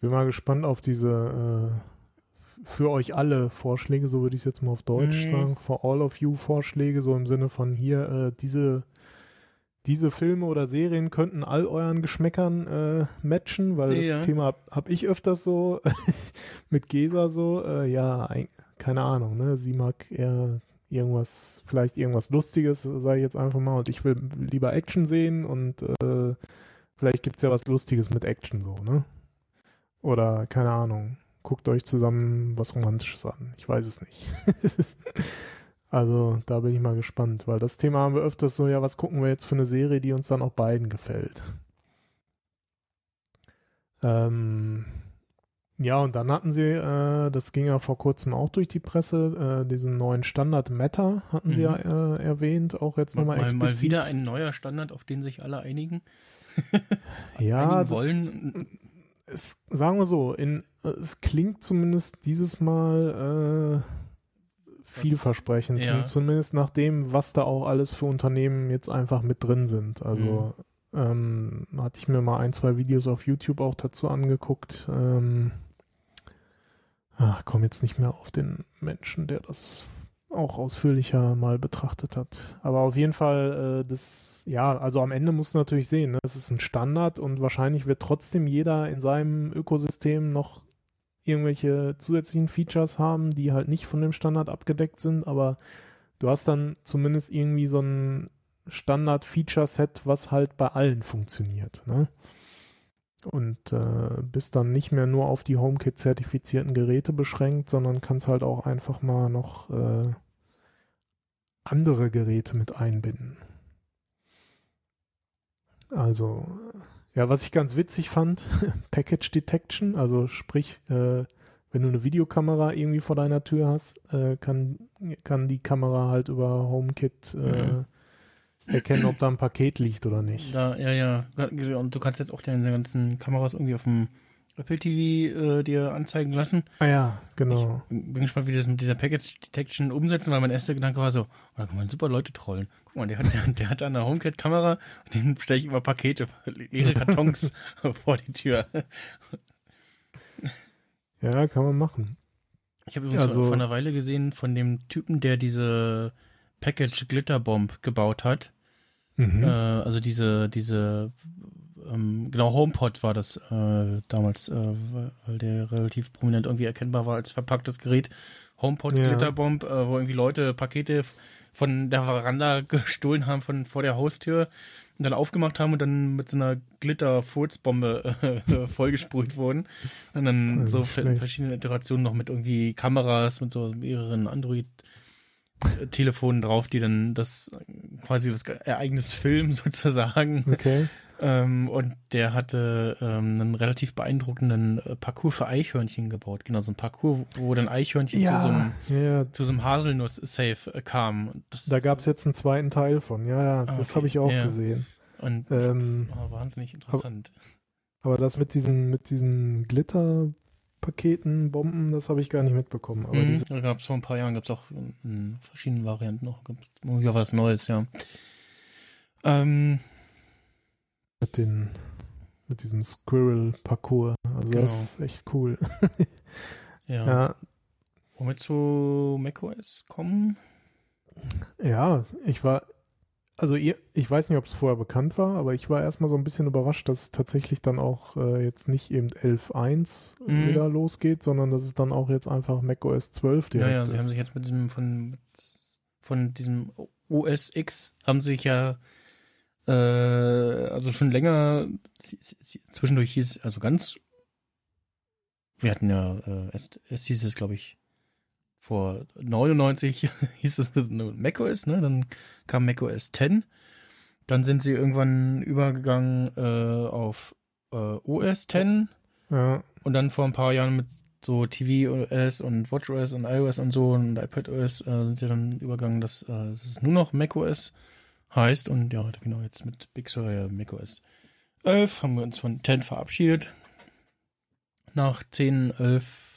Speaker 3: Bin mal gespannt auf diese äh, für euch alle Vorschläge, so würde ich es jetzt mal auf Deutsch
Speaker 2: Mhm.
Speaker 3: sagen, for all of you Vorschläge, so im Sinne von hier, äh, diese, diese Filme oder Serien könnten all euren Geschmäckern äh, matchen, weil das
Speaker 2: Ja.
Speaker 3: Thema habe hab ich öfters so *laughs* mit Gesa so, äh, ja, keine Ahnung, ne? Sie mag eher irgendwas, vielleicht irgendwas Lustiges, sage ich jetzt einfach mal, und ich will lieber Action sehen und äh, vielleicht gibt's ja was Lustiges mit Action so, ne? Oder keine Ahnung, guckt euch zusammen was Romantisches an. Ich weiß es nicht. *laughs* also da bin ich mal gespannt, weil das Thema haben wir öfters so, ja, was gucken wir jetzt für eine Serie, die uns dann auch beiden gefällt. Ähm, ja, und dann hatten sie, äh, das ging ja vor kurzem auch durch die Presse, äh, diesen neuen Standard Meta hatten sie
Speaker 2: Mhm.
Speaker 3: ja äh, erwähnt, auch jetzt
Speaker 2: mal,
Speaker 3: nochmal
Speaker 2: mal,
Speaker 3: explizit.
Speaker 2: mal wieder ein neuer Standard, auf den sich alle einigen. *laughs*
Speaker 3: ja,
Speaker 2: einigen
Speaker 3: das,
Speaker 2: wollen.
Speaker 3: es, sagen wir so, in, es klingt zumindest dieses Mal äh, vielversprechend.
Speaker 2: ja.
Speaker 3: Und zumindest nach dem, was da auch alles für Unternehmen jetzt einfach mit drin sind. Also ähm, hatte ich mir mal ein, zwei Videos auf YouTube auch dazu angeguckt. Ähm, ach, komm jetzt nicht mehr auf den Menschen, der das auch ausführlicher mal betrachtet hat. Aber auf jeden Fall, äh, das, ja, also am Ende musst du natürlich sehen, ne? das ist ein Standard und wahrscheinlich wird trotzdem jeder in seinem Ökosystem noch irgendwelche zusätzlichen Features haben, die halt nicht von dem Standard abgedeckt sind, aber du hast dann zumindest irgendwie so ein Standard-Feature-Set, was halt bei allen funktioniert, ne? Und äh, bist dann nicht mehr nur auf die HomeKit-zertifizierten Geräte beschränkt, sondern kannst halt auch einfach mal noch äh, andere Geräte mit einbinden. Also, äh, ja, was ich ganz witzig fand, *laughs* Package Detection, also sprich, äh, wenn du eine Videokamera irgendwie vor deiner Tür hast, äh, kann, kann die Kamera halt über HomeKit äh,
Speaker 2: Mhm.
Speaker 3: Erkennen, ob da ein Paket liegt oder nicht.
Speaker 2: Da, ja, ja. Und du kannst jetzt auch deine ganzen Kameras irgendwie auf dem Apple TV äh, dir anzeigen lassen.
Speaker 3: Ah ja, genau.
Speaker 2: Bin gespannt, wie die das mit dieser Package Detection umsetzen, weil mein erster Gedanke war so, oh, da kann man super Leute trollen. Guck mal, der hat, der, der hat da eine HomeKit-Kamera und den stelle ich immer Pakete, leere Kartons *laughs* vor die Tür.
Speaker 3: Ja, kann man machen.
Speaker 2: Ich habe übrigens
Speaker 3: Also-
Speaker 2: vor einer Weile gesehen von dem Typen, der diese Package Glitterbomb gebaut hat.
Speaker 3: Mhm.
Speaker 2: Äh, also diese, diese, ähm, genau, HomePod war das äh, damals, äh, weil der relativ prominent irgendwie erkennbar war als verpacktes Gerät. HomePod
Speaker 3: Ja.
Speaker 2: Glitterbomb, äh, wo irgendwie Leute Pakete von der Veranda *laughs* gestohlen haben von vor der Haustür und dann aufgemacht haben und dann mit so einer Glitter-Furzbombe äh, *laughs* vollgesprüht wurden. Und dann so
Speaker 3: schlecht.
Speaker 2: verschiedene Iterationen noch mit irgendwie Kameras, mit so mehreren Android Telefonen drauf, die dann das quasi das Ereignis filmen *laughs* sozusagen.
Speaker 3: Okay.
Speaker 2: ähm, und der hatte ähm, einen relativ beeindruckenden äh, Parcours für Eichhörnchen gebaut. Genau, so ein Parcours, wo dann Eichhörnchen
Speaker 3: Ja,
Speaker 2: zu so einem,
Speaker 3: ja,
Speaker 2: zu so einem Haselnuss-Safe äh, kamen. Das,
Speaker 3: da gab es jetzt einen zweiten Teil von. Ja, ja, das
Speaker 2: Okay,
Speaker 3: habe ich auch
Speaker 2: ja.
Speaker 3: gesehen.
Speaker 2: und
Speaker 3: ähm,
Speaker 2: das war wahnsinnig interessant.
Speaker 3: Aber das mit diesen, mit diesen Glitterpaketen, Bomben, das habe ich gar nicht mitbekommen. Aber
Speaker 2: Mhm, da gab es vor ein paar Jahren, gab es auch in, in verschiedenen Varianten noch, wieder was Neues, ja. Ähm,
Speaker 3: mit den, mit diesem Squirrel-Parcours. Also
Speaker 2: Genau.
Speaker 3: das ist echt cool. *laughs*
Speaker 2: ja.
Speaker 3: Ja,
Speaker 2: Wollen wir zu macOS kommen?
Speaker 3: ja, ich war, also ihr, ich weiß nicht, ob es vorher bekannt war, aber ich war erstmal so ein bisschen überrascht, dass es tatsächlich dann auch äh, jetzt nicht eben 11.1
Speaker 2: Mhm.
Speaker 3: wieder losgeht, sondern dass es dann auch jetzt einfach macOS 12
Speaker 2: Ja,
Speaker 3: direkt
Speaker 2: ja, sie
Speaker 3: ist.
Speaker 2: haben sich jetzt mit diesem von, von diesem OS X haben sich ja äh, also schon länger zwischendurch hieß also ganz wir hatten ja äh, es, es hieß es glaube ich vor 99 *laughs* hieß es macOS, ne? Dann kam macOS 10. Dann sind sie irgendwann übergegangen äh, auf äh, OS 10
Speaker 3: ja,
Speaker 2: und dann vor ein paar Jahren mit so tvOS und watchOS und iOS und so und iPadOS äh, sind sie dann übergegangen, dass äh, es nur noch macOS heißt und ja, genau jetzt mit Big Sur ja macOS 11 haben wir uns von 10 verabschiedet. Nach 10, 11,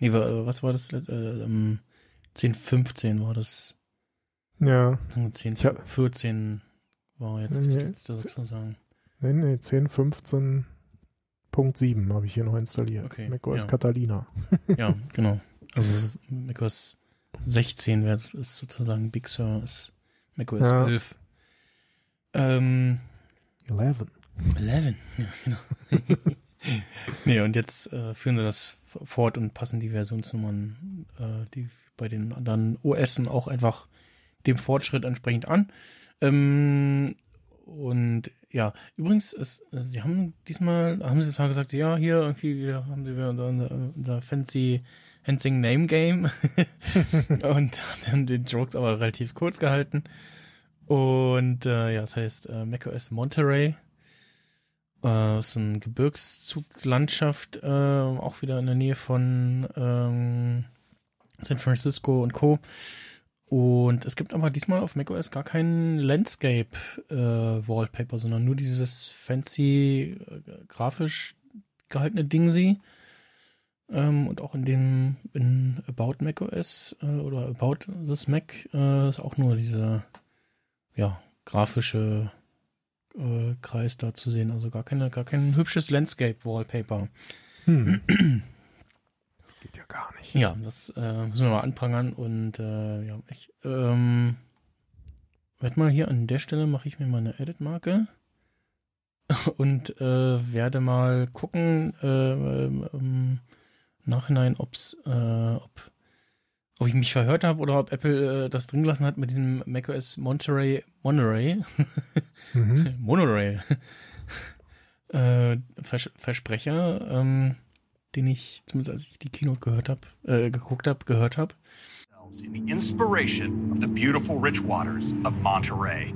Speaker 2: nee, wa- was war das? Äh, ähm, 10, 15 war das.
Speaker 3: ja.
Speaker 2: 10,
Speaker 3: Ich hab-
Speaker 2: 14 war jetzt das
Speaker 3: Nee,
Speaker 2: letzte sozusagen.
Speaker 3: Nee, nee, 10, 15.7 habe ich hier noch installiert.
Speaker 2: Okay,
Speaker 3: macOS
Speaker 2: ja.
Speaker 3: Catalina. *laughs*
Speaker 2: Ja, genau. Also macOS 16 wäre ist sozusagen Big Sur, ist macOS
Speaker 3: Ja.
Speaker 2: 11. Ähm,
Speaker 3: 11.
Speaker 2: 11, ja, genau. *laughs* *laughs* nee, und jetzt äh, führen sie das fort und passen die Versionsnummern, äh, die bei den anderen OSen auch einfach dem Fortschritt entsprechend an. Ähm, und ja, übrigens, es, sie haben diesmal, haben sie zwar gesagt, ja, hier irgendwie wir haben sie unser, unser fancy Hansing Name Game *laughs* und *laughs* haben den Jokes aber relativ kurz gehalten. Und äh, ja, das heißt äh, macOS Monterey. Äh, ist eine Gebirgszuglandschaft, äh, auch wieder in der Nähe von ähm, San Francisco und Co. Und es gibt aber diesmal auf macOS gar kein Landscape äh, sondern nur dieses fancy äh, grafisch gehaltene Dingsy. Ähm, und auch in dem in About macOS äh, oder About this Mac äh, ist auch nur diese ja grafische äh, Kreis da zu sehen. Also gar keine, gar kein hübsches Landscape Wallpaper.
Speaker 3: Hm. *clears throat* Das geht ja gar nicht.
Speaker 2: Ja, das äh, müssen wir mal anprangern und äh, ja, ich ähm, werde mal hier an der Stelle mache ich mir mal eine Edit-Marke *laughs* und äh, werde mal gucken äh, ähm, im Nachhinein, ob's, äh, ob, ob ich mich verhört habe oder ob Apple äh, das drin gelassen hat mit diesem macOS Monterey Monterey
Speaker 3: Mhm. *laughs*
Speaker 2: Monorail *laughs* äh, Vers Versprecher, ähm, den ich zumindest als ich die Keynote gehört habe, äh, geguckt habe, gehört habe.
Speaker 4: in the inspiration of the beautiful rich waters of Monterey.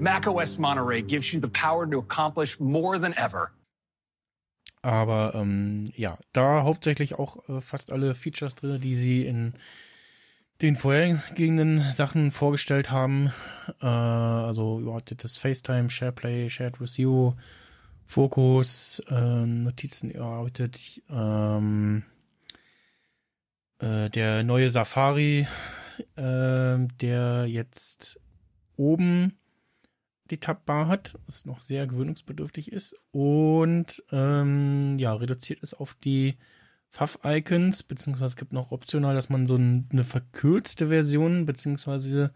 Speaker 4: macOS Monterey gives you the power to accomplish more than ever.
Speaker 2: Aber ähm, ja, da hauptsächlich auch äh, fast alle Features drin, die sie in den vorhergehenden Sachen vorgestellt haben. Äh, also überarbeitetes FaceTime, SharePlay, Shared with You, Fokus, äh, Notizen überarbeitet, ähm, äh, der neue Safari, äh, der jetzt oben die Tabbar hat, was noch sehr gewöhnungsbedürftig ist und ähm, ja, reduziert ist auf die Pfaff-Icons, beziehungsweise es gibt noch optional, dass man so ein, eine verkürzte Version, beziehungsweise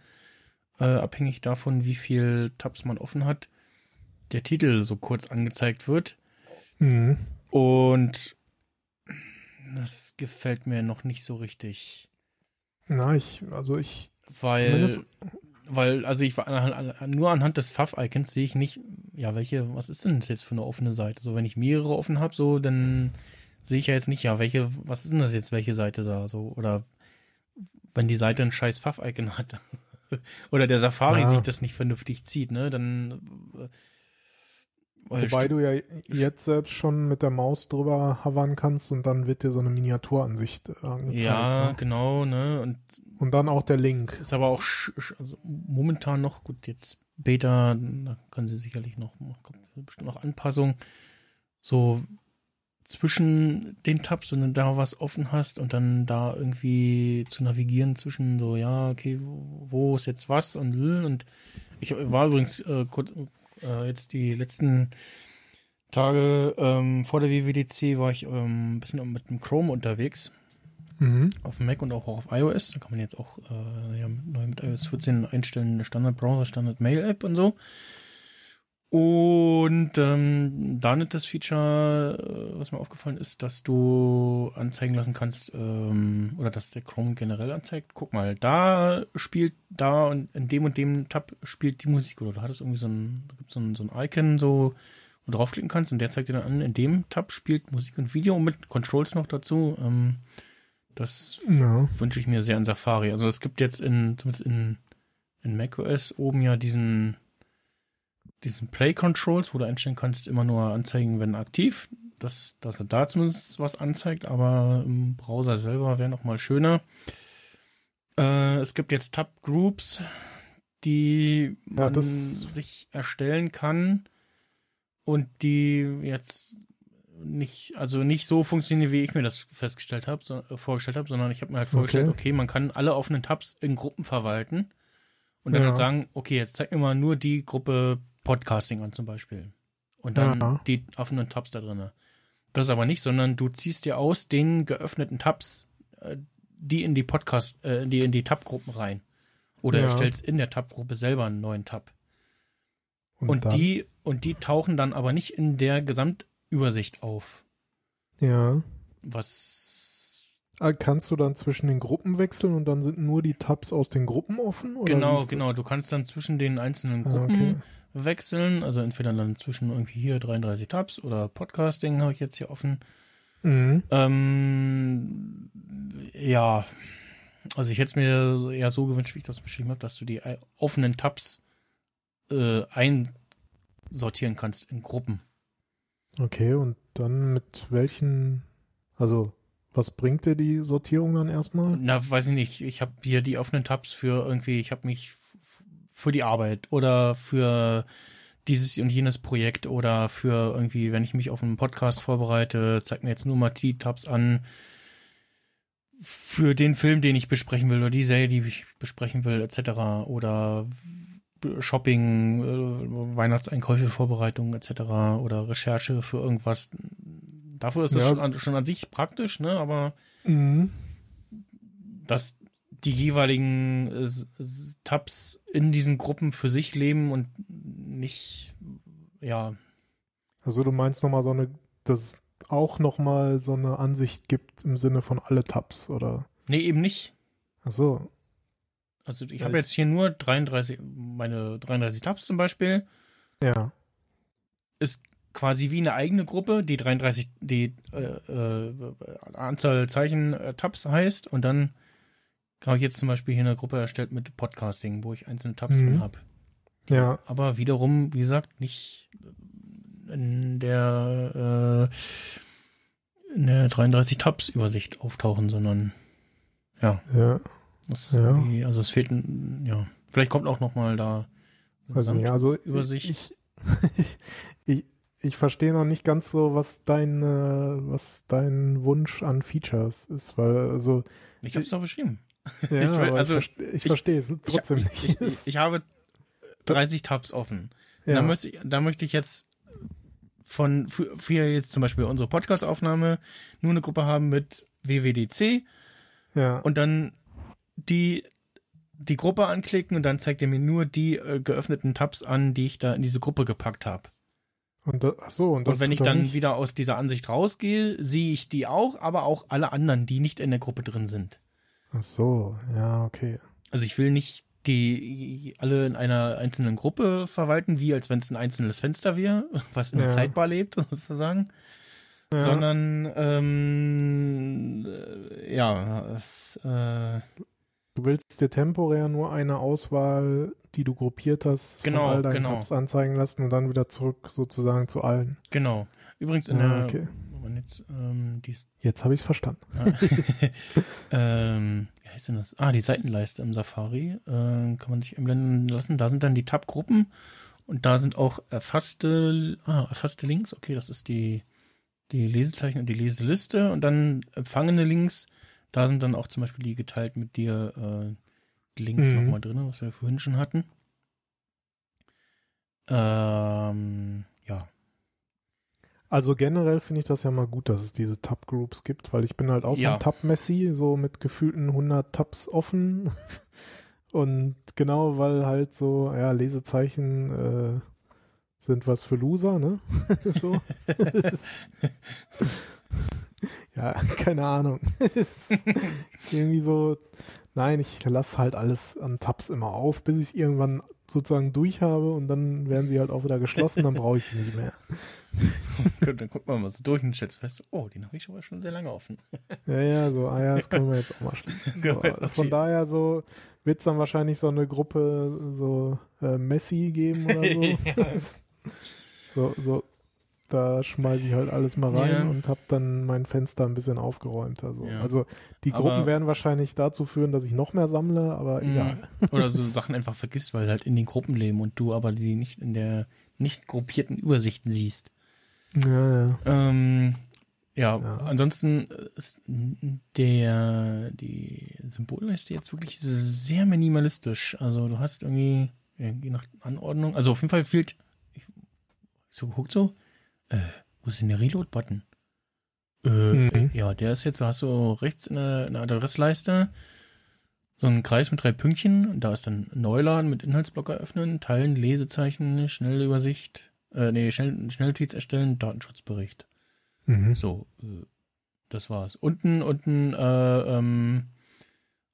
Speaker 2: äh, abhängig davon, wie viel Tabs man offen hat, der Titel so kurz angezeigt wird.
Speaker 3: Mhm.
Speaker 2: Und das gefällt mir noch nicht so richtig.
Speaker 3: Na, ich, also ich,
Speaker 2: Weil, weil, also ich war nur anhand des Pfaff-Icons sehe ich nicht, ja, welche, was ist denn das jetzt für eine offene Seite? So, wenn ich mehrere offen habe, so, dann sehe ich ja jetzt nicht, ja, welche, was ist denn das jetzt, welche Seite da, so, oder wenn die Seite ein scheiß Pfaff-Icon hat. *laughs* oder der Safari
Speaker 3: Ja.
Speaker 2: sich das nicht vernünftig zieht, ne, dann äh, Weil
Speaker 3: Wobei du ja jetzt selbst schon mit der Maus drüber havern kannst und dann wird dir so eine Miniaturansicht äh, angezeigt.
Speaker 2: ja,
Speaker 3: ne?
Speaker 2: genau, ne? Und
Speaker 3: Und dann auch der Link.
Speaker 2: Ist aber auch also momentan noch, gut, jetzt Beta, da können sie sicherlich noch, kommt bestimmt noch Anpassungen, so zwischen den Tabs, wenn du da was offen hast und dann da irgendwie zu navigieren zwischen so, ja, okay, wo, wo ist jetzt was und und ich war übrigens äh, kurz, äh, jetzt die letzten Tage ähm, vor der WWDC war ich ähm, ein bisschen mit dem Chrome unterwegs
Speaker 3: Mhm.
Speaker 2: auf dem Mac und auch auf iOS. Da kann man jetzt auch äh, ja, neu mit iOS 14 einstellen, Standard-Browser, Standard-Mail-App und so. Und ähm, da nicht das Feature, äh, was mir aufgefallen ist, dass du anzeigen lassen kannst, ähm, oder dass der Chrome generell anzeigt, guck mal, da spielt da und in dem und dem Tab spielt die Musik. Oder du hattest irgendwie so ein, so ein, so ein Icon, so, wo du draufklicken kannst und der zeigt dir dann an, in dem Tab spielt Musik und Video mit Controls noch dazu. Ähm, das
Speaker 3: Ja.
Speaker 2: wünsche ich mir sehr in Safari. Also es gibt jetzt in, zumindest in, in macOS oben ja diesen, diesen Play Controls, wo du einstellen kannst, immer nur anzeigen, wenn aktiv. Dass, dass er da zumindest was anzeigt, aber im Browser selber wäre noch mal schöner. Äh, es gibt jetzt Tab Groups, die
Speaker 3: Ja,
Speaker 2: man
Speaker 3: das-
Speaker 2: sich erstellen kann und die jetzt nicht, also nicht so funktionieren, wie ich mir das festgestellt habe, so, äh, vorgestellt habe, sondern ich habe mir halt vorgestellt,
Speaker 3: Okay.
Speaker 2: okay. man kann alle offenen Tabs in Gruppen verwalten und dann
Speaker 3: Ja.
Speaker 2: halt sagen, okay, jetzt zeig mir mal nur die Gruppe Podcasting an zum Beispiel. Und dann
Speaker 3: Ja.
Speaker 2: die offenen Tabs da drinne. Das aber nicht, sondern du ziehst dir aus den geöffneten Tabs äh, die in die Podcast, äh, die in die Tab-Gruppen rein. Oder
Speaker 3: Ja.
Speaker 2: erstellst in der Tab-Gruppe selber einen neuen Tab. Und,
Speaker 3: dann-
Speaker 2: die, und die tauchen dann aber nicht in der Gesamtübersicht auf.
Speaker 3: Ja.
Speaker 2: Was
Speaker 3: Kannst du dann zwischen den Gruppen wechseln und dann sind nur die Tabs aus den Gruppen offen?
Speaker 2: Genau, genau. Du kannst dann zwischen den einzelnen
Speaker 3: Ah,
Speaker 2: Gruppen
Speaker 3: okay.
Speaker 2: wechseln. Also entweder dann zwischen irgendwie hier 33 Tabs oder Podcasting habe ich jetzt hier offen.
Speaker 3: Mhm.
Speaker 2: Ähm, ja, also ich hätte es mir eher so gewünscht, wie ich das beschrieben habe, dass du die offenen Tabs äh, einsortieren kannst in Gruppen.
Speaker 3: Okay, und dann mit welchen, also was bringt dir die Sortierung dann erstmal?
Speaker 2: Na, weiß ich nicht. Ich habe hier die offenen Tabs für irgendwie, ich habe mich für die Arbeit oder für dieses und jenes Projekt oder für irgendwie, wenn ich mich auf einen Podcast vorbereite, zeigt mir jetzt nur mal die Tabs an für den Film, den ich besprechen will oder die Serie, die ich besprechen will, etc. Oder Shopping, äh, Weihnachtseinkäufe, Vorbereitung etc. oder Recherche für irgendwas. Dafür ist es
Speaker 3: Ja,
Speaker 2: schon, an, schon an sich praktisch, ne? Aber
Speaker 3: Mhm.
Speaker 2: dass die jeweiligen äh, Tabs in diesen Gruppen für sich leben und nicht, ja,
Speaker 3: Also du meinst nochmal so eine, dass es auch nochmal so eine Ansicht gibt im Sinne von alle Tabs, oder?
Speaker 2: nee, eben nicht.
Speaker 3: Ach so.
Speaker 2: Also ich habe jetzt hier nur 33, meine 33 Tabs zum Beispiel,
Speaker 3: Ja.
Speaker 2: ist quasi wie eine eigene Gruppe, die 33, die äh, äh, Anzahl Zeichen äh, Tabs heißt und dann habe ich jetzt zum Beispiel hier eine Gruppe erstellt mit Podcasting, wo ich einzelne Tabs
Speaker 3: Mhm.
Speaker 2: drin habe.
Speaker 3: Ja.
Speaker 2: aber wiederum, wie gesagt, nicht in der, äh, in der 33 Tabs Übersicht auftauchen, sondern ja,
Speaker 3: Ja. Ja.
Speaker 2: also es fehlt ein, ja, vielleicht kommt auch noch mal da eine
Speaker 3: Also, ja, also
Speaker 2: Übersicht.
Speaker 3: Ich, ich, *laughs* ich, ich verstehe noch nicht ganz so, was dein, äh, was dein Wunsch an Features ist, weil also
Speaker 2: Ich habe es doch beschrieben.
Speaker 3: ja,
Speaker 2: will-
Speaker 3: aber
Speaker 2: also,
Speaker 3: ich, verste- ich
Speaker 2: ich-
Speaker 3: verstehe es trotzdem
Speaker 2: ich,
Speaker 3: nicht.
Speaker 2: Ich, ich, ich habe 30 Tabs offen.
Speaker 3: ja.
Speaker 2: Da, möchte ich, da möchte ich jetzt von für, für jetzt zum Beispiel unsere Podcast-Aufnahme nur eine Gruppe haben mit WWDC
Speaker 3: ja.
Speaker 2: und dann die die Gruppe anklicken und dann zeigt er mir nur die äh, geöffneten Tabs an, die ich da in diese Gruppe gepackt habe.
Speaker 3: Und da, ach so, und,
Speaker 2: Und wenn ich dann
Speaker 3: nicht?
Speaker 2: wieder aus dieser Ansicht rausgehe, sehe ich die auch, aber auch alle anderen, die nicht in der Gruppe drin sind.
Speaker 3: Ach so, ja, okay.
Speaker 2: Also ich will nicht die alle in einer einzelnen Gruppe verwalten, wie als wenn es ein einzelnes Fenster wäre, *laughs* was in der
Speaker 3: Ja.
Speaker 2: Sidebar lebt, *laughs* sozusagen.
Speaker 3: Ja.
Speaker 2: Sondern ähm, äh, ja, es, äh,
Speaker 3: Du willst dir temporär nur eine Auswahl, die du gruppiert hast,
Speaker 2: Genau,
Speaker 3: von all deinen
Speaker 2: genau.
Speaker 3: Tabs anzeigen lassen und dann wieder zurück sozusagen zu allen.
Speaker 2: Genau. Übrigens in
Speaker 3: Ja,
Speaker 2: der,
Speaker 3: okay.
Speaker 2: Moment, jetzt, ähm, die,
Speaker 3: Jetzt habe ich es verstanden. *laughs*
Speaker 2: ähm, wie heißt denn das? Ah, die Seitenleiste im Safari äh, kann man sich einblenden lassen. Da sind dann die Tab-Gruppen und da sind auch erfasste, ah, erfasste Links. Okay, das ist die, die Lesezeichen und die Leseliste und dann empfangene Links. Da sind dann auch zum Beispiel die geteilt mit dir äh, Links
Speaker 3: Mhm.
Speaker 2: nochmal drin, was wir vorhin schon hatten. Ähm, ja.
Speaker 3: Also generell finde ich das ja mal gut, dass es diese Tab-Groups gibt, weil ich bin halt auch so
Speaker 2: Ja.
Speaker 3: ein Tab-Messi, so mit gefühlten 100 Tabs offen. *laughs* Und genau, weil halt so, ja, Lesezeichen äh, sind was für Loser, ne? *laughs* so. *laughs* ja, *laughs* keine Ahnung. *laughs* Irgendwie so, nein, ich lasse halt alles an Tabs immer auf, bis ich es irgendwann sozusagen durch habe und dann werden sie halt auch wieder geschlossen, dann brauche ich sie nicht mehr. *laughs*
Speaker 2: Gut, dann guckt man mal so durch und stellt fest, oh, den habe ich aber schon sehr lange offen.
Speaker 3: Ja, ja, so, ah ja, das können wir jetzt auch mal schließen.
Speaker 2: Auch
Speaker 3: von daher so wird es dann wahrscheinlich so eine Gruppe so äh, Messi geben oder so. So, so, da schmeiße ich halt alles mal rein
Speaker 2: Ja.
Speaker 3: und habe dann mein Fenster ein bisschen aufgeräumter. So.
Speaker 2: Ja.
Speaker 3: Also die
Speaker 2: Aber-
Speaker 3: Gruppen werden wahrscheinlich dazu führen, dass ich noch mehr sammle, aber
Speaker 2: Mhm.
Speaker 3: egal. *laughs*
Speaker 2: Oder so Sachen einfach vergisst, weil halt in den Gruppen leben und du aber die nicht in der nicht gruppierten Übersicht siehst.
Speaker 3: Ja, ja.
Speaker 2: Ähm, ja,
Speaker 3: Ja.
Speaker 2: ansonsten ist der, die Symbolliste jetzt wirklich sehr minimalistisch. Also du hast irgendwie, je nach Anordnung, also auf jeden Fall fehlt, ich, so geguckt so, äh, wo ist denn der Reload-Button? Äh,
Speaker 3: Mhm.
Speaker 2: ja, der ist jetzt, da hast du rechts in der, Adressleiste so einen Kreis mit drei Pünktchen. Da ist dann Neuladen mit Inhaltsblocker öffnen, Teilen, Lesezeichen, schnelle Übersicht, äh, nee, schnell, Schnellnotiz erstellen, Datenschutzbericht.
Speaker 3: Mhm.
Speaker 2: So, äh, das war's. Unten, unten, äh, ähm,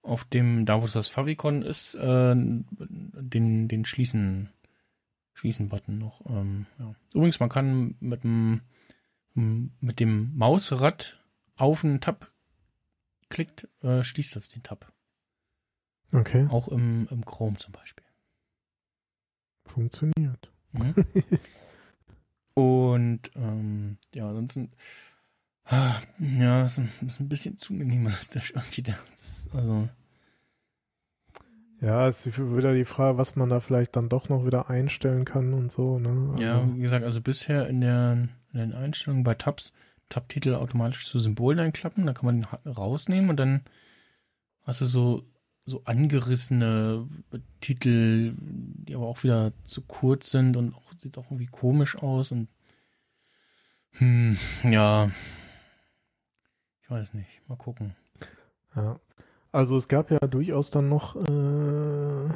Speaker 2: auf dem, da wo es das Favicon ist, äh, den, den Schließen, Schließen-Button noch. Ähm, ja. Übrigens, man kann mit dem, mit dem Mausrad auf einen Tab klickt, äh, schließt das den Tab.
Speaker 3: Okay,
Speaker 2: Auch im, im Chrome zum Beispiel.
Speaker 3: funktioniert.
Speaker 2: Mhm. *laughs* Und ähm, ja, ansonsten, ah, ja, ist ein, ist ein bisschen zu minimalistisch irgendwie. Der, also,
Speaker 3: Ja, es ist wieder die Frage, was man da vielleicht dann doch noch wieder einstellen kann und so. Ne? Also,
Speaker 2: ja, wie gesagt, also bisher in, der, in den Einstellungen bei Tabs, Tab-Titel automatisch zu Symbolen einklappen, da kann man den rausnehmen und dann hast du so, so angerissene Titel, die aber auch wieder zu kurz sind und auch, sieht auch irgendwie komisch aus und hm, ja, ich weiß nicht, mal gucken.
Speaker 3: Ja. Also es gab ja durchaus dann noch äh,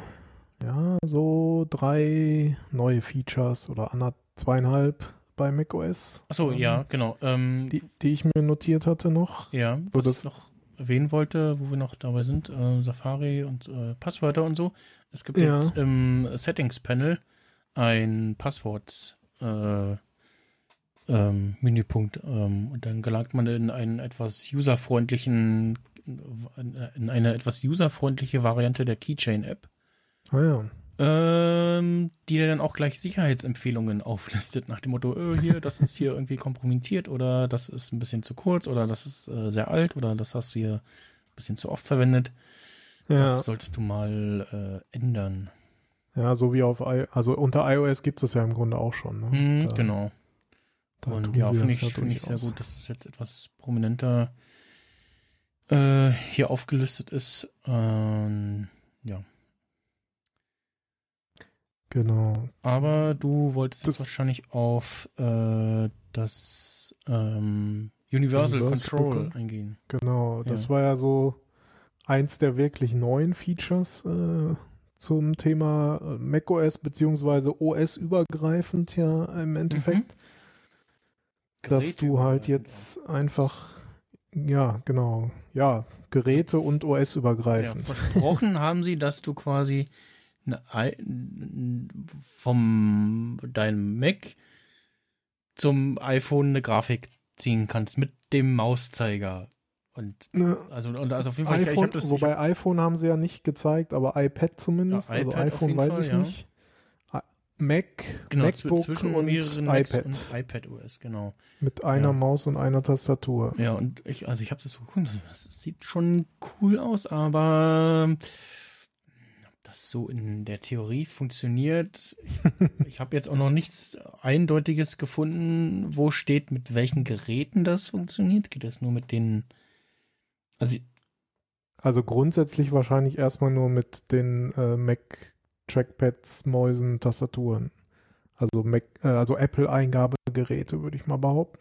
Speaker 3: ja so drei neue Features oder ander, zweieinhalb bei macOS.
Speaker 2: Achso,
Speaker 3: ähm,
Speaker 2: ja, genau. Ähm,
Speaker 3: Die, die ich mir notiert hatte noch.
Speaker 2: Ja, was
Speaker 3: das-
Speaker 2: ich noch erwähnen wollte, wo wir noch dabei sind, äh, Safari und äh, Passwörter und so. Es gibt
Speaker 3: Ja.
Speaker 2: jetzt im Settings-Panel ein Passworts äh, ähm, Menüpunkt ähm, und dann gelangt man in einen etwas userfreundlichen in eine etwas userfreundliche Variante der Keychain-App,
Speaker 3: Ah ja.
Speaker 2: ähm, die dir dann auch gleich Sicherheitsempfehlungen *laughs* auflistet, nach dem Motto, äh, hier, das ist hier irgendwie kompromittiert oder das ist ein bisschen zu kurz oder das ist äh, sehr alt oder das hast du hier ein bisschen zu oft verwendet.
Speaker 3: Ja,
Speaker 2: Das solltest du mal äh, ändern.
Speaker 3: ja, so wie auf I also unter iOS gibt es ja im Grunde auch schon. Ne?
Speaker 2: Hm,
Speaker 3: Da-
Speaker 2: genau.
Speaker 3: da
Speaker 2: Und ja, finde ich, finde ich sehr gut, dass es jetzt etwas prominenter äh, hier aufgelistet ist. Ähm, ja.
Speaker 3: Genau.
Speaker 2: Aber du wolltest
Speaker 3: Das-
Speaker 2: wahrscheinlich auf äh, das ähm, Universal,
Speaker 3: Universal
Speaker 2: Control
Speaker 3: gucken.
Speaker 2: eingehen.
Speaker 3: Genau, das
Speaker 2: Ja.
Speaker 3: war ja so eins der wirklich neuen Features äh, zum Thema äh, macOS beziehungsweise OS übergreifend ja im Endeffekt, dass du halt jetzt einfach ja genau ja Geräte und OS
Speaker 2: Ja,
Speaker 3: übergreifend.
Speaker 2: versprochen *laughs* haben sie, dass du quasi eine, I- vom deinem Mac zum iPhone eine Grafik ziehen kannst mit dem Mauszeiger. Und
Speaker 3: Ne,
Speaker 2: also, und also auf jeden Fall, ich, ich
Speaker 3: iPhone,
Speaker 2: hab das, ich
Speaker 3: wobei
Speaker 2: hab,
Speaker 3: iPhone haben sie ja nicht gezeigt, aber iPad zumindest.
Speaker 2: Ja,
Speaker 3: also
Speaker 2: iPad auf
Speaker 3: iPhone weiß
Speaker 2: Fall,
Speaker 3: ich
Speaker 2: ja.
Speaker 3: nicht. Mac,
Speaker 2: genau,
Speaker 3: MacBook
Speaker 2: zwischen
Speaker 3: und
Speaker 2: mehreren Macs
Speaker 3: iPad.
Speaker 2: und iPad OS, genau.
Speaker 3: Mit einer
Speaker 2: Ja.
Speaker 3: Maus und einer Tastatur.
Speaker 2: Ja, und ich, also ich habe das so geguckt, das sieht schon cool aus, aber ob das so in der Theorie funktioniert, ich, ich habe jetzt auch noch nichts Eindeutiges gefunden, wo steht, mit welchen Geräten das funktioniert. Geht das nur mit den, also
Speaker 3: Also grundsätzlich wahrscheinlich erstmal nur mit den äh, Mac Trackpads, Mäusen, Tastaturen. Also Mac, äh, also Apple Eingabegeräte, würde ich mal behaupten.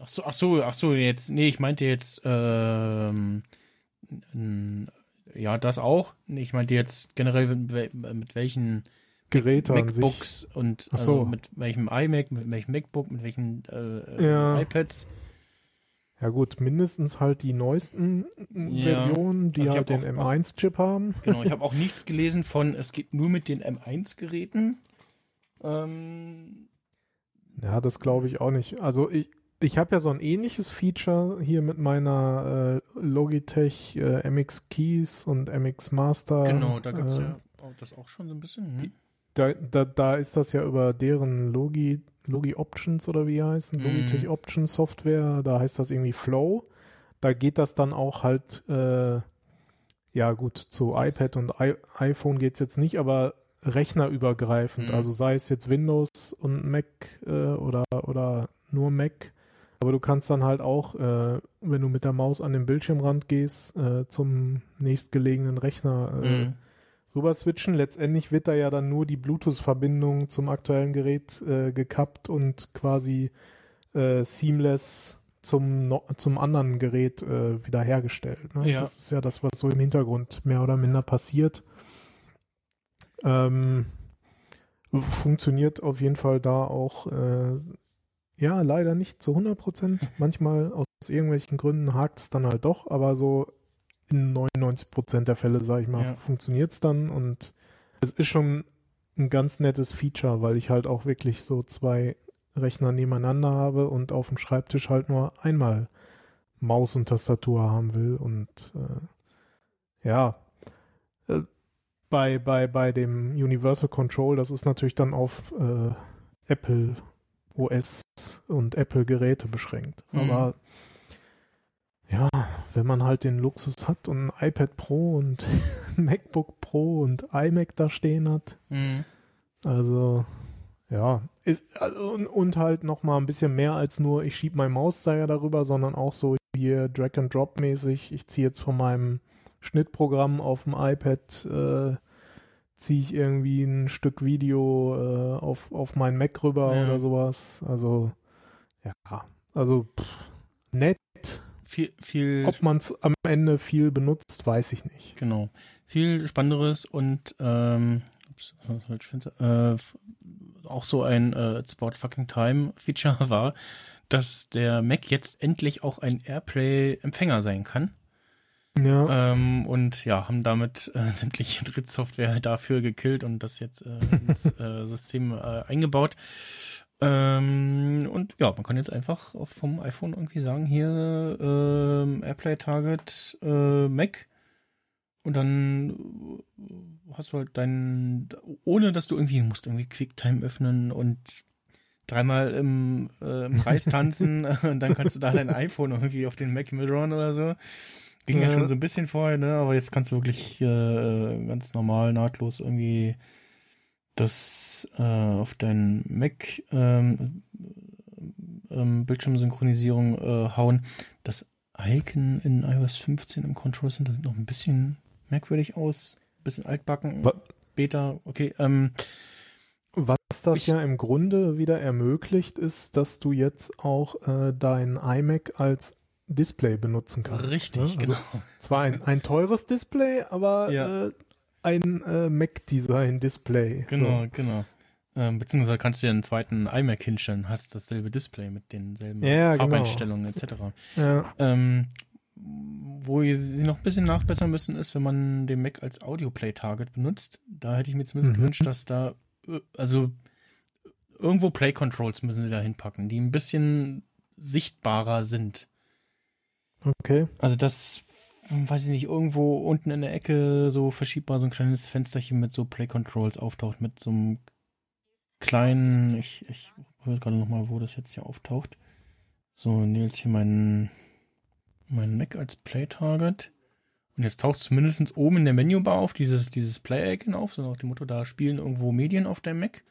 Speaker 2: Ach so, ach so, ach so, jetzt, nee, ich meinte jetzt, ähm, ja, das auch. Ich meinte jetzt generell mit, wel- mit welchen
Speaker 3: Geräte an sich.
Speaker 2: MacBooks und
Speaker 3: Ach so.
Speaker 2: also mit welchem iMac, mit welchem MacBook, mit welchen äh,
Speaker 3: Ja.
Speaker 2: iPads.
Speaker 3: Ja gut, mindestens halt die neuesten
Speaker 2: Ja.
Speaker 3: Versionen, die
Speaker 2: Also
Speaker 3: halt den
Speaker 2: auch-
Speaker 3: M1-Chip haben.
Speaker 2: Genau, ich habe auch *laughs* nichts gelesen von, es geht nur mit den M1-Geräten. Ähm,
Speaker 3: Ja, das glaube ich auch nicht. Also ich, ich habe ja so ein ähnliches Feature hier mit meiner äh, Logitech äh, MX Keys und MX Master.
Speaker 2: genau, da gibt's
Speaker 3: äh,
Speaker 2: ja auch das auch schon so ein bisschen. Ne?
Speaker 3: Da, da, da ist das ja über deren Logi, Logi Options oder wie die heißen,
Speaker 2: Mhm.
Speaker 3: Logitech Options Software, da heißt das irgendwie Flow. Da geht das dann auch halt, äh, ja gut, zu
Speaker 2: Das-
Speaker 3: iPad und I iPhone geht's jetzt nicht, aber rechnerübergreifend.
Speaker 2: Mhm.
Speaker 3: Also sei es jetzt Windows und Mac äh, oder, oder nur Mac. Aber du kannst dann halt auch, äh, wenn du mit der Maus an den Bildschirmrand gehst, äh, zum nächstgelegenen Rechner äh,
Speaker 2: Mhm.
Speaker 3: Rüber switchen. Letztendlich wird da ja dann nur die Bluetooth-Verbindung zum aktuellen Gerät äh, gekappt und quasi äh, seamless zum, zum anderen Gerät äh, wiederhergestellt. Ne?
Speaker 2: Ja.
Speaker 3: Das ist ja das, was so im Hintergrund mehr oder minder passiert. Ähm, funktioniert auf jeden Fall da auch, äh, ja, leider nicht zu 100 Prozent. Manchmal aus irgendwelchen Gründen hakt es dann halt doch, aber so in 99 Prozent der Fälle, sage ich mal,
Speaker 2: Ja.
Speaker 3: funktioniert es dann und es ist schon ein ganz nettes Feature, weil ich halt auch wirklich so zwei Rechner nebeneinander habe und auf dem Schreibtisch halt nur einmal Maus und Tastatur haben will und äh, ja, äh, bei, bei, bei dem Universal Control, das ist natürlich dann auf äh, Apple OS und Apple Geräte beschränkt.
Speaker 2: Mhm.
Speaker 3: Aber ja, wenn man halt den Luxus hat und ein iPad Pro und *laughs* MacBook Pro und iMac da stehen hat,
Speaker 2: Mhm.
Speaker 3: also ja, ist also, und, und halt noch mal ein bisschen mehr als nur ich schiebe meinen Mauszeiger darüber, sondern auch so hier Drag and Drop mäßig. Ich ziehe jetzt von meinem Schnittprogramm auf dem iPad äh, ziehe ich irgendwie ein Stück Video äh, auf auf meinen Mac rüber
Speaker 2: Ja.
Speaker 3: oder sowas. Also ja, also pff, nett.
Speaker 2: Viel, viel,
Speaker 3: Ob man es am Ende viel benutzt, weiß ich nicht.
Speaker 2: genau, viel Spannenderes und ähm, ups, äh, auch so ein äh, It's About Fucking Time *laughs* Feature war, dass der Mac jetzt endlich auch ein AirPlay-Empfänger sein kann.
Speaker 3: Ja,
Speaker 2: Ähm, und ja, haben damit äh, *laughs* sämtliche Drittsoftware dafür gekillt und das jetzt äh, ins *laughs* äh, System äh, eingebaut. Ähm, und ja, man kann jetzt einfach vom iPhone irgendwie sagen, hier ähm, AirPlay Target äh, Mac. Und dann äh, hast du halt dein, ohne dass du irgendwie, musst irgendwie QuickTime öffnen und dreimal im, äh, im Kreis *laughs* tanzen und dann kannst du da dein iPhone irgendwie auf den Mac mirrorn oder so. Ging ja.
Speaker 3: Ja.
Speaker 2: schon so ein bisschen vorher, ne? Aber jetzt kannst du wirklich äh, ganz normal, nahtlos irgendwie das äh, auf deinen Mac ähm, ähm, Bildschirmsynchronisierung äh, hauen. Das Icon in iOS 15 im Control Center sieht noch ein bisschen merkwürdig aus. Ein bisschen altbacken.
Speaker 3: Wa-
Speaker 2: Beta, okay. Ähm,
Speaker 3: Was das
Speaker 2: Ich-
Speaker 3: ja im Grunde wieder ermöglicht, ist, dass du jetzt auch äh, dein iMac als Display benutzen kannst.
Speaker 2: richtig,
Speaker 3: ne? Also
Speaker 2: genau.
Speaker 3: Zwar ein, ein teures Display, aber
Speaker 2: Ja.
Speaker 3: äh, ein äh, Mac-Design-Display.
Speaker 2: Genau, genau. Ähm, beziehungsweise kannst du dir einen zweiten iMac hinstellen, hast dasselbe Display mit denselben
Speaker 3: Ja, genau.
Speaker 2: Farbeinstellungen etc.
Speaker 3: So. Ja,
Speaker 2: Ähm, wo sie noch ein bisschen nachbessern müssen, ist, wenn man den Mac als Audio-Play-Target benutzt. Da hätte ich mir zumindest
Speaker 3: Mhm.
Speaker 2: gewünscht, dass da, äh, also irgendwo Play-Controls müssen sie da hinpacken, die ein bisschen sichtbarer sind.
Speaker 3: Okay.
Speaker 2: Also das, weiß ich nicht, irgendwo unten in der Ecke so verschiebbar so ein kleines Fensterchen mit so Play Controls auftaucht, mit so einem kleinen, ich, ich weiß gerade nochmal, wo das jetzt hier auftaucht. So, nehme jetzt hier meinen, meinen Mac als Play Target. Und jetzt taucht zumindest oben in der Menübar auf dieses, dieses Play-Icon auf, so nach dem Motto, da spielen irgendwo Medien auf deinem Mac.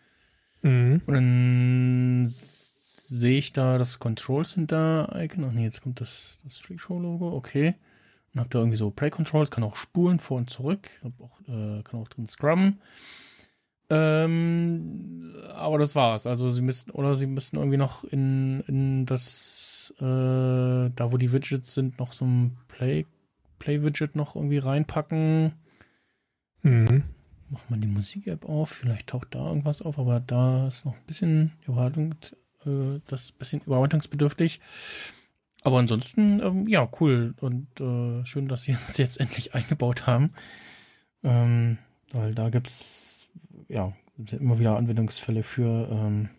Speaker 3: Mhm.
Speaker 2: Und dann sehe ich da das Control Center Icon. Ach nee, jetzt kommt das, das Freak Show Logo. Okay. Und hab da irgendwie so Play Controls, kann auch spulen vor und zurück. Auch, äh, kann auch drin scrubben. Ähm, aber das war's. Also sie müssen, oder sie müssen irgendwie noch in, in das, äh, da wo die Widgets sind, noch so ein Play, Play-Widget noch irgendwie reinpacken.
Speaker 3: Mhm.
Speaker 2: Mach mal die Musik-App auf, vielleicht taucht da irgendwas auf, aber da ist noch ein bisschen Überhaltung, äh, das ist ein bisschen überarbeitungsbedürftig. Aber ansonsten, ähm, ja, cool und äh, schön, dass sie *laughs* es jetzt endlich eingebaut haben. Ähm, weil da gibt's ja immer wieder Anwendungsfälle für, ähm,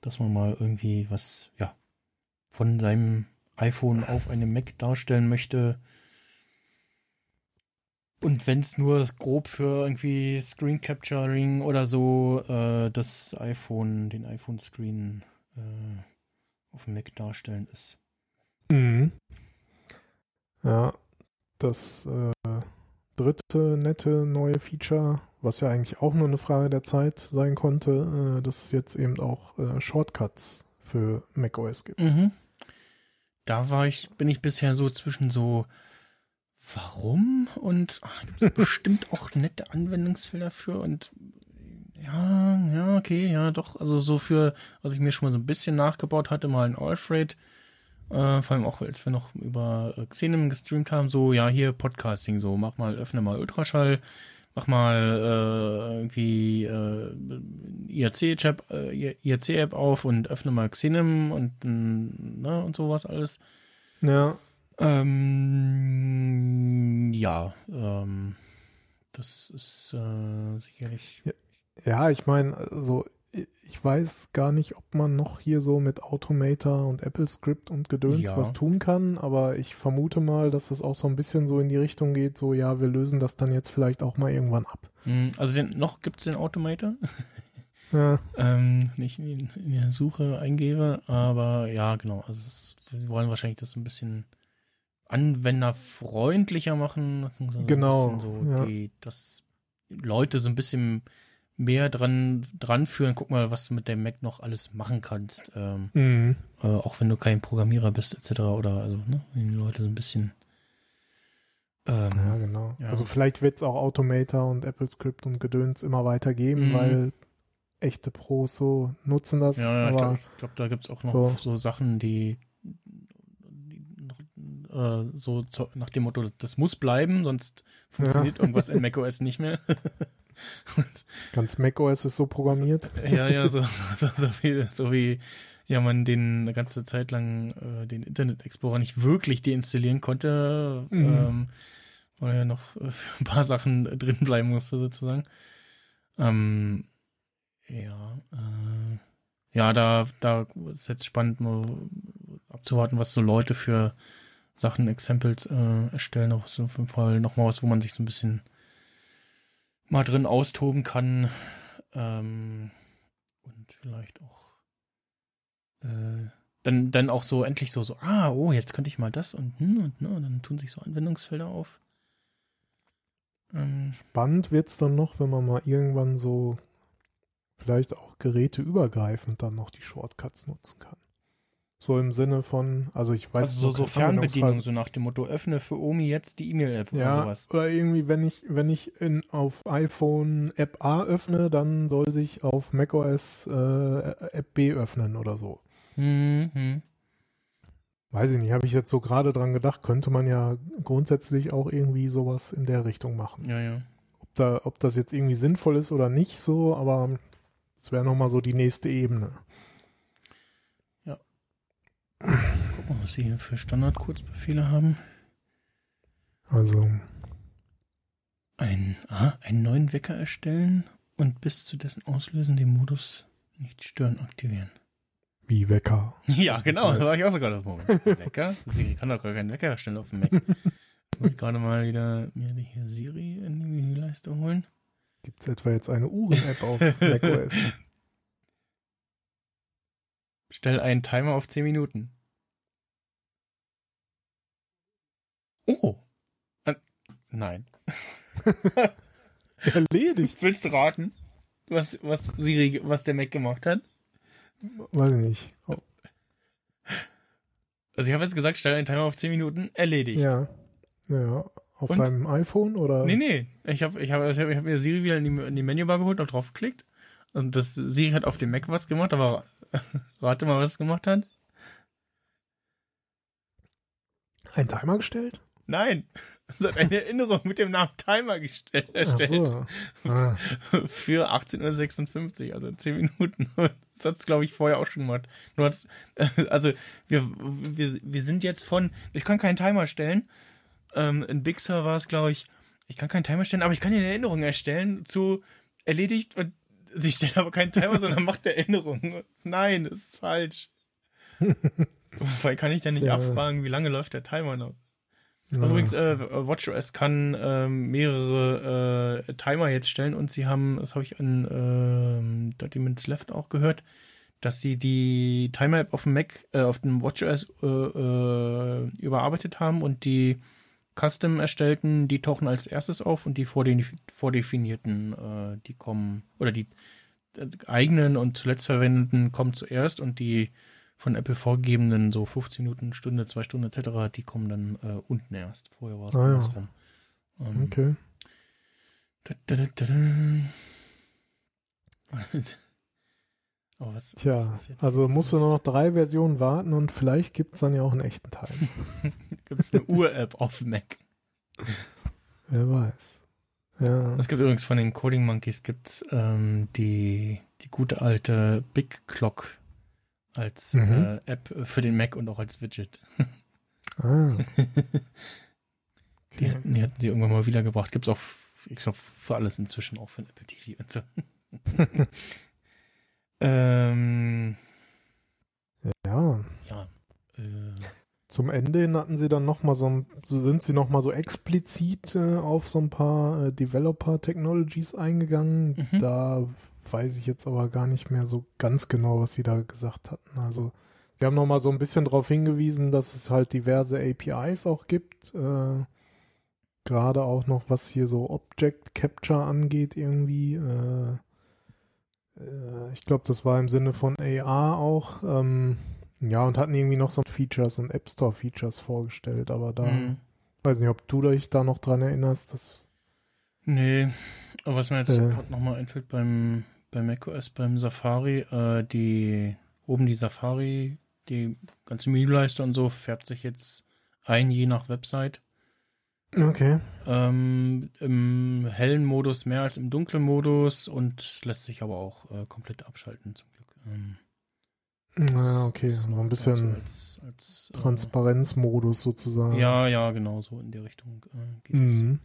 Speaker 2: dass man mal irgendwie was, ja, von seinem iPhone auf einem Mac darstellen möchte. Und wenn es nur grob für irgendwie Screen Capturing oder so äh, das iPhone, den iPhone-Screen äh, auf dem Mac darstellen ist.
Speaker 3: Mhm. Ja, das äh, dritte nette neue Feature, was ja eigentlich auch nur eine Frage der Zeit sein konnte, äh, dass es jetzt eben auch äh, Shortcuts für macOS gibt.
Speaker 2: Mhm. Da war ich, bin ich bisher so zwischen so, warum? Und ah, da gibt es *laughs* bestimmt auch nette Anwendungsfelder für und ja, ja, okay, ja, doch, also so für, was ich mir schon mal so ein bisschen nachgebaut hatte, mal ein Alfred, äh, vor allem auch, als wir noch über äh, Xenem gestreamt haben, so, ja, hier Podcasting, so, mach mal, öffne mal Ultraschall, mach mal äh, irgendwie äh, IRC-App äh, IRC auf und öffne mal Xenem und, ne, und sowas alles.
Speaker 3: Ja,
Speaker 2: Ähm, ja, ähm, das ist äh, sicherlich.
Speaker 3: Ja, ich meine, also ich weiß gar nicht, ob man noch hier so mit Automator und AppleScript und Gedöns
Speaker 2: Ja.
Speaker 3: was tun kann, aber ich vermute mal, dass es auch so ein bisschen so in die Richtung geht, so ja, wir lösen das dann jetzt vielleicht auch mal irgendwann ab.
Speaker 2: Hm, Also den, noch gibt's den Automator, *laughs*
Speaker 3: Ja,
Speaker 2: ähm, nicht in, in der Suche eingebe, aber ja, genau. Also es, wir wollen wahrscheinlich das so ein bisschen anwenderfreundlicher machen, beziehungsweise
Speaker 3: Genau,
Speaker 2: so
Speaker 3: ja.
Speaker 2: die, dass Leute so ein bisschen mehr dran dran führen. Guck mal, was du mit dem Mac noch alles machen kannst. Ähm,
Speaker 3: mhm.
Speaker 2: äh, auch wenn du kein Programmierer bist, etc. Oder also, ne, wenn die Leute so ein bisschen ähm,
Speaker 3: ja genau.
Speaker 2: Ja.
Speaker 3: Also vielleicht wird es auch Automator und AppleScript und Gedöns immer weiter geben,
Speaker 2: Mhm.
Speaker 3: weil echte Pros so nutzen das,
Speaker 2: Ja, ja ich
Speaker 3: aber
Speaker 2: glaube, glaub, da gibt's auch noch
Speaker 3: so-
Speaker 2: so, Sachen, die, äh, so zu, nach dem Motto, das muss bleiben, sonst funktioniert irgendwas *laughs* in macOS nicht mehr. *laughs*
Speaker 3: Ganz macOS ist so programmiert.
Speaker 2: ja, ja, so, so, so, wie, so wie ja man den eine ganze Zeit lang äh, den Internet Explorer nicht wirklich deinstallieren konnte,
Speaker 3: Mhm.
Speaker 2: ähm, weil er noch äh, für ein paar Sachen drin bleiben musste sozusagen. Ähm, ja, äh, ja, da, da ist jetzt spannend, mal abzuwarten, was so Leute für Sachen, Examples äh, erstellen. Auf so jeden Fall nochmal was, wo man sich so ein bisschen mal drin austoben kann. Ähm, und vielleicht auch äh, dann, dann auch so endlich so, so, ah, oh, jetzt könnte ich mal das und, hm, und, ne, und dann tun sich so Anwendungsfelder auf. Ähm,
Speaker 3: Spannend wird es dann noch, wenn man mal irgendwann so vielleicht auch geräteübergreifend dann noch die Shortcuts nutzen kann. So im Sinne von, also ich weiß
Speaker 2: also so, so Fernbedienung, so nach dem Motto, öffne für Omi jetzt die E-Mail-App oder
Speaker 3: Ja,
Speaker 2: sowas.
Speaker 3: oder irgendwie, wenn ich, wenn ich in, auf iPhone App A öffne, dann soll sich auf macOS äh, App B öffnen oder so.
Speaker 2: Hm, hm.
Speaker 3: Weiß ich nicht, habe ich jetzt so gerade dran gedacht, könnte man ja grundsätzlich auch irgendwie sowas in der Richtung machen.
Speaker 2: Ja, ja.
Speaker 3: Ob, da, ob das jetzt irgendwie sinnvoll ist oder nicht so, aber das wäre nochmal so die nächste Ebene.
Speaker 2: Guck mal, was sie hier für Standard-Kurzbefehle haben.
Speaker 3: Also,
Speaker 2: Ein, ah, einen neuen Wecker erstellen und bis zu dessen Auslösen den Modus nicht stören aktivieren.
Speaker 3: Wie Wecker. *laughs*
Speaker 2: Ja, genau, da
Speaker 3: Nice.
Speaker 2: war ich auch so gerade. Moment, Wecker? Siri kann doch gar keinen Wecker erstellen auf dem Mac. Jetzt *laughs* muss ich gerade mal wieder mir die hier Siri in die Menüleiste holen.
Speaker 3: Gibt es etwa jetzt eine Uhren-App auf *laughs* macOS?
Speaker 2: Stell einen Timer auf 10 Minuten. Oh. Äh, nein. *laughs*
Speaker 3: Erledigt.
Speaker 2: Willst du raten, was, was Siri, was der Mac gemacht hat?
Speaker 3: Weiß ich nicht. Oh,
Speaker 2: Also ich habe jetzt gesagt, stell einen Timer auf 10 Minuten, erledigt.
Speaker 3: ja. Ja. Auf
Speaker 2: Und?
Speaker 3: deinem iPhone oder?
Speaker 2: Nee, nee. Ich habe ich hab, ich hab, ich hab mir Siri wieder in die, in die Menübar geholt und drauf geklickt. Und das Siri hat auf dem Mac was gemacht, aber *laughs* rate mal, was es gemacht hat.
Speaker 3: Ein Timer gestellt?
Speaker 2: Nein. *laughs* Es hat eine Erinnerung mit dem Namen Timer gestell,
Speaker 3: Ach
Speaker 2: erstellt.
Speaker 3: so. Ah, *laughs*
Speaker 2: Für 18.56 Uhr, also 10 Minuten. Das hat es, glaube ich, vorher auch schon gemacht. Nur hat's, also wir, wir, wir sind jetzt von, ich kann keinen Timer stellen. Ähm, in Big Sur war es, glaube ich, ich kann keinen Timer stellen, aber ich kann dir eine Erinnerung erstellen zu erledigt und sie stellt aber keinen Timer, sondern macht Erinnerungen. Nein, das ist falsch. *laughs* Weil kann ich denn nicht
Speaker 3: Ja.
Speaker 2: abfragen, wie lange läuft der Timer noch?
Speaker 3: ja.
Speaker 2: Also übrigens, äh, WatchOS kann ähm, mehrere äh, Timer jetzt stellen und sie haben, das habe ich an ähm, 30 Minutes Left auch gehört, dass sie die Timer-App auf dem Mac, äh, auf dem WatchOS äh, äh, überarbeitet haben und die custom erstellten, die tauchen als erstes auf und die vordef vordefinierten, äh, die kommen, oder die äh, eigenen und zuletzt verwendeten kommen zuerst und die von Apple vorgegebenen so 15 Minuten, Stunde, zwei Stunden etc., die kommen dann äh, unten erst. Vorher war es
Speaker 3: Ah, ja.
Speaker 2: andersrum. Ähm,
Speaker 3: Okay.
Speaker 2: da, da, da, *laughs* Aber was,
Speaker 3: Tja,
Speaker 2: was ist jetzt
Speaker 3: also musst du nur noch drei Versionen warten und vielleicht gibt es dann ja auch einen echten Timer. *laughs*
Speaker 2: Gibt es eine Uhr-App auf Mac?
Speaker 3: Wer weiß. Ja.
Speaker 2: Es gibt übrigens von den Coding Monkeys gibt's ähm, die die gute alte Big Clock als
Speaker 3: Mhm.
Speaker 2: äh, App für den Mac und auch als Widget.
Speaker 3: Ah, *laughs*
Speaker 2: Die,
Speaker 3: okay.
Speaker 2: hatten- die hatten sie irgendwann mal wiedergebracht. Gibt's auch, ich glaube, für alles inzwischen auch für ein Apple TV und so. *laughs* ähm,
Speaker 3: Ja.
Speaker 2: ja. Äh,
Speaker 3: Zum Ende hin hatten sie dann noch mal so, sind sie noch mal so explizit äh, auf so ein paar äh, Developer Technologies eingegangen.
Speaker 2: Mhm.
Speaker 3: Da weiß ich jetzt aber gar nicht mehr so ganz genau, was sie da gesagt hatten. Also sie haben noch mal so ein bisschen darauf hingewiesen, dass es halt diverse APIs auch gibt. Äh, Gerade auch noch was hier so Object Capture angeht irgendwie. Äh, äh, ich glaube, das war im Sinne von AR auch. Ähm, ja, und hatten irgendwie noch so Features und App Store Features vorgestellt, aber da,
Speaker 2: mh.
Speaker 3: weiß nicht, ob du dich da noch dran erinnerst, das,
Speaker 2: Nee, aber was mir jetzt
Speaker 3: Äh.
Speaker 2: gerade nochmal einfällt beim, beim macOS, beim Safari, äh, die, oben die Safari, die ganze Menüleiste und so färbt sich jetzt ein, je nach Website.
Speaker 3: Okay.
Speaker 2: Ähm, Im hellen Modus mehr als im dunklen Modus und lässt sich aber auch äh, komplett abschalten, zum Glück. Ähm,
Speaker 3: Ja, okay,
Speaker 2: das
Speaker 3: noch ein
Speaker 2: also
Speaker 3: bisschen
Speaker 2: als, als, äh,
Speaker 3: Transparenzmodus sozusagen.
Speaker 2: Ja, ja, genau, so in die Richtung äh, geht es.
Speaker 3: Mhm.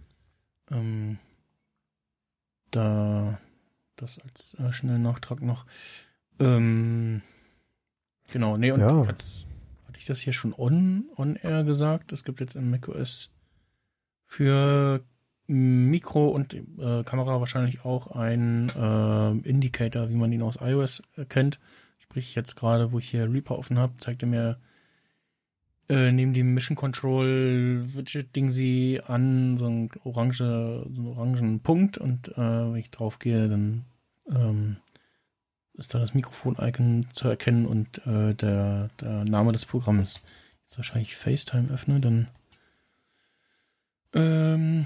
Speaker 2: Ähm, da das als äh, schnellen Nachtrag noch. Ähm, genau, nee, und
Speaker 3: Ja.
Speaker 2: hatte ich das hier schon on, on air gesagt? Es gibt jetzt im macOS für Mikro und äh, Kamera wahrscheinlich auch einen äh, Indicator, wie man ihn aus iOS äh, kennt. Sprich, jetzt gerade, wo ich hier Reaper offen habe, zeigt er mir äh, neben dem Mission Control Widget Ding sie an so ein orange, so einen orangen Punkt und äh, wenn ich drauf gehe, dann ähm, ist da das Mikrofon-Icon zu erkennen und äh, der, der Name des Programms. Jetzt wahrscheinlich FaceTime öffne, dann ähm,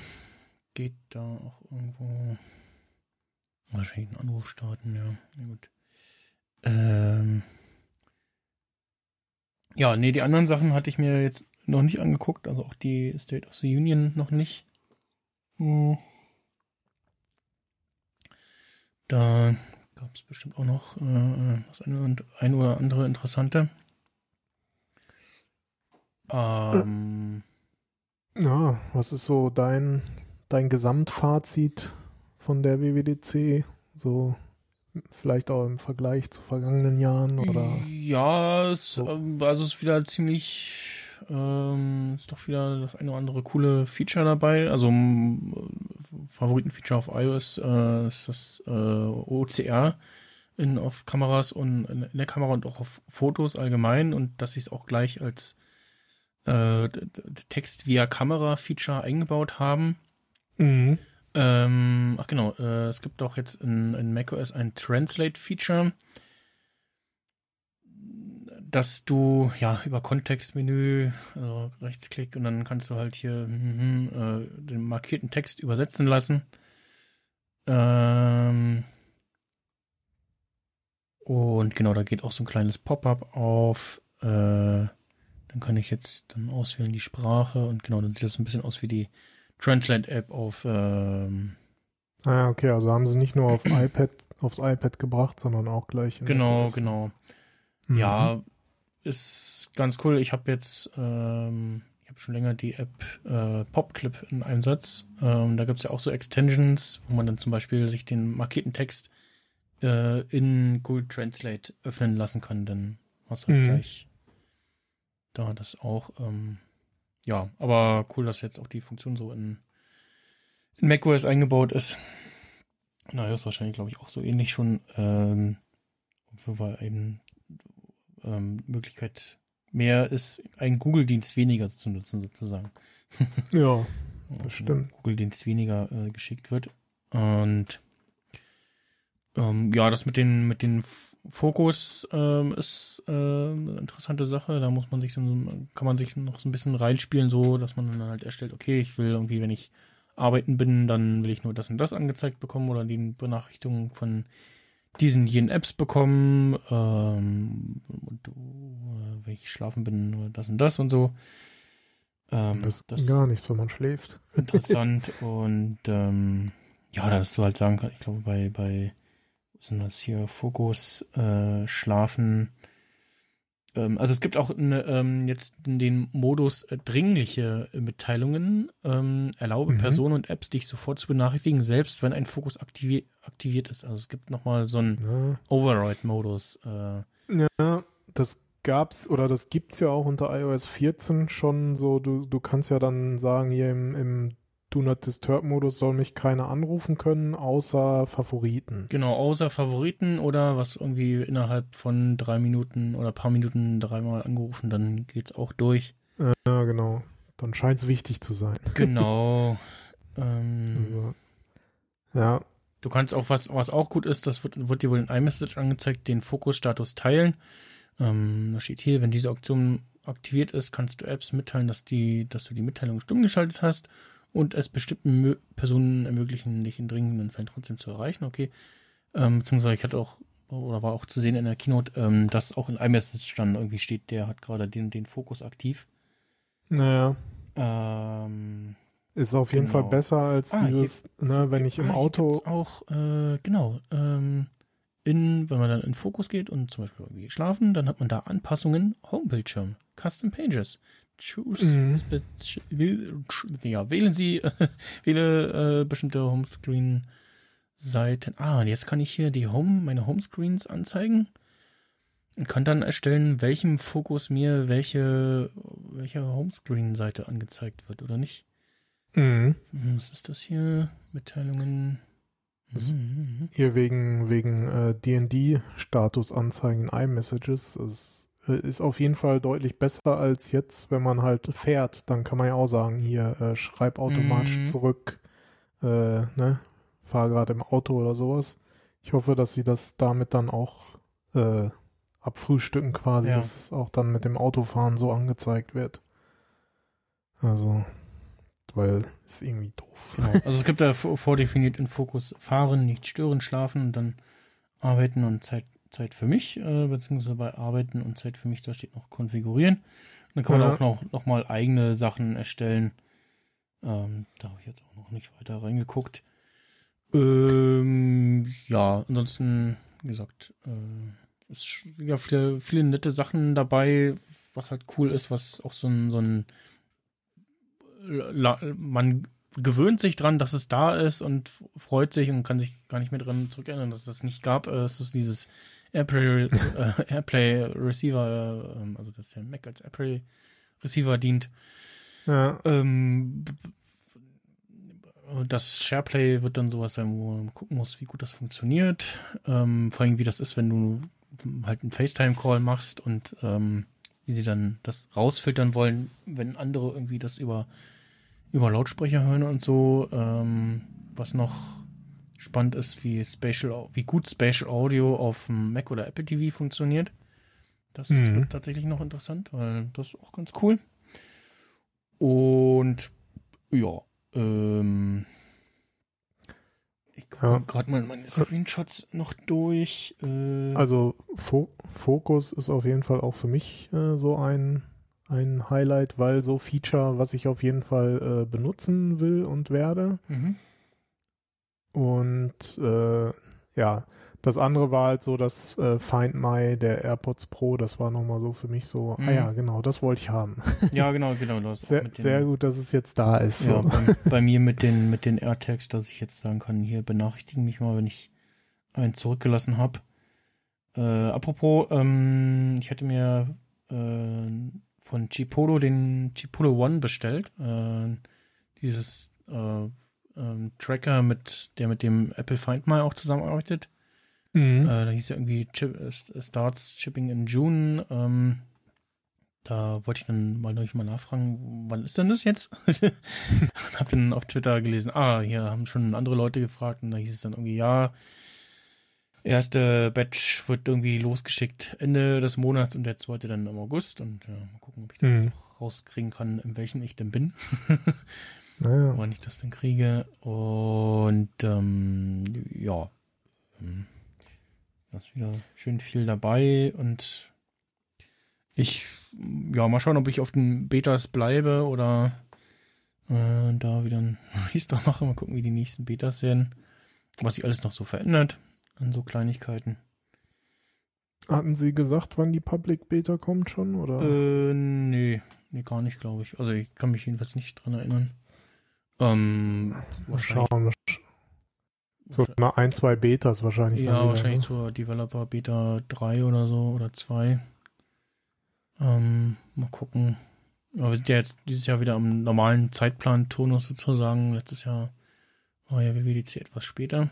Speaker 2: geht da auch irgendwo wahrscheinlich einen Anruf starten, ja. Na gut. Ähm, ja, nee, die anderen Sachen hatte ich mir jetzt noch nicht angeguckt, also auch die State of the Union noch nicht. Hm. Da gab es bestimmt auch noch äh, das eine, und- ein oder andere interessante. Ähm,
Speaker 3: Ja, was ist so dein, dein Gesamtfazit von der WWDC? So Vielleicht auch im Vergleich zu vergangenen Jahren oder?
Speaker 2: Ja, es, so. Ähm, also es ist wieder ziemlich, ähm, ist doch wieder das eine oder andere coole Feature dabei. Also Favoritenfeature auf iOS äh, ist das äh, OCR in, auf Kameras und in, der Kamera und auch auf Fotos allgemein und dass sie es auch gleich als äh, Text via Kamera-Feature eingebaut haben.
Speaker 3: Mhm.
Speaker 2: Ähm, ach genau, äh, es gibt auch jetzt in, in macOS ein Translate-Feature, dass du ja über Kontextmenü, also Rechtsklick und dann kannst du halt hier mm, äh, den markierten Text übersetzen lassen. Ähm, und genau, da geht auch so ein kleines Pop-up auf. Äh, dann kann ich jetzt dann auswählen die Sprache und genau, dann sieht das ein bisschen aus wie die Translate-App auf. Ähm,
Speaker 3: ah, okay, also haben sie nicht nur auf *clears throat* iPad, aufs iPad gebracht, sondern auch gleich.
Speaker 2: genau, genau. Mhm. Ja, ist ganz cool. Ich habe jetzt, ähm, ich habe schon länger die App äh, PopClip in Einsatz. Ähm, da gibt es ja auch so Extensions, wo man dann zum Beispiel sich den markierten Text äh, in Google Translate öffnen lassen kann. Dann hast du mhm. gleich da das auch. Ähm, ja, aber cool, dass jetzt auch die Funktion so in, in macOS eingebaut ist. Naja, ist wahrscheinlich, glaube ich, auch so ähnlich schon. Ähm, weil eben ähm, Möglichkeit mehr ist, einen Google-Dienst weniger zu nutzen, sozusagen.
Speaker 3: Ja, *laughs* das stimmt.
Speaker 2: Google-Dienst weniger äh, geschickt wird. Und ähm, ja, das mit den, mit den Fokus ähm, ist äh, eine interessante Sache. Da muss man sich dann, kann man sich noch so ein bisschen reinspielen, so dass man dann halt erstellt, okay, ich will irgendwie, wenn ich arbeiten bin, dann will ich nur das und das angezeigt bekommen oder die Benachrichtigungen von diesen jenen Apps bekommen ähm, und äh, wenn ich schlafen bin, nur das und das und so.
Speaker 3: Ähm, das ist gar nichts, wenn man schläft.
Speaker 2: Interessant *laughs* und ähm, ja, dass du halt sagen kannst, ich glaube bei bei sind das hier Fokus, äh, Schlafen. Ähm, also es gibt auch eine, ähm, jetzt den Modus äh, dringliche Mitteilungen. Ähm, erlaube mhm. Personen und Apps, dich sofort zu benachrichtigen, selbst wenn ein Fokus aktivi aktiviert ist. Also es gibt nochmal so einen ja. Override-Modus.
Speaker 3: Äh. Ja, das gab's oder das gibt's ja auch unter iOS 14 schon so. Du, du kannst ja dann sagen, hier im, im Do Not Disturb Modus soll mich keiner anrufen können, außer Favoriten.
Speaker 2: Genau, außer Favoriten oder was irgendwie innerhalb von drei Minuten oder paar Minuten dreimal angerufen, dann geht's auch durch.
Speaker 3: Ja, genau. Dann scheint es wichtig zu sein. *laughs*
Speaker 2: Genau. ähm, also,
Speaker 3: ja.
Speaker 2: Du kannst auch, was, was auch gut ist, das wird, wird dir wohl in iMessage angezeigt, den Fokusstatus teilen. Ähm, da steht hier, wenn diese Option aktiviert ist, kannst du Apps mitteilen, dass, die, dass du die Mitteilung stumm geschaltet hast und es bestimmten Personen ermöglichen, dich in dringenden Fällen trotzdem zu erreichen. Okay. Ähm, beziehungsweise ich hatte auch, oder war auch zu sehen in der Keynote, ähm, dass auch in iMessage dann irgendwie steht, der hat gerade den, den Fokus aktiv.
Speaker 3: Naja.
Speaker 2: Ähm,
Speaker 3: ist auf jeden genau. Fall besser als ah, dieses, hier, ne, wenn ich im ah, Auto.
Speaker 2: auch, äh, genau, ähm, in, wenn man dann in Fokus geht und zum Beispiel irgendwie schlafen, dann hat man da Anpassungen, Homebildschirm, Custom Pages. Choose. Mhm. Ja, wählen Sie, *laughs* wähle äh, bestimmte Homescreen-Seiten. Ah, und jetzt kann ich hier die Home, meine Homescreens anzeigen und kann dann erstellen, welchem Fokus mir welche, welche Homescreen-Seite angezeigt wird oder nicht.
Speaker 3: Mhm.
Speaker 2: Hm, was ist das hier? Mitteilungen.
Speaker 3: Das mhm. Hier wegen, wegen äh, DD-Status anzeigen iMessages. Das äh, ist auf jeden Fall deutlich besser als jetzt, wenn man halt fährt. Dann kann man ja auch sagen, hier, äh, schreib automatisch mhm. zurück, äh, ne, fahr gerade im Auto oder sowas. Ich hoffe, dass sie das damit dann auch äh, abfrühstücken quasi, ja. dass es auch dann mit dem Autofahren so angezeigt wird. Also, weil ist irgendwie doof.
Speaker 2: Genau. Also es gibt da vordefiniert in Fokus fahren, nicht stören, schlafen und dann arbeiten und Zeit Zeit für mich, äh, beziehungsweise bei Arbeiten und Zeit für mich, da steht noch konfigurieren. Und dann kann man auch noch, noch mal eigene Sachen erstellen. Ähm, da habe ich jetzt auch noch nicht weiter reingeguckt. Ähm, ja, ansonsten, wie gesagt, äh, ist ja viele, viele nette Sachen dabei, was halt cool ist, was auch so ein, so ein man gewöhnt sich dran, dass es da ist und freut sich und kann sich gar nicht mehr dran zurückerinnern, dass es das nicht gab. Äh, es ist dieses Airplay, äh, Airplay Receiver, äh, also dass der Mac als Airplay Receiver dient.
Speaker 3: Ja.
Speaker 2: Ähm, das SharePlay wird dann sowas sein, wo man gucken muss, wie gut das funktioniert. Ähm, vor allem, wie das ist, wenn du halt einen FaceTime-Call machst und ähm, wie sie dann das rausfiltern wollen, wenn andere irgendwie das über, über Lautsprecher hören und so. Ähm, was noch spannend ist, wie Spatial, wie gut Spatial Audio auf dem Mac oder Apple TV funktioniert. Das
Speaker 3: Mhm.
Speaker 2: wird tatsächlich noch interessant, weil das ist auch ganz cool. Und ja, ähm, ich gucke
Speaker 3: Ja.
Speaker 2: gerade mal meine Screenshots noch durch. Äh,
Speaker 3: Also Fo Fokus ist auf jeden Fall auch für mich äh, so ein, ein Highlight, weil so Feature, was ich auf jeden Fall äh, benutzen will und werde.
Speaker 2: mhm.
Speaker 3: Und äh, ja, das andere war halt so das äh, Find My der AirPods Pro. Das war nochmal so für mich so,
Speaker 2: Mhm.
Speaker 3: ah ja, genau, das wollte ich haben. *laughs*
Speaker 2: Ja, genau, genau. Das
Speaker 3: Sehr,
Speaker 2: mit den-
Speaker 3: sehr gut, dass es jetzt da ist.
Speaker 2: Ja,
Speaker 3: So.
Speaker 2: bei, *laughs* bei mir mit den, mit den AirTags, dass ich jetzt sagen kann, hier benachrichtigen mich mal, wenn ich einen zurückgelassen habe. Äh, apropos, ähm, ich hätte mir äh, von Chipolo den Chipolo One bestellt. Äh, dieses äh, ähm, Tracker, mit, der mit dem Apple Find My auch zusammenarbeitet.
Speaker 3: Mhm.
Speaker 2: Äh, da hieß ja irgendwie Chip, äh, Starts Shipping in June. Ähm, da wollte ich dann mal durch mal nachfragen, wann ist denn das jetzt? *laughs* hab dann auf Twitter gelesen, ah, hier haben schon andere Leute gefragt und da hieß es dann irgendwie, ja, erste Batch wird irgendwie losgeschickt Ende des Monats und der zweite dann im August und ja, mal gucken, ob ich das
Speaker 3: Mhm.
Speaker 2: auch rauskriegen kann, in welchen ich denn bin, *laughs*
Speaker 3: naja.
Speaker 2: wann ich das denn kriege und ähm, ja, ähm, da ist wieder schön viel dabei und ich, ja, mal schauen, ob ich auf den Betas bleibe oder äh, da wieder ein *laughs* Restore mache. Mal gucken, wie die nächsten Betas werden. Was sich alles noch so verändert an so Kleinigkeiten.
Speaker 3: Hatten Sie gesagt, wann die Public Beta kommt schon? Oder?
Speaker 2: Äh, nee, nee, gar nicht, glaube ich. Also ich kann mich jedenfalls nicht dran erinnern. Ähm,
Speaker 3: Mal
Speaker 2: wahrscheinlich,
Speaker 3: schauen. So na, ein, zwei Betas wahrscheinlich.
Speaker 2: ja,
Speaker 3: wieder,
Speaker 2: wahrscheinlich
Speaker 3: ne?
Speaker 2: zur Developer Beta 3 oder so oder 2. Ähm, mal gucken. Aber wir sind ja jetzt dieses Jahr wieder am normalen Zeitplan-Turnus sozusagen. Letztes Jahr war ja WWDC etwas später.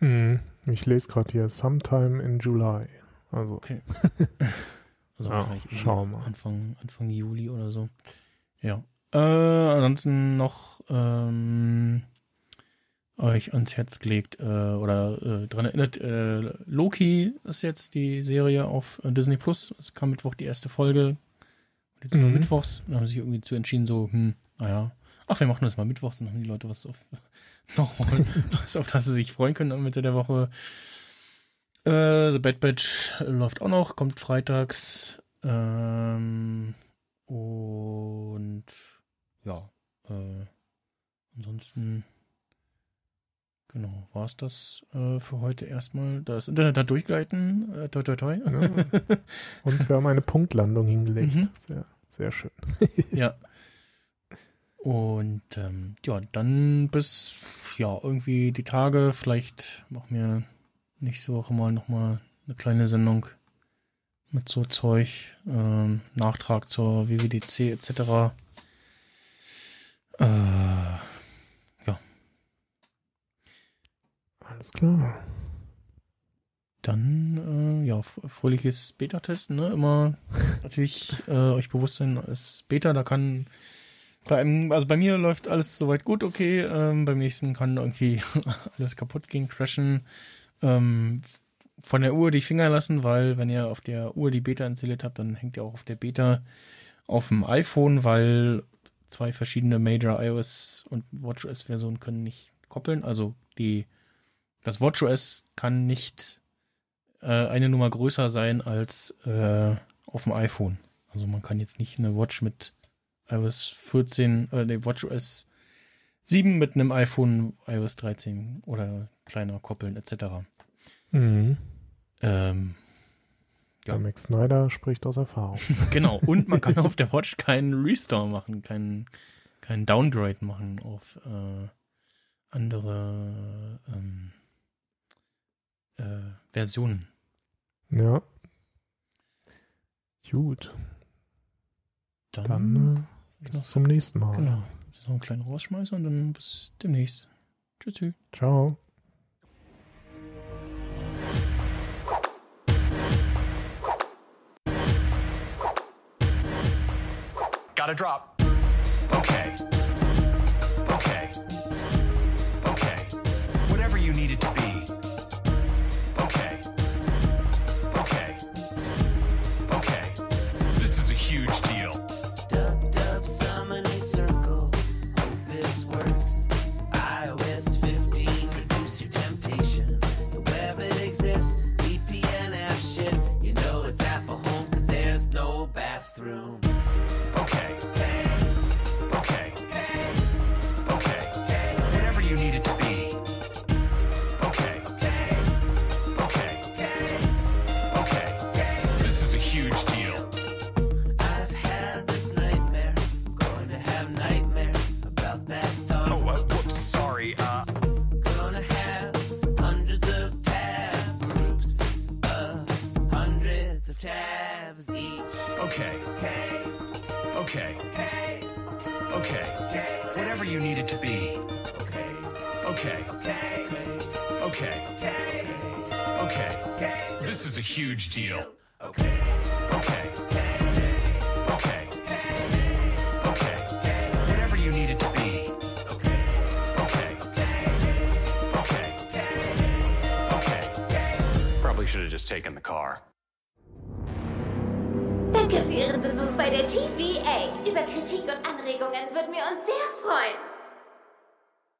Speaker 3: Mhm. Ich lese gerade hier, sometime in July. Also,
Speaker 2: Okay. *laughs* Also
Speaker 3: Ja,
Speaker 2: wahrscheinlich
Speaker 3: schauen wir.
Speaker 2: Anfang, Anfang Juli oder so. Ja. Äh, ansonsten noch ähm, euch ans Herz gelegt äh, oder äh, dran erinnert, äh, Loki ist jetzt die Serie auf äh, Disney Plus. Es kam Mittwoch die erste Folge. Und jetzt
Speaker 3: Mhm.
Speaker 2: Mittwochs. Dann haben sie sich irgendwie zu entschieden, so, hm, naja, ach, wir machen das mal Mittwochs, dann haben die Leute was auf *laughs* nochmal, *laughs* was auf das sie sich freuen können am Mitte der Woche. Äh, The Bad Batch läuft auch noch, kommt freitags. Ähm, und ja, äh, ansonsten, genau, war es das äh, für heute erstmal. Das Internet hat durchgleiten. Äh, toi, toi, toi.
Speaker 3: Ja. *laughs* und wir haben eine Punktlandung hingelegt.
Speaker 2: Mhm.
Speaker 3: Sehr, sehr schön. *laughs*
Speaker 2: Ja. Und ähm, ja, dann bis ja irgendwie die Tage. Vielleicht machen wir nächste Woche mal nochmal eine kleine Sendung mit so Zeug, ähm, Nachtrag zur WWDC etc. Äh,
Speaker 3: Alles klar.
Speaker 2: dann äh, ja fröhliches Beta-Testen. Ne? Immer natürlich äh, euch bewusst sein, es ist Beta, da kann bei einem, also bei mir läuft alles soweit gut, okay. Ähm, beim nächsten kann irgendwie *laughs* alles kaputt gehen, crashen. Ähm, von der Uhr die Finger lassen, weil wenn ihr auf der Uhr die Beta installiert habt, dann hängt ihr auch auf der Beta auf dem iPhone, weil zwei verschiedene Major iOS und WatchOS Versionen können nicht koppeln. Also die das WatchOS kann nicht äh, eine Nummer größer sein als äh, auf dem iPhone. Also man kann jetzt nicht eine Watch mit iOS 14, äh, nee, WatchOS 7 mit einem iPhone iOS 13 oder kleiner koppeln etc.
Speaker 3: Mhm.
Speaker 2: Ähm, Ja.
Speaker 3: Der Max Snyder spricht aus Erfahrung. *laughs*
Speaker 2: genau. Und man kann auf der Watch keinen Restore machen, keinen kein Downgrade machen auf äh, andere ähm, äh, Versionen.
Speaker 3: Ja. Gut.
Speaker 2: Dann,
Speaker 3: Dann äh, bis zum nächsten Mal.
Speaker 2: genau. Noch einen kleinen Rausschmeißer und dann bis demnächst. Tschüss. tschüss.
Speaker 3: Ciao.
Speaker 4: Gotta drop. Okay. Okay. Huge deal.
Speaker 5: okay,
Speaker 4: Okay. Okay. Okay. Whatever you need it to be.
Speaker 5: okay,
Speaker 4: Okay. Okay. Okay. Probably should have just taken the car.
Speaker 6: Danke für Ihren Besuch bei der TVA. Über Kritik und Anregungen würden wir uns sehr freuen.